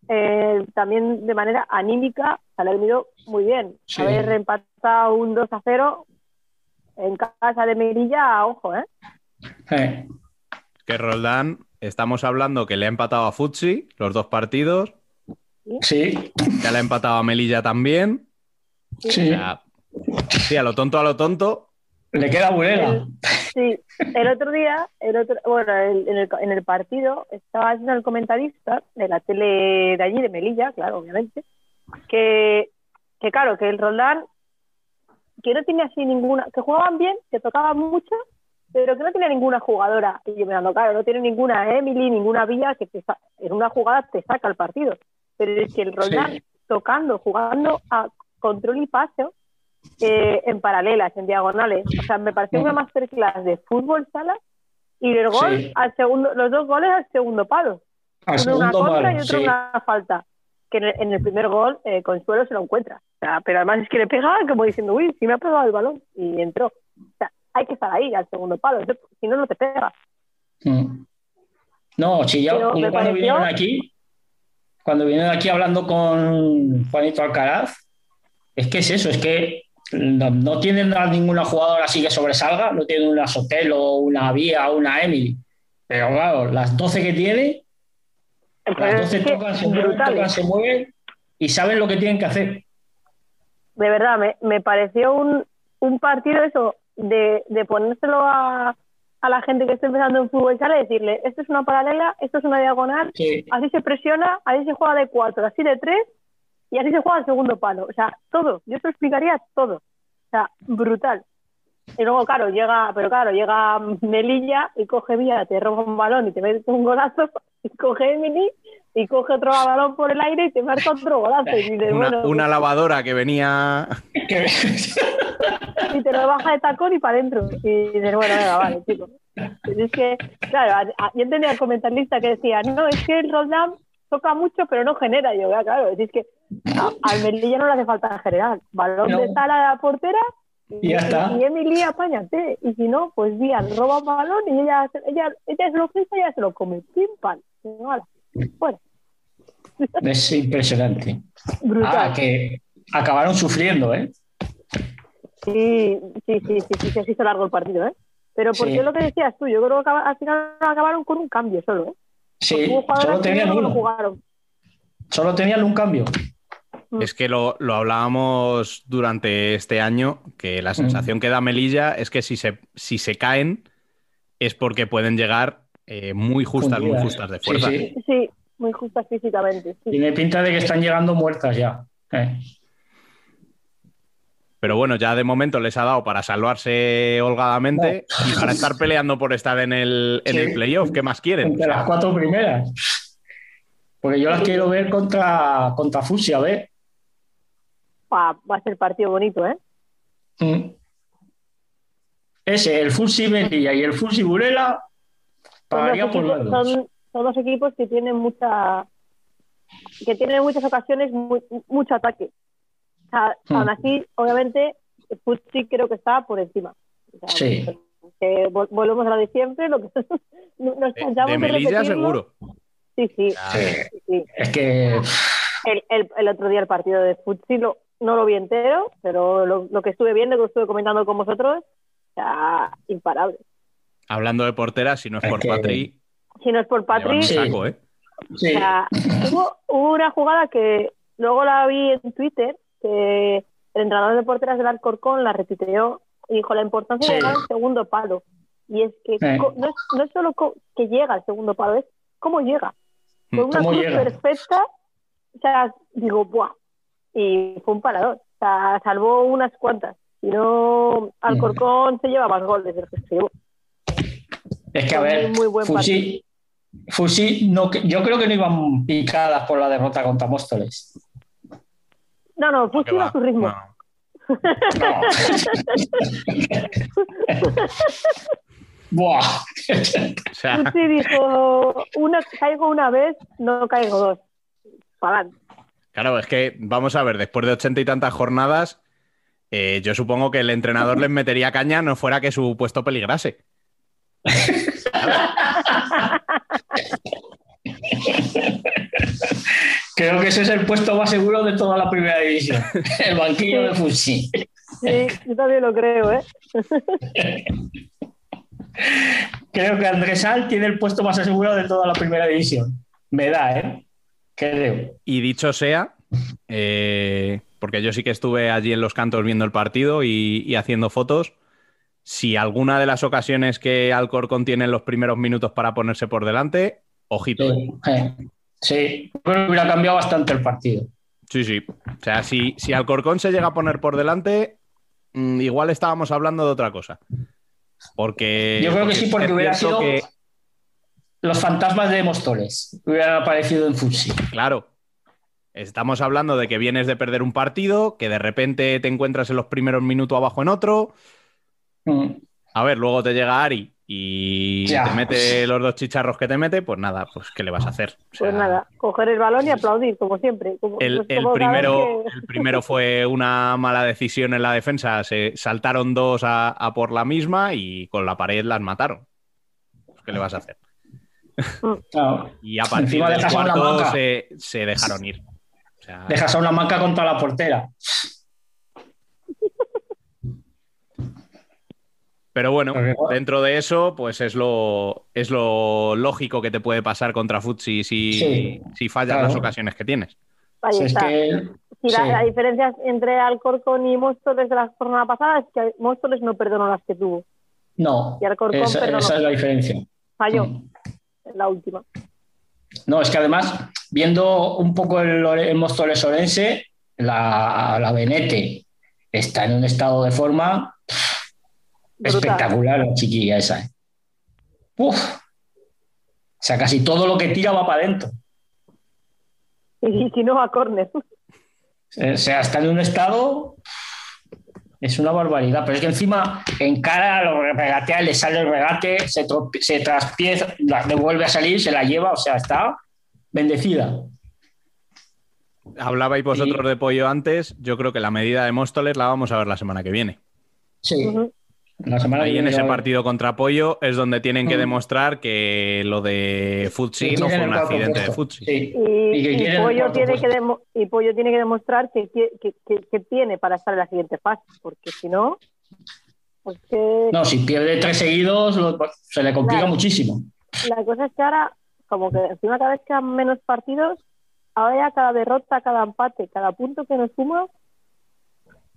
eh, también de manera anímica, se le ha venido muy bien. Sí. Haber empatado un 2 a 0 en casa de Melilla, ojo, ¿eh? Eh, Que Roldán, estamos hablando que le ha empatado a Futsi los dos partidos, Sí, que le ha empatado a Melilla también. sí. O sea, sí, a lo tonto, a lo tonto. Le queda Burela. Sí, el otro día, el otro, bueno, el- en, el, en el partido estaba haciendo el comentarista de la tele de allí, de Melilla, claro, obviamente, que, que claro, que el Roldán, que no tenía así ninguna, que jugaban bien, que tocaban mucho, pero que no tenía ninguna jugadora. Y yo mirando, claro, no tiene ninguna Emily, ninguna Villa, que te en una jugada te saca el partido. Pero es que el Roldán, Sí. tocando, jugando a control y paseo, eh, en paralelas, en diagonales. O sea, me pareció una masterclass de fútbol sala y el gol Sí. al segundo, los dos goles al segundo palo. Al Uno una segundo contra palo, y otro sí. una falta. Que en el, en el primer gol eh, Consuelo se lo encuentra. O sea, pero además es que le pega como diciendo, uy, si me ha pegado el balón y entró. O sea, hay que estar ahí al segundo palo, si no, no te pega. Mm. No, si ya cuando pareció- vinieron aquí, cuando vinieron aquí hablando con Juanito Alcaraz, es que es eso, es que no, no tienen a ninguna jugadora así que sobresalga, no tienen una Sotelo, una Vía, una Emily. Pero claro, las 12 que tiene, las Pero 12 es que tocan, se mueven, brutales. tocan, se mueven y saben lo que tienen que hacer. de verdad, me, me pareció un, un partido eso, de, de ponérselo a, a la gente que está empezando en fútbol sala y decirle, esto es una paralela, esto es una diagonal, Sí. así se presiona, así se juega de cuatro, así de tres, y así se juega el segundo palo. O sea, todo, yo te lo explicaría todo. O sea, brutal. Y luego, claro, llega, pero claro, llega Melilla y coge Vía, te roba un balón y te mete un golazo, y coge Emily y coge otro balón por el aire y te marca otro golazo. Y dices, Una, bueno, una lavadora que venía. y te lo baja de tacón y para adentro. Y dices, bueno, venga, vale, chico. Pues es que, claro, yo entendía al comentarista que decía, no, es que el Roldán toca mucho, pero no genera. Y yo, "Ya, claro, es que a, al Melilla no le hace falta generar. Balón No. de sala a la portera Y ya está. y Emily, apáñate. Y si no, pues Díaz roba un balón y ella, ella, ella se lo fija y ella se lo come. Pim, pam. Bueno, Es impresionante. brutal. Ah, que acabaron sufriendo, ¿eh? Sí, sí, sí, sí, sí, se hizo largo el partido, ¿eh? Pero porque es lo que decías tú, yo creo que al final acabaron con un cambio solo, ¿eh? Sí, solo tenían uno. jugaron. Solo tenían un cambio. Es que lo, lo hablábamos durante este año, que Mm. la sensación que da Melilla es que si se, si se caen es porque pueden llegar eh, muy justas, muy justas de Sí, fuerza. sí. Sí, muy justas físicamente. Sí. Tiene pinta de que están llegando muertas ya. Eh. Pero bueno, ya de momento les ha dado para salvarse holgadamente y para estar peleando por estar en el, en Sí. el playoff. ¿Qué más quieren? Entre las cuatro primeras. Porque yo las quiero ver contra, contra Fusia, a ver. Va, a ser partido bonito, ¿eh? Mm. Ese, el Fusi Melilla y el Fusi Burela, Son pagaría dos, por equipos, los dos. son, son dos equipos que tienen mucha que tienen en muchas ocasiones mu- mucho ataque. Sea, Hmm. Aún así, obviamente, el Futsi creo que está por encima. O sea, Sí. que vol- volvemos a lo de siempre, lo que nos De, cansamos de Melilla repetirlo. seguro. Sí, sí. Sí. sí, sí. Es que El, el- el otro día el partido de futsal lo- no lo vi entero, pero lo, lo que estuve viendo, que lo estuve comentando con vosotros, o sea, imparable. Hablando de porteras, si no es Es por que- Patri, Si no es por Patri, un Sí. saco, ¿eh? sí, O sea, hubo, hubo una jugada que luego la vi en Twitter, que el entrenador de porteras del Alcorcón la repitió y dijo la importancia de llegar al segundo palo. Y es que no, es, no es solo que llega al segundo palo, es cómo llega. Mm. Con una ¿Cómo cruz llega? perfecta, o sea, digo, ¡buah! Y fue un parador. O sea, salvó unas cuantas. Si no, Alcorcón se lleva más goles de los que se llevó. es que a ver, muy, muy buen Fusi, Fusi no, yo creo que no iban picadas por la derrota contra Móstoles. No, no, va. a su ritmo. No. No. Buah. O sea, dijo, una, caigo una vez, no caigo dos. Pagán. claro, es que vamos a ver, después de ochenta y tantas jornadas, eh, yo supongo que el entrenador les metería caña no fuera que su puesto peligrase. Creo que ese es el puesto más seguro de toda la primera división. El banquillo Sí. de Fusi. Sí, yo también lo creo, ¿eh? Creo que Andrés Sal tiene el puesto más asegurado de toda la primera división. Me da, ¿eh? Creo. Y dicho sea, eh, porque yo sí que estuve allí en los cantos viendo el partido y, y haciendo fotos, si alguna de las ocasiones que Alcorcón tiene en los primeros minutos para ponerse por delante, ojito. Sí, eh, sí. creo que hubiera cambiado bastante el partido. Sí, sí. O sea, si, si Alcorcón se llega a poner por delante, mm, igual estábamos hablando de otra cosa. Porque. Yo creo que sí, porque hubiera sido que- los fantasmas de Móstoles. Hubieran aparecido en Fusi. Claro. Estamos hablando de que vienes de perder un partido, que de repente te encuentras en los primeros minutos abajo en otro. Mm. A ver, luego te llega Ari y Ya. te mete los dos chicharros que te mete, pues nada, pues ¿qué le vas a hacer? O sea, Pues nada, coger el balón y aplaudir, como siempre. Como, El, pues el como cada primero, que- el primero fue una mala decisión en la defensa. Se saltaron dos a, a por la misma y con la pared las mataron. Pues, ¿Qué le vas a hacer? Claro. Y a partir Encima del cuarto se, se dejaron ir. O sea, Dejas a una manca contra la portera. Pero bueno, dentro de eso, pues es lo, es lo lógico que te puede pasar contra Futsi si, Sí, si fallas claro. las ocasiones que tienes. Ahí Si es está. que- Y la, sí. la diferencia entre Alcorcón y Móstoles de la jornada pasada es que Móstoles no perdonó las que tuvo. No, Y Alcorcón esa, perdonó. esa es la diferencia. Falló Mm. la última. No, es que además, viendo un poco el, el Móstoles Orense, la, la Benete está en un estado de forma. Espectacular, la chiquilla esa. ¿eh? Uf. O sea, casi todo lo que tira va para adentro. Y si no, a córner. O sea, está en un estado. Es una barbaridad. Pero es que encima encara, lo regatea, le sale el regate, se, se traspieza, la devuelve a salir, se la lleva. O sea, está bendecida. Hablabais vosotros de pollo antes. Yo creo que la medida de Móstoles la vamos a ver la semana que viene. Sí. Ujú. La semana Ahí en ese partido contra Pollo es donde tienen que Mm. demostrar que lo de Futsi no fue un accidente de. Futsi. Sí. Y, Pollo tiene que puesto. demo- y Pollo tiene que demostrar que, que, que- que- que tiene para estar en la siguiente fase, porque si no, pues que No, si pierde tres seguidos, lo- se le complica Claro. muchísimo. la cosa es que ahora, como que encima cada vez quedan menos partidos, ahora ya cada derrota, cada empate, cada punto que nos suma,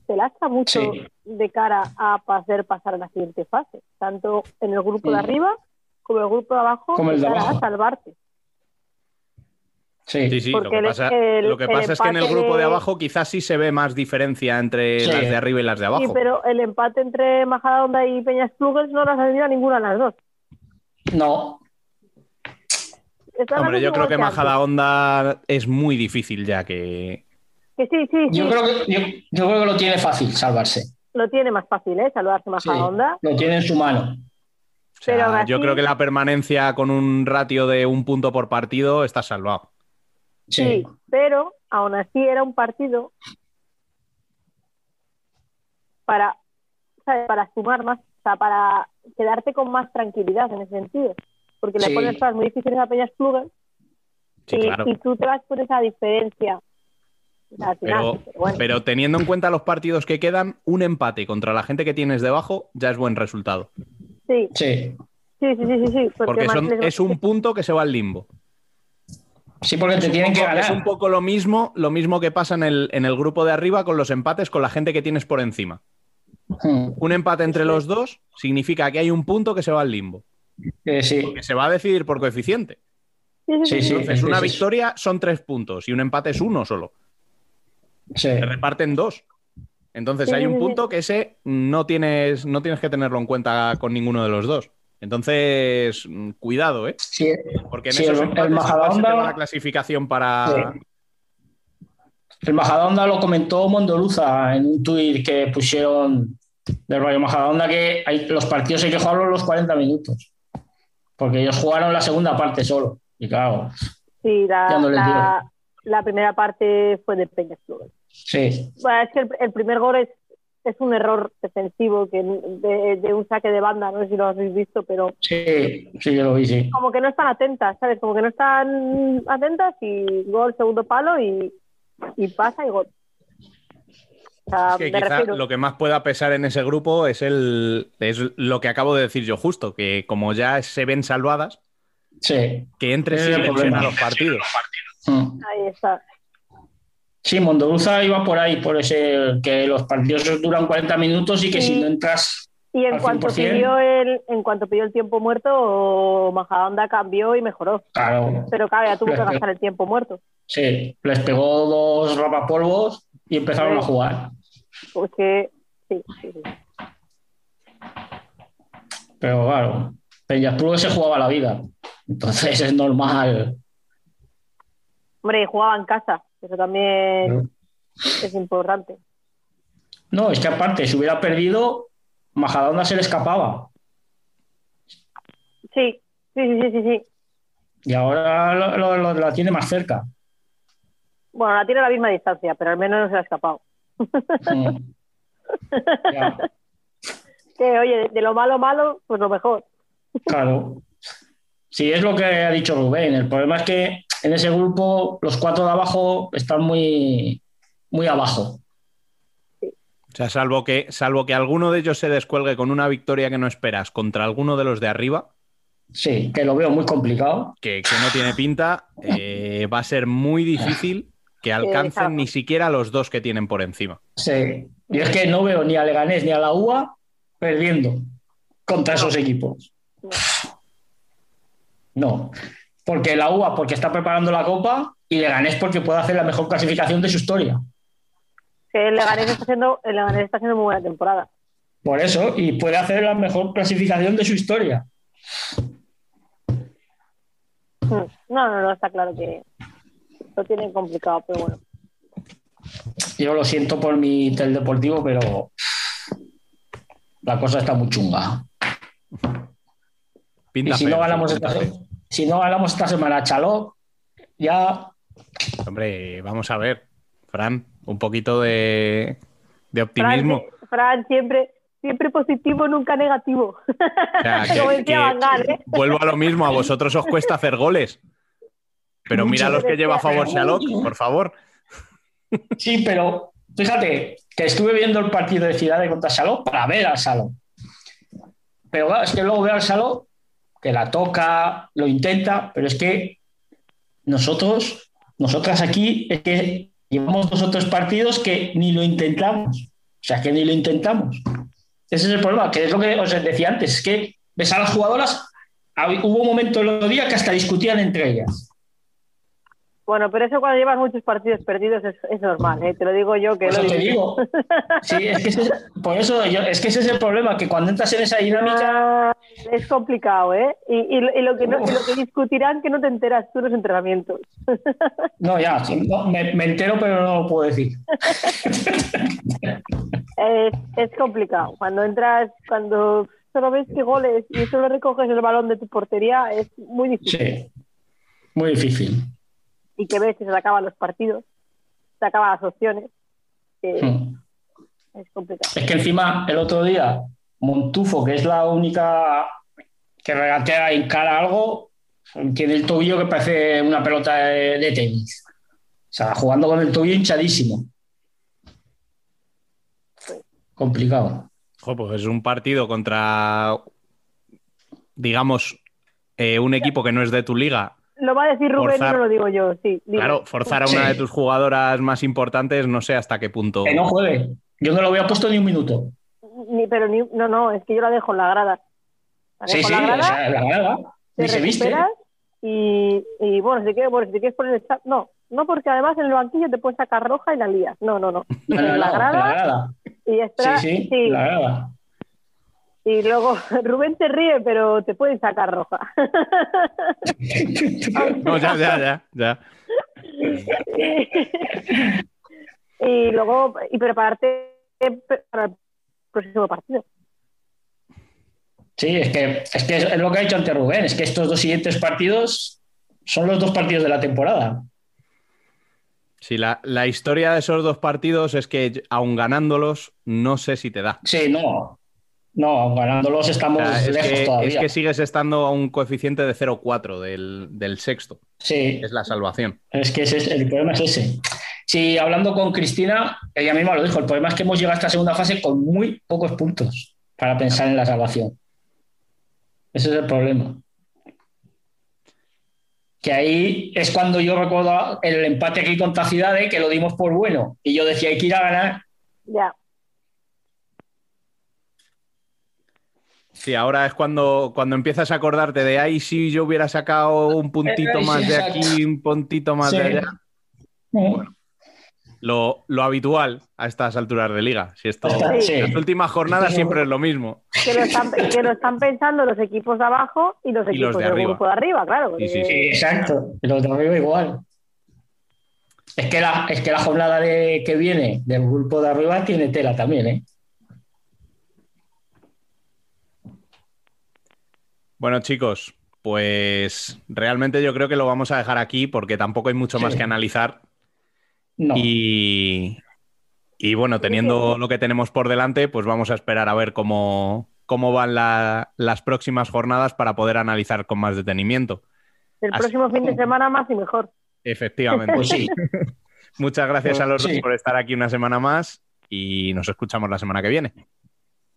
se lastra mucho Sí. de cara a hacer pasar a la siguiente fase, tanto en el grupo de arriba como en el grupo de abajo, Como el de abajo. a salvarte. Sí. Sí, sí, lo que el- pasa, el- lo que el pasa es que en el grupo de de- abajo quizás sí se ve más diferencia entre Sí. las de arriba y las de abajo. Sí, pero el empate entre Majadahonda y Peñas Plugers no las ha tenido a ninguna de las dos. No, Están Hombre, yo creo que. Majadahonda es muy difícil ya que... Que sí, sí, yo sí. creo que, yo, yo creo que lo tiene fácil salvarse. Lo tiene más fácil, ¿eh? Salvarse Sí, Majadahonda. lo tiene en su mano. o sea, Pero yo así- creo que la permanencia con un ratio de un punto por partido está salvado. Sí. Sí, pero aún así era un partido para, ¿sabes? para sumar más, o sea, para quedarte con más tranquilidad en ese sentido. Porque Sí. le pones cosas muy difíciles a Peñas Plugers Sí, y, claro. y tú te vas por esa diferencia. Final, Pero, pero bueno. pero teniendo en cuenta los partidos que quedan, un empate contra la gente que tienes debajo ya es buen resultado. sí, Sí. sí, sí, sí, sí, sí, Porque más son- les- es un punto que se va al limbo. Sí, porque te tienen que poco- Es ganar. un poco lo mismo, lo mismo que pasa en el, en el grupo de arriba con los empates con la gente que tienes por encima. Hmm. Un empate entre los dos significa que hay un punto que se va al limbo. Eh, sí, Que se va a decidir por coeficiente. Sí, sí. Entonces, una sí, sí. victoria son tres puntos y un empate es uno solo. Sí. Se reparten dos. Entonces Sí, hay un punto que ese no tienes, no tienes que tenerlo en cuenta con ninguno de los dos. Entonces, mm, cuidado, ¿eh? Sí, Porque en Sí, esos el- el Majadahonda- la clasificación para. Sí. El Majadahonda lo comentó Mondoluza en un tuit que pusieron del Rayo Majadahonda que hay, los partidos hay que jugarlos los 40 minutos. Porque ellos jugaron la segunda parte solo. Y claro, Sí, la, Ya no les la, la primera parte fue de Peñas Club. Sí, Bueno, es que el, el primer gol es, es un error defensivo que de, de un saque de banda, no sé si lo habéis visto, pero sí, sí, yo lo vi, sí. como que no están atentas, ¿sabes? Como que no están atentas y gol, segundo palo y, y pasa y gol. O sea, Es que quizá lo que más pueda pesar en ese grupo es, el, es lo que acabo de decir yo justo, que como ya se ven salvadas, Sí. que entre sin problema. a los partidos. Ahí está. Sí, Mondoluza iba por ahí, por ese que los partidos duran 40 minutos y que Sí. si no entras Y en Al cuanto 100%. pidió el, en cuanto pidió el tiempo muerto, Majadahonda cambió y mejoró. Claro, Pero claro, ya tuvo que gastar el tiempo muerto. sí, les pegó dos rapapolvos y empezaron a jugar. Porque sí, sí, sí. Pero claro, Peñasplug se jugaba la vida. Entonces es normal. Hombre, jugaba en casa. Eso también es importante. No, es que aparte, si hubiera perdido, Majadahonda se le escapaba. Sí, sí, sí, sí, sí, sí. Y ahora lo- lo- lo- la tiene más cerca. Bueno, la tiene a la misma distancia, pero al menos no se le ha escapado. Mm. Ya, Que, oye, de, de lo malo, malo, pues lo mejor. claro. Sí, es lo que ha dicho Rubén. El problema es que en ese grupo los cuatro de abajo están muy, muy abajo. O sea, salvo que, salvo que alguno de ellos se descuelgue con una victoria que no esperas contra alguno de los de arriba, Sí, que lo veo muy complicado. que, que no tiene pinta, eh, va a ser muy difícil que alcancen ni siquiera los dos que tienen por encima. Sí. Y es que no veo ni a Leganés ni a la UA perdiendo contra esos equipos. No. Porque la UA porque está preparando la copa y Leganés porque puede hacer la mejor clasificación de su historia. Que el Leganés está haciendo, el Leganés está haciendo muy buena temporada. Por eso, y puede hacer la mejor clasificación de su historia. Mm. No, no, no, está claro que lo tienen complicado, pero bueno. Yo lo siento por mi deportivo, pero la cosa está muy chunga. Pinta y si feo, no ganamos esta. Si no ganamos esta semana, Chaló, ya Hombre, vamos a ver, Fran, un poquito de, de optimismo. Fran, siempre, siempre positivo, nunca negativo. O sea, que- que ¿eh? vuelvo a lo mismo, a vosotros os cuesta hacer goles. Pero mira Mucho. los que lleva a favor Shalok, por favor. Sí, pero fíjate que estuve viendo el partido de Ciudad contra Saló para ver al Saló. Pero claro, es que luego veo al Saló que la toca, lo intenta, pero es que nosotros, nosotras aquí, es que llevamos dos o tres partidos que ni lo intentamos. O sea, que ni lo intentamos. Ese es el problema, que es lo que os decía antes, es que ves a las jugadoras, hubo un momento en los días que hasta discutían entre ellas. Bueno, pero eso cuando llevas muchos partidos perdidos es, es normal, ¿eh? te lo digo yo que lo te digo. Sí, es que ese, por eso yo- es que ese es el problema, que cuando entras en esa dinámica, Ah, es complicado, ¿eh? Y, y lo- y lo que no- y lo que discutirán que no te enteras tú los entrenamientos. no, ya, no, me, me entero, pero no lo puedo decir. Es, es complicado. Cuando entras, cuando solo ves que goles y solo recoges el balón de tu portería, es muy difícil. Sí, muy difícil. Y que ves que se te acaban los partidos, se acaban las opciones. que Mm. Es complicado. Es que encima, el otro día, Montufo, que es la única que regatea en cara algo, Tiene el tobillo que parece una pelota de, de tenis. O sea, jugando con el tobillo hinchadísimo. Complicado. Jo, pues es un partido contra, digamos, eh, un equipo que no es de tu liga. Lo va a decir Rubén Forzar. y no lo digo yo, sí. digo. Claro, forzar a una Sí. de tus jugadoras más importantes, no sé hasta qué punto. Que no juegue. Yo no lo había puesto ni un minuto. Ni, pero ni, no, no, es que yo la dejo en la grada. La Sí, sí, en la o grada, sea, la grada. Ni se viste. y, y bueno, si quieres, bueno, si te quieres poner el chat, no, no porque además en el banquillo te puedes sacar roja y la lías. No, no, no. La la grada. y Sí, sí, sí, la grada. Y luego Rubén te ríe, pero te pueden sacar roja. No, ya, ya, ya, ya. y luego y prepararte para el próximo partido. Sí, es que, es que es lo que ha dicho antes Rubén, es que estos dos siguientes partidos son los dos partidos de la temporada. Sí, la, la historia de esos dos partidos es que, aun ganándolos, no sé si te da. Sí, no. No, aun ganándolos O estamos sea, es, lejos que, todavía. es que sigues estando a un coeficiente de 0,4 del, del sexto. Sí, Es la salvación. es que ese es- el problema es ese. Sí, hablando con Cristina, ella misma lo dijo, el problema es que hemos llegado a esta segunda fase con muy pocos puntos para pensar en la salvación. Ese es el problema. Que ahí es cuando yo recuerdo el empate aquí con Tacidade, que lo dimos por bueno. Y yo decía, hay que ir a ganar. Ya. Sí, ahora es cuando, cuando empiezas a acordarte de ahí si yo hubiera sacado un puntito Ay, más de aquí, un puntito más Sí. de allá. Lo, lo habitual a estas alturas de liga. Si esto, Sí. Las últimas jornadas siempre es lo mismo. Que lo, están, que lo están pensando los equipos de abajo y los Y equipos los de del arriba. grupo de arriba, claro. Sí, sí, porque- sí. Exacto, los de arriba igual. Es que la, es que la jornada de, que viene del grupo de arriba tiene tela también, ¿eh? Bueno, chicos, pues realmente yo creo que lo vamos a dejar aquí porque tampoco hay mucho más que analizar. No. Y, y bueno, teniendo lo que tenemos por delante, pues vamos a esperar a ver cómo, cómo van la- las próximas jornadas para poder analizar con más detenimiento. El Así- próximo fin de semana más y mejor. Efectivamente. Pues sí. Muchas gracias a los Sí. dos por estar aquí una semana más y nos escuchamos la semana que viene.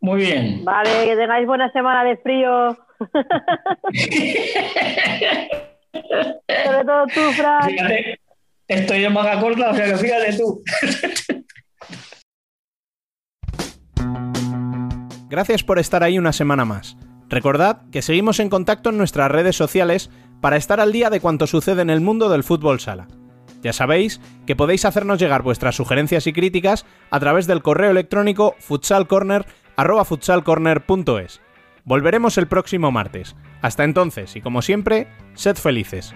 Muy bien. Vale, que tengáis buena semana de frío. Sobre todo tú, Fran. Fíjate, estoy en manga corta, o sea que fíjate tú. Gracias por estar ahí una semana más. Recordad que seguimos en contacto en nuestras redes sociales para estar al día de cuanto sucede en el mundo del fútbol sala. Ya sabéis que podéis hacernos llegar vuestras sugerencias y críticas a través del correo electrónico futsalcorner@futsalcorner.es. Volveremos el próximo martes. Hasta entonces y como siempre, sed felices.